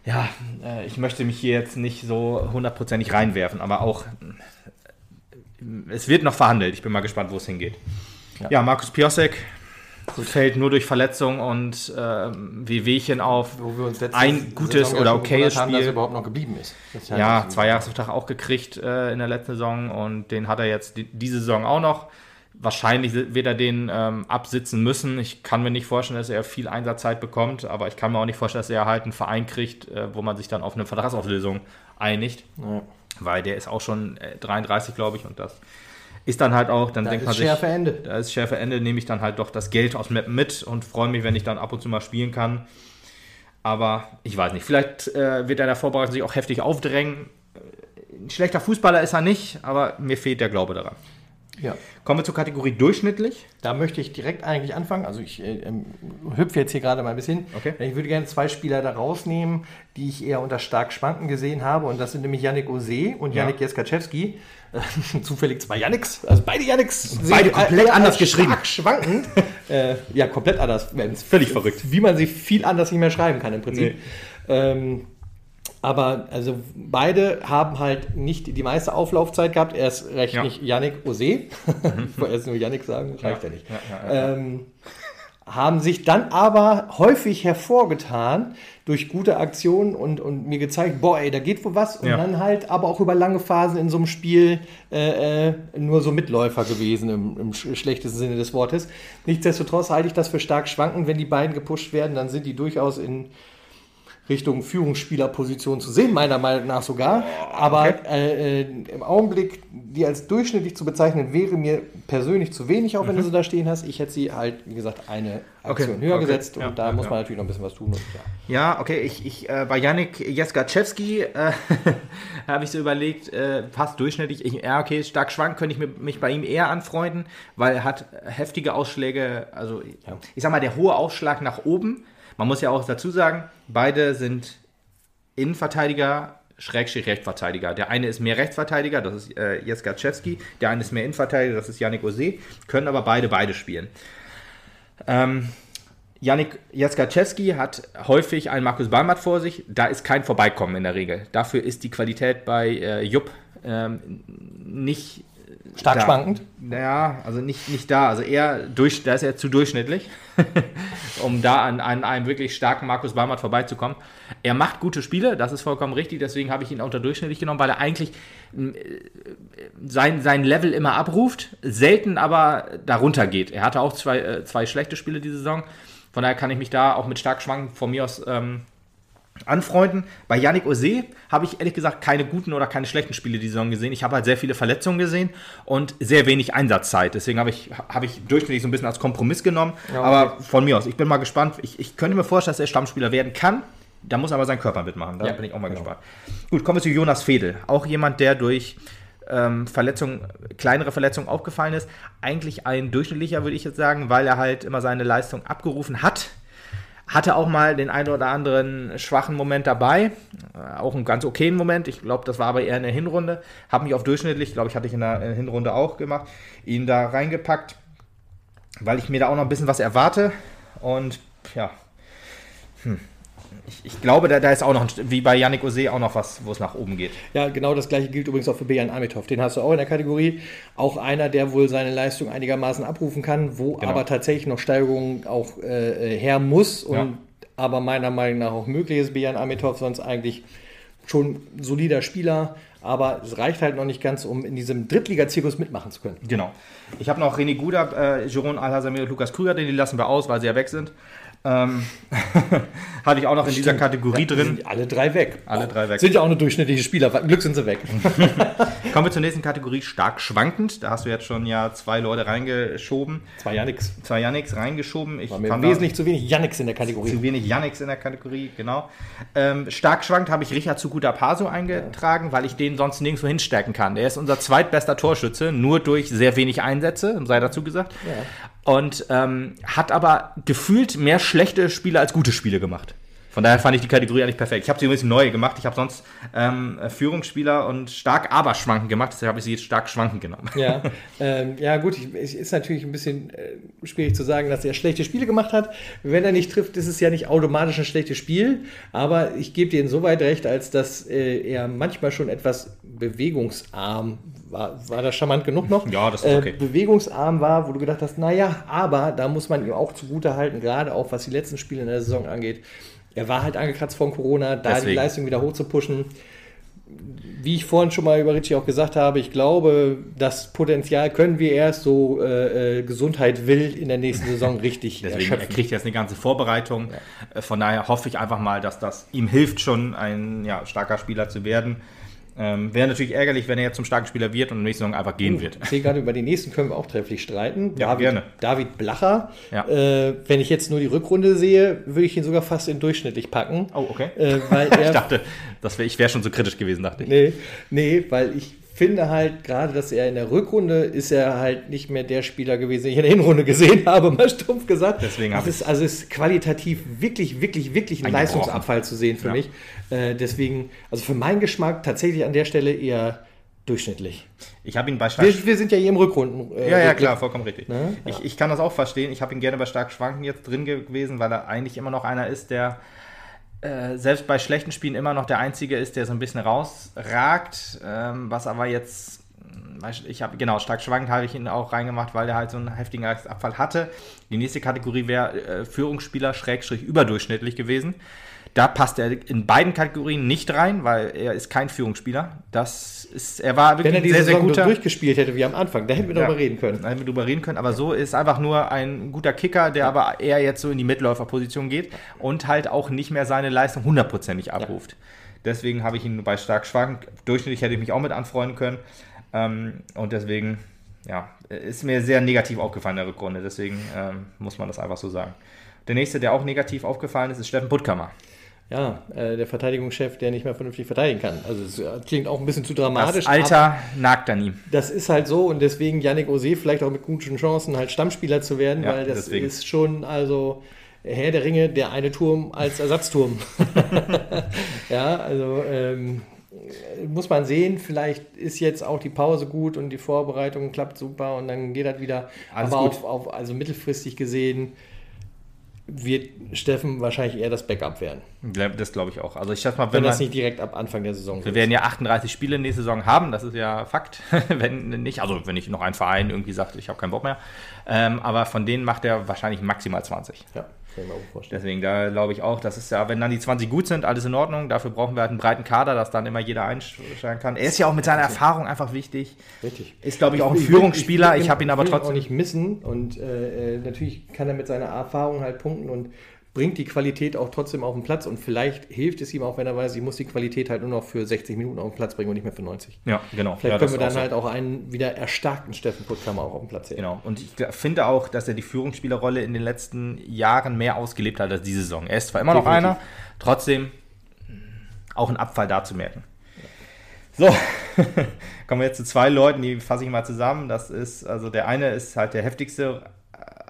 ja, äh, ich möchte mich hier jetzt nicht so hundertprozentig reinwerfen, aber auch äh, es wird noch verhandelt. Ich bin mal gespannt, wo es hingeht. Ja, Markus Piosek fällt nur durch Verletzung und ähm, Wehwehchen auf. Wo wir uns Ein gutes Saison oder okayes gewundert haben, dass Spiel. er überhaupt noch geblieben ist. Ist Ja, das- zwei Jahresvertrag auch gekriegt äh, in der letzten Saison und den hat er jetzt die, diese Saison auch noch. Wahrscheinlich wird er den ähm, absitzen müssen. Ich kann mir nicht vorstellen, dass er viel Einsatzzeit bekommt, aber ich kann mir auch nicht vorstellen, dass er halt einen Verein kriegt, äh, wo man sich dann auf eine Vertragsauflösung einigt. Ja. Weil der ist auch schon 33, äh, glaube ich, und das ist dann halt auch, dann da denkt man sich, schärfe Ende. da ist schärfe Ende, nehme ich dann halt doch das Geld aus Mappen mit und freue mich, wenn ich dann ab und zu mal spielen kann. Aber ich weiß nicht, vielleicht äh, wird er in der Vorbereitung sich auch heftig aufdrängen. Ein schlechter Fußballer ist er nicht, aber mir fehlt der Glaube daran. Ja. Kommen wir zur Kategorie durchschnittlich. Da möchte ich direkt eigentlich anfangen. Also ich äh, ähm, hüpfe jetzt hier gerade mal ein bisschen. Okay. Ich würde gerne zwei Spieler da rausnehmen, die ich eher unter stark schwanken gesehen habe. Und das sind nämlich Yannick Ose und Yannick ja. Jeskaczewski. Zufällig zwei Yannicks, also beide Yannicks. Beide komplett anders geschrieben. Stark schwankend. äh, ja, komplett anders. Völlig verrückt. Wie man sie viel anders nicht mehr schreiben kann im Prinzip. Nee. Ähm, aber also beide haben halt nicht die meiste Auflaufzeit gehabt. Erst recht ja. nicht Yannick Ose. ich wollte erst nur Yannick sagen, reicht ja, ja nicht. Ja, ähm, haben sich dann aber häufig hervorgetan durch gute Aktionen und, und mir gezeigt, boah, ey, da geht wohl was. Und dann halt aber auch über lange Phasen in so einem Spiel äh, äh, nur so Mitläufer gewesen, im, im schlechtesten Sinne des Wortes. Nichtsdestotrotz halte ich das für stark schwankend. Wenn die beiden gepusht werden, dann sind die durchaus in Richtung Führungsspielerposition zu sehen, meiner Meinung nach sogar. Aber okay. äh, äh, im Augenblick, die als durchschnittlich zu bezeichnen, wäre mir persönlich zu wenig, auch wenn mhm. du sie da stehen hast. Ich hätte sie halt, wie gesagt, eine Aktion okay. höher okay. gesetzt und ja, da ja, muss man ja. natürlich noch ein bisschen was tun. Und, ja. okay, ich, ich äh, bei Yannick Jeskaczewski äh, habe ich so überlegt, äh, passt durchschnittlich. Ich, ja, okay, stark schwank, könnte ich mich bei ihm eher anfreunden, weil er hat heftige Ausschläge, also ich sag mal, der hohe Ausschlag nach oben man muss ja auch dazu sagen, beide sind Innenverteidiger, Schrägstrich Rechtsverteidiger. Der eine ist mehr Rechtsverteidiger, das ist äh, Jeskaczewski, der eine ist mehr Innenverteidiger, das ist Yannick Ose, können aber beide beide spielen. Ähm, Yannick Jaskaczewski hat häufig einen Markus Balmat vor sich. Da ist kein Vorbeikommen in der Regel. Dafür ist die Qualität bei äh, Jupp ähm, nicht Stark da. schwankend? Ja, also nicht, nicht da. Also eher durch, da ist er zu durchschnittlich, um da an, an, einem wirklich starken Markus Balmert vorbeizukommen. Er macht gute Spiele, das ist vollkommen richtig, deswegen habe ich ihn unter durchschnittlich genommen, weil er eigentlich äh, sein, sein Level immer abruft, selten aber darunter geht. Er hatte auch zwei, äh, zwei schlechte Spiele diese Saison. Von daher kann ich mich da auch mit stark schwanken von mir aus ähm, anfreunden. Bei Yannick Ose habe ich ehrlich gesagt keine guten oder keine schlechten Spiele die Saison gesehen. Ich habe halt sehr viele Verletzungen gesehen und sehr wenig Einsatzzeit. Deswegen habe ich, habe ich durchschnittlich so ein bisschen als Kompromiss genommen. Ja, okay. Aber von mir aus, ich bin mal gespannt. Ich, ich könnte mir vorstellen, dass er Stammspieler werden kann. Da muss aber sein Körper mitmachen. Da ja, bin ich auch mal genau. gespannt. Gut, kommen wir zu Jonas Fedel. Auch jemand, der durch ähm, Verletzungen, kleinere Verletzungen aufgefallen ist. Eigentlich ein durchschnittlicher, würde ich jetzt sagen, weil er halt immer seine Leistung abgerufen hat hatte auch mal den einen oder anderen schwachen Moment dabei, äh, auch einen ganz okayen Moment. Ich glaube, das war aber eher in der Hinrunde. Habe mich auf durchschnittlich, glaube ich, hatte ich in der Hinrunde auch gemacht, ihn da reingepackt, weil ich mir da auch noch ein bisschen was erwarte. Und ja, hm ich, ich, glaube, da, da ist auch noch, wie bei Yannick Ose, auch noch was, wo es nach oben geht. Ja, genau das gleiche gilt übrigens auch für Bejan Amitov. Den hast du auch in der Kategorie. Auch einer, der wohl seine Leistung einigermaßen abrufen kann, wo genau. aber tatsächlich noch Steigerungen auch äh, äh, her muss und ja. aber meiner Meinung nach auch möglich ist. Bejan Amitov sonst eigentlich schon solider Spieler, aber es reicht halt noch nicht ganz, um in diesem Drittliga-Zirkus mitmachen zu können. Genau. Ich habe noch René Guda, äh, Jeroen Alhazamir und Lukas Krüger, den die lassen wir aus, weil sie ja weg sind. Ähm, hatte ich auch noch in dieser Kategorie drin. Sind alle drei weg. Alle drei weg. Sind ja auch nur durchschnittliche Spieler. Glück sind sie weg. Kommen wir zur nächsten Kategorie, stark schwankend. Da hast du jetzt schon ja zwei Leute reingeschoben. Zwei Yannicks. Zwei Yannicks reingeschoben. Ich War mir wesentlich zu wenig Yannicks in der Kategorie. Zu wenig Yannicks in der Kategorie, genau. Ähm, stark schwankt habe ich Richard Zuguta Paso eingetragen, ja. weil ich den sonst nirgendwo hinstärken kann. Er ist unser zweitbester Torschütze, nur durch sehr wenig Einsätze, sei dazu gesagt. Ja und ähm, hat aber gefühlt mehr schlechte Spiele als gute Spiele gemacht. Von daher fand ich die Kategorie eigentlich perfekt. Ich habe sie ein bisschen neu gemacht. Ich habe sonst ähm, Führungsspieler und stark aber schwanken gemacht. Deshalb habe ich sie jetzt stark schwanken genommen. Ja, ähm, ja gut. Es ist natürlich ein bisschen äh, schwierig zu sagen, dass er schlechte Spiele gemacht hat. Wenn er nicht trifft, ist es ja nicht automatisch ein schlechtes Spiel. Aber ich gebe dir insoweit recht, als dass äh, er manchmal schon etwas bewegungsarm war. War das charmant genug noch? Ja, das ist äh, okay. Äh, bewegungsarm war, wo du gedacht hast, naja, aber da muss man ihm auch zugute halten, gerade auch was die letzten Spiele in der Saison angeht er war halt angekratzt von Corona, da Deswegen. die Leistung wieder hoch zu pushen. wie ich vorhin schon mal über Ritchie auch gesagt habe, ich glaube, das Potenzial können wir erst so äh, äh Gesundheit will in der nächsten Saison richtig Deswegen, erschöpfen. er kriegt jetzt eine ganze Vorbereitung. Ja. Äh, von daher hoffe ich einfach mal, dass das ihm hilft, schon ein ja, starker Spieler zu werden. Ähm, Wäre natürlich ärgerlich, wenn er jetzt zum starken Spieler wird und in der nächsten Saison einfach gehen wird. Ich sehe gerade, über die nächsten können wir auch trefflich streiten. Ja, David, gerne. David Blacher. Ja. Äh, wenn ich jetzt nur die Rückrunde sehe, würde ich ihn sogar fast in durchschnittlich packen. Oh, okay. Äh, weil er, ich dachte, das wär, ich wäre schon so kritisch gewesen, dachte ich. Nee, nee weil ich finde halt gerade, dass er in der Rückrunde ist er halt nicht mehr der Spieler gewesen, den ich in der Hinrunde gesehen habe, mal stumpf gesagt. Deswegen habe ich. Also es ist qualitativ wirklich, wirklich, wirklich ein Leistungsabfall zu sehen für ja. mich. Äh, deswegen, also für meinen Geschmack tatsächlich an der Stelle eher durchschnittlich. Ich habe ihn bei Stark. Wir, wir, sind ja hier im Rückrunden. Äh, ja, ja, klar, vollkommen richtig. Ne? Ich, ich kann das auch verstehen. Ich habe ihn gerne bei Stark Schwanken jetzt drin gewesen, weil er eigentlich immer noch einer ist, der äh, selbst bei schlechten Spielen immer noch der Einzige ist, der so ein bisschen rausragt, ähm, was aber jetzt, hm, ich habe, genau, stark schwankend habe ich ihn auch reingemacht, weil er halt so einen heftigen Abfall hatte. Die nächste Kategorie wäre äh, Führungsspieler, Schrägstrich, überdurchschnittlich gewesen. Da passt er in beiden Kategorien nicht rein, weil er ist kein Führungsspieler. Das ist, er war wirklich Wenn er die sehr, Saison sehr guter. durchgespielt hätte wie am Anfang, da hätten wir ja, darüber reden können. Da hätten wir darüber reden können, aber so ist einfach nur ein guter Kicker, der ja. aber eher jetzt so in die Mitläuferposition geht und halt auch nicht mehr seine Leistung hundertprozentig abruft. Ja. Deswegen habe ich ihn bei stark schwank. Durchschnittlich hätte ich mich auch mit anfreunden können. Ähm, und deswegen, ja, ist mir sehr negativ aufgefallen in der Rückrunde. Deswegen ähm, muss man das einfach so sagen. Der nächste, der auch negativ aufgefallen ist, ist Steffen Puttkammer ja, äh, der Verteidigungschef, der nicht mehr vernünftig verteidigen kann. Also es äh, klingt auch ein bisschen zu dramatisch. Das Alter nagt an ihm. Das ist halt so und deswegen Yannick Ose vielleicht auch mit guten Chancen halt Stammspieler zu werden, ja, weil das deswegen. ist schon also Herr der Ringe, der eine Turm als Ersatzturm. ja, also ähm, muss man sehen, vielleicht ist jetzt auch die Pause gut und die Vorbereitung klappt super und dann geht das wieder. Alles Aber. Auf, auf, also mittelfristig gesehen wird Steffen wahrscheinlich eher das Backup werden. Das glaube ich auch. Also ich sag mal, wenn, wenn das nicht direkt ab Anfang der Saison Wir werden ja 38 Spiele nächste Saison haben, das ist ja Fakt. wenn nicht, also wenn nicht noch ein Verein irgendwie sagt, ich habe keinen Bock mehr. Ähm, aber von denen macht er wahrscheinlich maximal 20. Ja. Kann ich mir auch vorstellen. Deswegen, da glaube ich auch, das ist ja, wenn dann die 20 gut sind, alles in Ordnung. Dafür brauchen wir halt einen breiten Kader, dass dann immer jeder einsteigen kann. Er ist ja auch mit seiner Erfahrung einfach wichtig. Richtig. Ist, glaube ich, auch ein ich Führungsspieler. Ich, ich, ich habe ihn aber trotzdem. auch nicht missen und äh, äh, natürlich kann er mit seiner Erfahrung halt punkten und bringt die Qualität auch trotzdem auf den Platz und vielleicht hilft es ihm auch, wenn er weiß, ich muss die Qualität halt nur noch für 60 Minuten auf den Platz bringen und nicht mehr für 90. Ja, genau. Vielleicht ja, können wir dann auch halt auch einen wieder erstarkten Steffen Puttkammer auch auf dem Platz sehen. Genau. Und ich finde auch, dass er die Führungsspielerrolle in den letzten Jahren mehr ausgelebt hat als diese Saison. Er ist zwar immer noch Definitiv. einer, trotzdem auch ein Abfall da zu merken. So, kommen wir jetzt zu zwei Leuten, die fasse ich mal zusammen. Das ist, also der eine ist halt der heftigste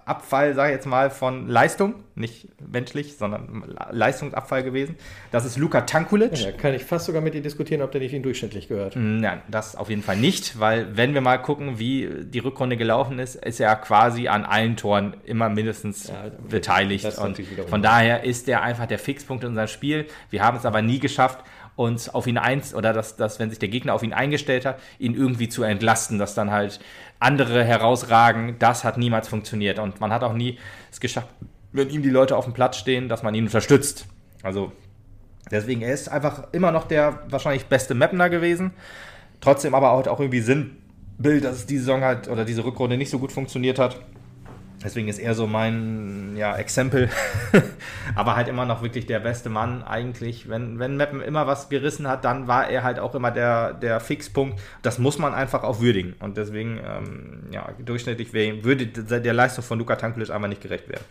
Abfall, sage ich jetzt mal, von Leistung, nicht menschlich, sondern Leistungsabfall gewesen. Das ist Luka Tankulic. Ja, kann ich fast sogar mit dir diskutieren, ob der nicht in durchschnittlich gehört. Nein, das auf jeden Fall nicht, weil wenn wir mal gucken, wie die Rückrunde gelaufen ist, ist er quasi an allen Toren immer mindestens ja, beteiligt. Und von daher ist er einfach der Fixpunkt in unserem Spiel. Wir haben es aber nie geschafft, uns auf ihn eins oder dass, dass, wenn sich der Gegner auf ihn eingestellt hat, ihn irgendwie zu entlasten, dass dann halt andere herausragen. Das hat niemals funktioniert. Und man hat auch nie es geschafft, wenn ihm die Leute auf dem Platz stehen, dass man ihn unterstützt. Also deswegen, er ist einfach immer noch der wahrscheinlich beste Mapner gewesen. Trotzdem aber auch, auch irgendwie Sinnbild, dass es diese Saison halt oder diese Rückrunde nicht so gut funktioniert hat. Deswegen ist er so mein ja, Exempel. Aber halt immer noch wirklich der beste Mann eigentlich. Wenn, wenn Meppen immer was gerissen hat, dann war er halt auch immer der, der Fixpunkt. Das muss man einfach auch würdigen. Und deswegen, ähm, ja, durchschnittlich würde der Leistung von Luka Tankulic einfach nicht gerecht werden.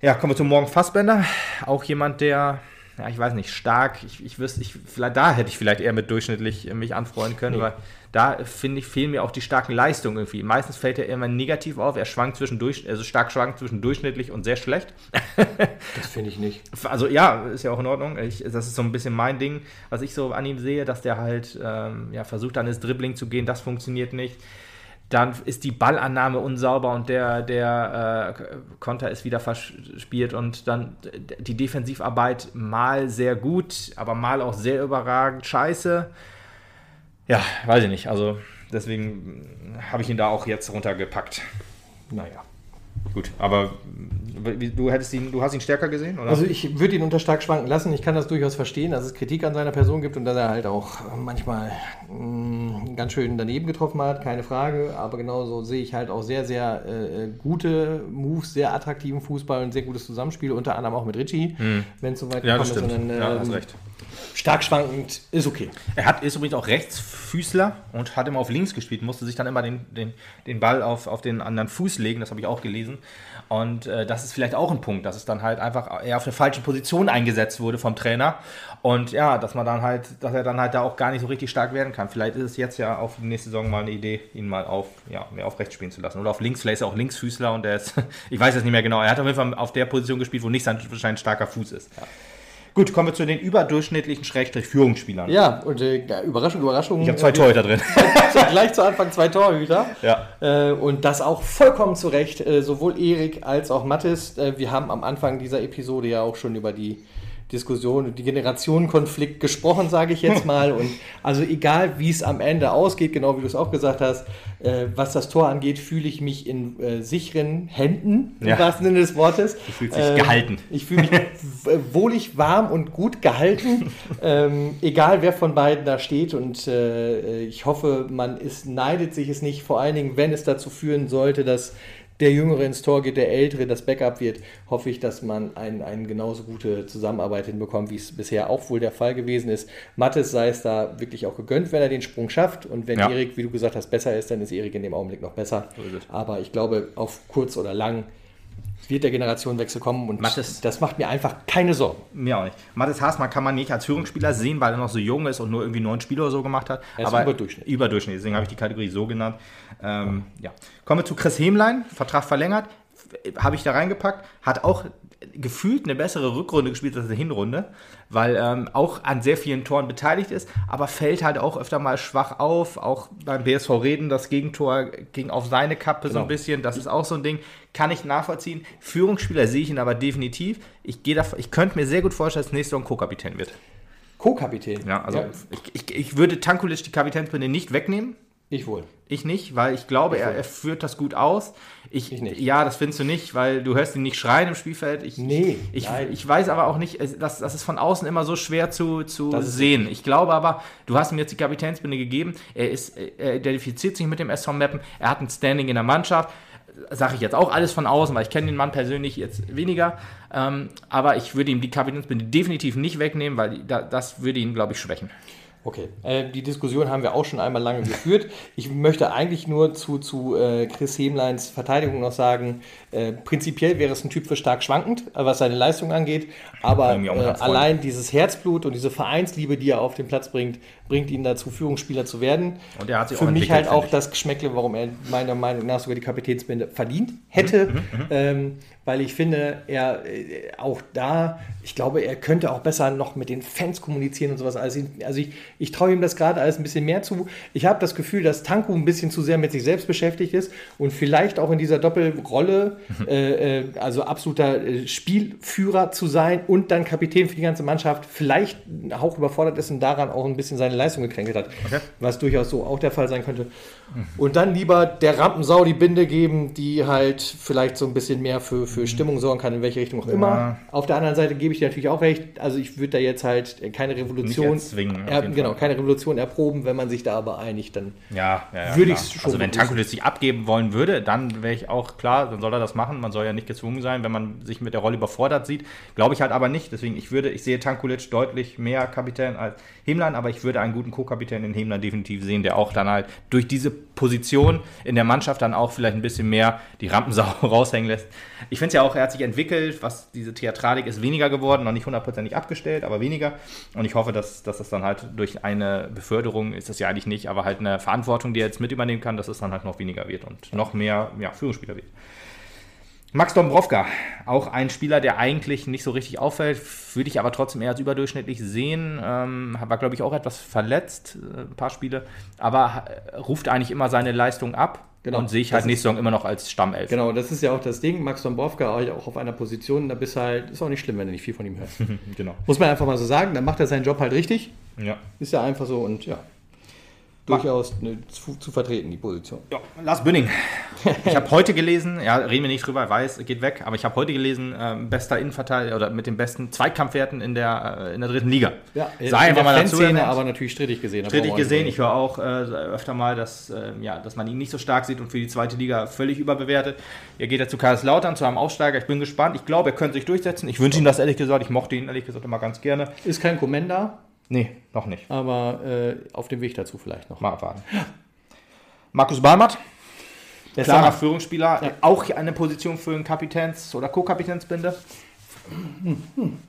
Ja, kommen wir zu Morgen Fassbender. Auch jemand, der ja, ich weiß nicht, stark. Ich, ich wüsste, ich, vielleicht, da hätte ich vielleicht eher mit durchschnittlich mich anfreuen können, nee. weil da finde ich, fehlen mir auch die starken Leistungen irgendwie. Meistens fällt er immer negativ auf. Er schwankt zwischendurch, also stark schwankt zwischen durchschnittlich und sehr schlecht. das finde ich nicht. Also ja, ist ja auch in Ordnung. Ich, das ist so ein bisschen mein Ding, was ich so an ihm sehe, dass der halt ähm, ja, versucht, an das Dribbling zu gehen. Das funktioniert nicht dann ist die Ballannahme unsauber und der, der äh, Konter ist wieder verspielt und dann die Defensivarbeit mal sehr gut, aber mal auch sehr überragend scheiße. Ja, weiß ich nicht. Also deswegen habe ich ihn da auch jetzt runtergepackt. Naja. Gut, aber du hättest ihn, du hast ihn stärker gesehen, oder? Also ich würde ihn unter stark schwanken lassen. Ich kann das durchaus verstehen, dass es Kritik an seiner Person gibt und dass er halt auch manchmal mh, mm, ganz schön daneben getroffen hat, keine Frage. Aber genauso sehe ich halt auch sehr, sehr äh, gute Moves, sehr attraktiven Fußball und sehr gutes Zusammenspiel, unter anderem auch mit Richie, hm. wenn es soweit ja, kommt. Dann, äh, ja, hast recht stark schwankend, ist okay. Er hat, ist übrigens auch Rechtsfüßler und hat immer auf links gespielt, musste sich dann immer den, den, den Ball auf, auf den anderen Fuß legen, das habe ich auch gelesen. Und äh, das ist vielleicht auch ein Punkt, dass es dann halt einfach eher auf der falschen Position eingesetzt wurde vom Trainer. Und ja, dass man dann halt, dass er dann halt da auch gar nicht so richtig stark werden kann. Vielleicht ist es jetzt ja auf die nächste Saison mal eine Idee, ihn mal auf, ja, mehr auf rechts spielen zu lassen. Oder auf links, vielleicht ist er auch Linksfüßler und der ist, ich weiß es nicht mehr genau, er hat auf jeden Fall auf der Position gespielt, wo nicht sein wahrscheinlich starker Fuß ist. Ja. Gut, kommen wir zu den überdurchschnittlichen Schrägstrich Führungsspielern. Ja, und äh, Überraschung, Überraschung. Ich habe zwei Torhüter drin. gleich zu Anfang zwei Torhüter. Ja. Äh, und das auch vollkommen zu Recht. Äh, sowohl Erik als auch Mathis. Äh, wir haben am Anfang dieser Episode ja auch schon über die Diskussion, die Generationenkonflikt gesprochen, sage ich jetzt mal. Und also egal, wie es am Ende ausgeht, genau wie du es auch gesagt hast, äh, was das Tor angeht, fühle ich mich in äh, sicheren Händen, im ja. wahrsten Sinne des Wortes. Du fühlst dich äh, gehalten. Ich fühle mich wohlig, warm und gut gehalten, ähm, egal wer von beiden da steht. Und äh, ich hoffe, man ist, neidet sich es nicht, vor allen Dingen, wenn es dazu führen sollte, dass der Jüngere ins Tor geht, der Ältere das Backup wird, hoffe ich, dass man eine ein genauso gute Zusammenarbeit hinbekommt, wie es bisher auch wohl der Fall gewesen ist. Mattes sei es da wirklich auch gegönnt, wenn er den Sprung schafft. Und wenn ja. Erik, wie du gesagt hast, besser ist, dann ist Erik in dem Augenblick noch besser. Aber ich glaube, auf kurz oder lang wird der Generationenwechsel kommen und Mattes, das macht mir einfach keine Sorgen. Mir auch nicht. Mathis Haasmann kann man nicht als Führungsspieler sehen, weil er noch so jung ist und nur irgendwie neun Spiele oder so gemacht hat. Er ist aber Überdurchschnitt. Überdurchschnitt, deswegen habe ich die Kategorie so genannt. Ähm, ja. Kommen wir zu Chris Hemlein, Vertrag verlängert. Habe ich da reingepackt, hat auch gefühlt eine bessere Rückrunde gespielt als eine Hinrunde, weil ähm, auch an sehr vielen Toren beteiligt ist, aber fällt halt auch öfter mal schwach auf. Auch beim BSV Reden, das Gegentor ging auf seine Kappe genau. so ein bisschen. Das ist auch so ein Ding, kann ich nachvollziehen. Führungsspieler sehe ich ihn aber definitiv. Ich, ich könnte mir sehr gut vorstellen, dass nächstes Jahr ein Co-Kapitän wird. Co-Kapitän? Ja, also ja. Ich, ich, ich würde Tankulic die Kapitänsbinde nicht wegnehmen. Ich wohl. Ich nicht, weil ich glaube, ich er, er, führt das gut aus. Ich, ich, nicht. Ja, das findest du nicht, weil du hörst ihn nicht schreien im Spielfeld. Ich, nee. Ich, ich, weiß aber auch nicht, das, das ist von außen immer so schwer zu, zu sehen. Ich glaube aber, du hast ihm jetzt die Kapitänsbinde gegeben. Er, ist, er identifiziert sich mit dem SV Meppen. Er hat ein Standing in der Mannschaft. Sage ich jetzt auch alles von außen, weil ich kenne den Mann persönlich jetzt weniger. Ähm, aber ich würde ihm die Kapitänsbinde definitiv nicht wegnehmen, weil das würde ihn, glaube ich, schwächen. Okay, äh, die Diskussion haben wir auch schon einmal lange geführt. Ich möchte eigentlich nur zu, zu äh, Chris Hemleins Verteidigung noch sagen, äh, prinzipiell wäre es ein Typ für stark schwankend, äh, was seine Leistung angeht, aber äh, allein dieses Herzblut und diese Vereinsliebe, die er auf den Platz bringt, bringt ihn dazu, Führungsspieler zu werden. Und er hat sich Für mich halt auch das Geschmäckle, warum er meiner Meinung nach sogar die Kapitänsbinde verdient hätte, mhm, mhm, mhm. ähm, weil ich finde, er äh, auch da, ich glaube, er könnte auch besser noch mit den Fans kommunizieren und sowas. Also, also ich, ich traue ihm das gerade alles ein bisschen mehr zu. Ich habe das Gefühl, dass Tanku ein bisschen zu sehr mit sich selbst beschäftigt ist und vielleicht auch in dieser Doppelrolle, äh, äh, also absoluter äh, Spielführer zu sein und dann Kapitän für die ganze Mannschaft, vielleicht auch überfordert ist und daran auch ein bisschen seine Leistung gekränkelt hat. Okay. Was durchaus so auch der Fall sein könnte. Und dann lieber der Rampensau die Binde geben, die halt vielleicht so ein bisschen mehr für, für Stimmung sorgen kann, in welche Richtung auch ja. immer. Auf der anderen Seite gebe ich dir natürlich auch recht. Also ich würde da jetzt halt keine Revolution er, genau, Fall. keine Revolution erproben, wenn man sich da aber einigt, dann ja, ja, würde ich es schon. Also wenn Tankulis sich abgeben wollen würde, dann wäre ich auch klar, dann soll er das machen. Man soll ja nicht gezwungen sein, wenn man sich mit der Rolle überfordert sieht. Glaube ich halt aber nicht. Deswegen, ich würde, ich sehe Tankulic deutlich mehr Kapitän als Hemlein, aber ich würde einen guten Co-Kapitän in Hemlein definitiv sehen, der auch dann halt durch diese Position in der Mannschaft dann auch vielleicht ein bisschen mehr die Rampensau raushängen lässt. Ich finde es ja auch, er hat sich entwickelt, was diese Theatralik ist weniger geworden, noch nicht hundertprozentig abgestellt, aber weniger. Und ich hoffe, dass, dass das dann halt durch eine Beförderung, ist das ja eigentlich nicht, aber halt eine Verantwortung, die er jetzt mit übernehmen kann, dass es dann halt noch weniger wird und noch mehr ja, Führungsspieler wird. Max Dombrovka, auch ein Spieler, der eigentlich nicht so richtig auffällt, würde ich aber trotzdem eher als überdurchschnittlich sehen. Ähm, war, glaube ich, auch etwas verletzt, äh, ein paar Spiele, aber äh, ruft eigentlich immer seine Leistung ab. Genau. Und sehe ich halt nächste Saison immer noch als Stammelf. Genau, das ist ja auch das Ding. Max Dombrovka auch auf einer Position, da bist halt, ist auch nicht schlimm, wenn du nicht viel von ihm hörst. genau. Muss man einfach mal so sagen, dann macht er seinen Job halt richtig. Ja. Ist ja einfach so und ja. Durchaus eine, zu, zu, vertreten, die Position. Ja, Lars Bünning. Ich habe heute gelesen, ja, reden wir nicht drüber, weiß, geht weg, aber ich habe heute gelesen, ähm, bester Innenverteidiger oder mit den besten Zweikampfwerten in der, äh, in der dritten Liga. Ja, sei einfach mal dazu. Erwähnt. aber natürlich strittig gesehen. Strittig gesehen, ich höre auch äh, öfter mal, dass, äh, ja, dass man ihn nicht so stark sieht und für die zweite Liga völlig überbewertet. Er geht ja zu Kaiserslautern, zu einem Aufsteiger. Ich bin gespannt. Ich glaube, er könnte sich durchsetzen. Ich wünsche ihm das ehrlich gesagt. Ich mochte ihn ehrlich gesagt immer ganz gerne. Ist kein Komenda. Nee, noch nicht. Aber äh, auf dem Weg dazu vielleicht noch. Mal abwarten. Markus Balmert, klarer Führungsspieler, ja. auch eine Position für einen Kapitäns- oder Co-Kapitänsbinde.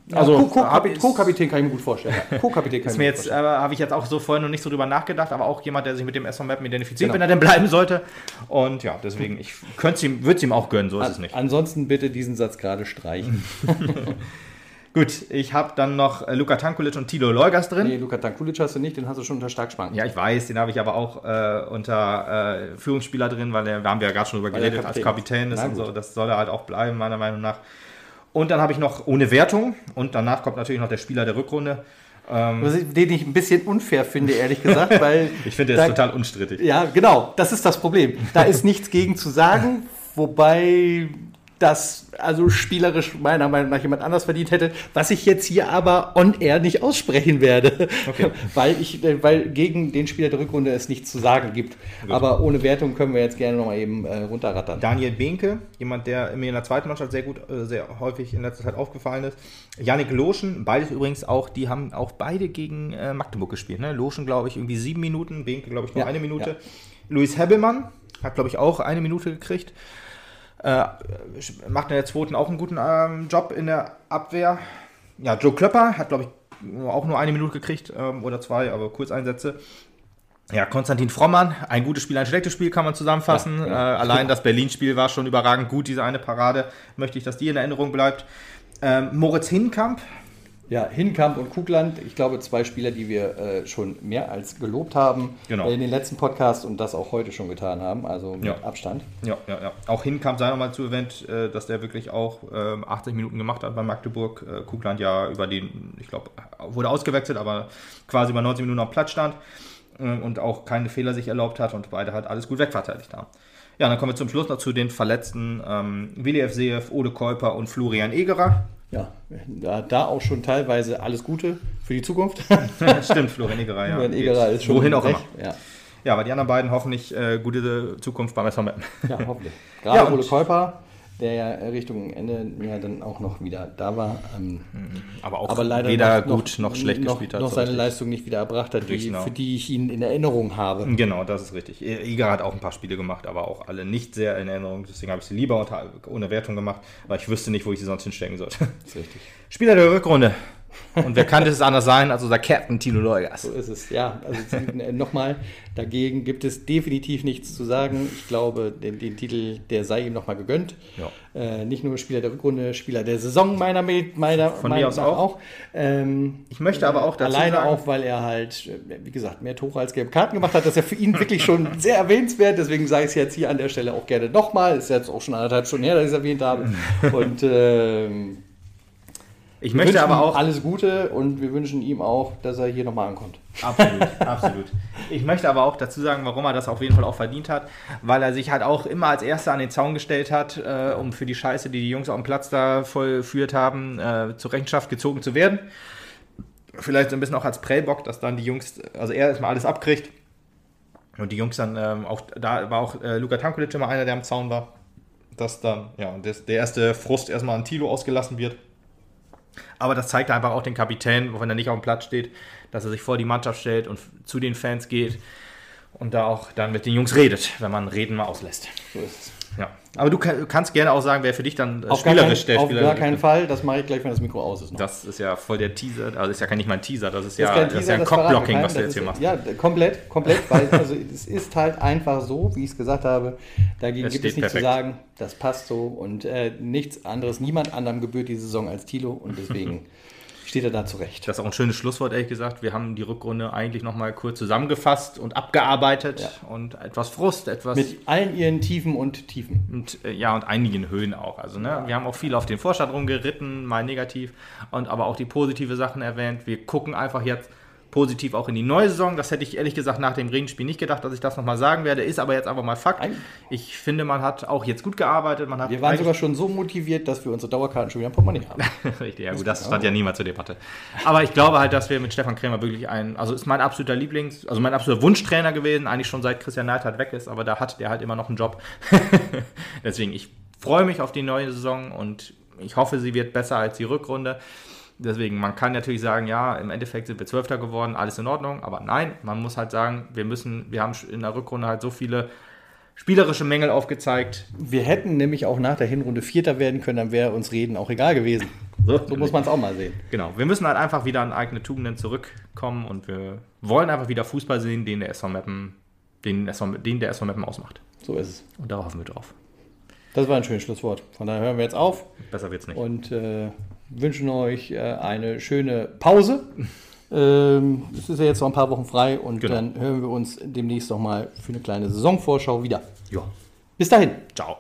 Ja, also Co-Kapitän kann ich mir gut vorstellen. Co-Kapitän kann ich mir jetzt, äh, habe ich jetzt auch so vorhin noch nicht so drüber nachgedacht, aber auch jemand, der sich mit dem SV Mappen identifiziert, genau. wenn er denn bleiben sollte. Und ja, deswegen, ich ihm, würde es ihm auch gönnen, so ist An, es nicht. Ansonsten bitte diesen Satz gerade streichen. Gut, ich habe dann noch äh, Luka Tankulic und Tilo Leugas drin. Nee, Luka Tankulic hast du nicht, den hast du schon unter Starkspann. Ja, ich weiß, den habe ich aber auch äh, unter äh, Führungsspieler drin, weil der, da haben wir ja gerade schon drüber geredet, Kapitän. als Kapitän ist und so. Das soll er halt auch bleiben, meiner Meinung nach. Und dann habe ich noch ohne Wertung und danach kommt natürlich noch der Spieler der Rückrunde. Ähm, den ich ein bisschen unfair finde, ehrlich gesagt, weil. ich finde, der ist total unstrittig. Ja, genau, das ist das Problem. Da ist nichts gegen zu sagen, wobei das also spielerisch meiner Meinung nach jemand anders verdient hätte, was ich jetzt hier aber on air nicht aussprechen werde, okay. weil ich, weil gegen den Spieler der Rückrunde es nichts zu sagen gibt. Gut. Aber ohne Wertung können wir jetzt gerne noch mal eben äh, runterrattern. Daniel Behnke, jemand, der mir in der zweiten Mannschaft sehr gut, äh, sehr häufig in letzter Zeit aufgefallen ist. Yannick Loschen, beides übrigens auch, die haben auch beide gegen äh, Magdeburg gespielt. Ne? Loschen, glaube ich, irgendwie sieben Minuten, Behnke, glaube ich, nur ja, eine Minute. Ja. Luis Hebbelmann hat, glaube ich, auch eine Minute gekriegt. Äh, macht in der zweiten auch einen guten ähm, Job in der Abwehr. Ja, Joe Klöpper hat, glaube ich, auch nur eine Minute gekriegt ähm, oder zwei, aber Kurzeinsätze. Ja, Konstantin Frommann, ein gutes Spiel, ein schlechtes Spiel kann man zusammenfassen. Ja, ja. Äh, allein das Berlin-Spiel war schon überragend gut, diese eine Parade. Möchte ich, dass die in Erinnerung bleibt. Ähm, Moritz Hinkamp, ja, Hinkamp und Kugland, ich glaube, zwei Spieler, die wir äh, schon mehr als gelobt haben genau. in den letzten Podcasts und das auch heute schon getan haben, also mit ja. Abstand. Ja, ja, ja. Auch Hinkamp sei nochmal zu erwähnt, äh, dass der wirklich auch äh, 80 Minuten gemacht hat bei Magdeburg. Äh, Kugland ja über den, ich glaube, wurde ausgewechselt, aber quasi über 90 Minuten auf Platz stand äh, und auch keine Fehler sich erlaubt hat und beide halt alles gut wegverteidigt haben. Ja, dann kommen wir zum Schluss noch zu den Verletzten ähm, Willi F. Seev, Ode Käuper und Florian Egerer ja, da, da, auch schon teilweise alles Gute für die Zukunft. Stimmt, Florian Egerer, ja. Florian Egerer ist schon Wohin auch immer. Ja. ja, aber die anderen beiden hoffentlich äh, gute Zukunft beim SV Ja, hoffentlich. Gerade ja, Ole Käuper der ja Richtung Ende ja dann auch noch wieder da war. Ähm, mhm. aber auch aber leider weder noch, gut noch, schlecht noch, gespielt hat. Noch seine richtig. Leistung nicht wieder erbracht hat, die, genau. für die ich ihn in Erinnerung habe. Genau, das ist richtig. Iger hat auch ein paar Spiele gemacht, aber auch alle nicht sehr in Erinnerung. Deswegen habe ich sie lieber unter, ohne Wertung gemacht, weil ich wüsste nicht, wo ich sie sonst hinstecken sollte. Das ist richtig. Spieler der Rückrunde. Und wer kann es anders sein als unser Captain Tilo Leugas? So ist es, ja. Also äh, nochmal, dagegen gibt es definitiv nichts zu sagen. Ich glaube, den, den Titel, der sei ihm nochmal gegönnt. Ja. Äh, nicht nur Spieler der Rückrunde, Spieler der Saison meiner meiner Von meiner mir aus auch. auch. Ähm, ich möchte aber auch dazu Alleine sagen, auch, weil er halt, äh, wie gesagt, mehr Tore als gelbe Karten gemacht hat. Das ist ja für ihn wirklich schon sehr erwähnenswert. Deswegen sage ich es jetzt hier an der Stelle auch gerne nochmal. Ist jetzt auch schon anderthalb Stunden her, dass ich es erwähnt habe. Und ähm, ich wir möchte aber auch. Alles Gute und wir wünschen ihm auch, dass er hier nochmal ankommt. Absolut, absolut. Ich möchte aber auch dazu sagen, warum er das auf jeden Fall auch verdient hat, weil er sich halt auch immer als Erster an den Zaun gestellt hat, äh, um für die Scheiße, die die Jungs auf dem Platz da vollführt haben, äh, zur Rechenschaft gezogen zu werden. Vielleicht so ein bisschen auch als Prellbock, dass dann die Jungs, also er erstmal alles abkriegt und die Jungs dann ähm, auch, da war auch äh, Luka Tankulic immer einer, der am Zaun war, dass dann, ja, das, der erste Frust erstmal an Tilo ausgelassen wird aber das zeigt einfach auch den Kapitän, wenn er nicht auf dem Platz steht, dass er sich vor die Mannschaft stellt und zu den Fans geht und da auch dann mit den Jungs redet, wenn man Reden mal auslässt. So ist es. Ja. Aber du kannst gerne auch sagen, wer für dich dann äh, auf spielerisch kein, der Spieler ist. Auf gar keinen Fall, das mache ich gleich, wenn das Mikro aus ist. Noch. Das ist ja voll der Teaser, also ist ja nicht mal ein Teaser, das ist das ja, ist, ja ein Cockblocking, was du jetzt hier machst. Ja, komplett, komplett, weil also, es ist halt einfach so, wie ich es gesagt habe, dagegen gibt es nichts zu sagen, das passt so und äh, nichts anderes, niemand anderem gebührt die Saison als Tilo und deswegen steht er da zurecht. Das ist auch ein schönes Schlusswort, ehrlich gesagt. Wir haben die Rückrunde eigentlich nochmal kurz zusammengefasst und abgearbeitet ja. und etwas Frust, etwas. Mit allen ihren Tiefen und Tiefen. Und äh, ja, und einigen Höhen auch. Also, ne, ja. wir haben auch viel auf den Vorstand rumgeritten, mal negativ, und aber auch die positive Sachen erwähnt. Wir gucken einfach jetzt positiv auch in die neue Saison. Das hätte ich ehrlich gesagt nach dem Regenspiel nicht gedacht, dass ich das nochmal sagen werde. Ist aber jetzt einfach mal Fakt. Ich finde, man hat auch jetzt gut gearbeitet. Man hat Wir waren sogar schon so motiviert, dass wir unsere Dauerkarten schon wieder im Portemonnaie haben. Richtig, ja gut, das stand ja niemals zur Debatte. Aber ich glaube halt, dass wir mit Stefan Krämer wirklich ein, also ist mein absoluter Lieblings, also mein absoluter Wunschtrainer gewesen, eigentlich schon seit Christian Neidhardt weg ist, aber da hat der halt immer noch einen Job. Deswegen, ich freue mich auf die neue Saison und ich hoffe, sie wird besser als die Rückrunde. Deswegen, man kann natürlich sagen, ja, im Endeffekt sind wir Zwölfter geworden, alles in Ordnung, aber nein, man muss halt sagen, wir müssen, wir haben in der Rückrunde halt so viele spielerische Mängel aufgezeigt. Wir hätten nämlich auch nach der Hinrunde Vierter werden können, dann wäre uns Reden auch egal gewesen. So muss man es auch mal sehen. Genau, wir müssen halt einfach wieder an eigene Tugenden zurückkommen und wir wollen einfach wieder Fußball sehen, den der SV Meppen, den, SV, den der SV Meppen ausmacht. So ist es. Und da hoffen wir drauf. Das war ein schönes Schlusswort. Von daher hören wir jetzt auf Besser wird's nicht. und äh, wünschen euch äh, eine schöne Pause. Ähm, Es ist ja jetzt noch ein paar Wochen frei und Genau. dann hören wir uns demnächst noch mal für eine kleine Saisonvorschau wieder. Ja. Bis dahin. Ciao.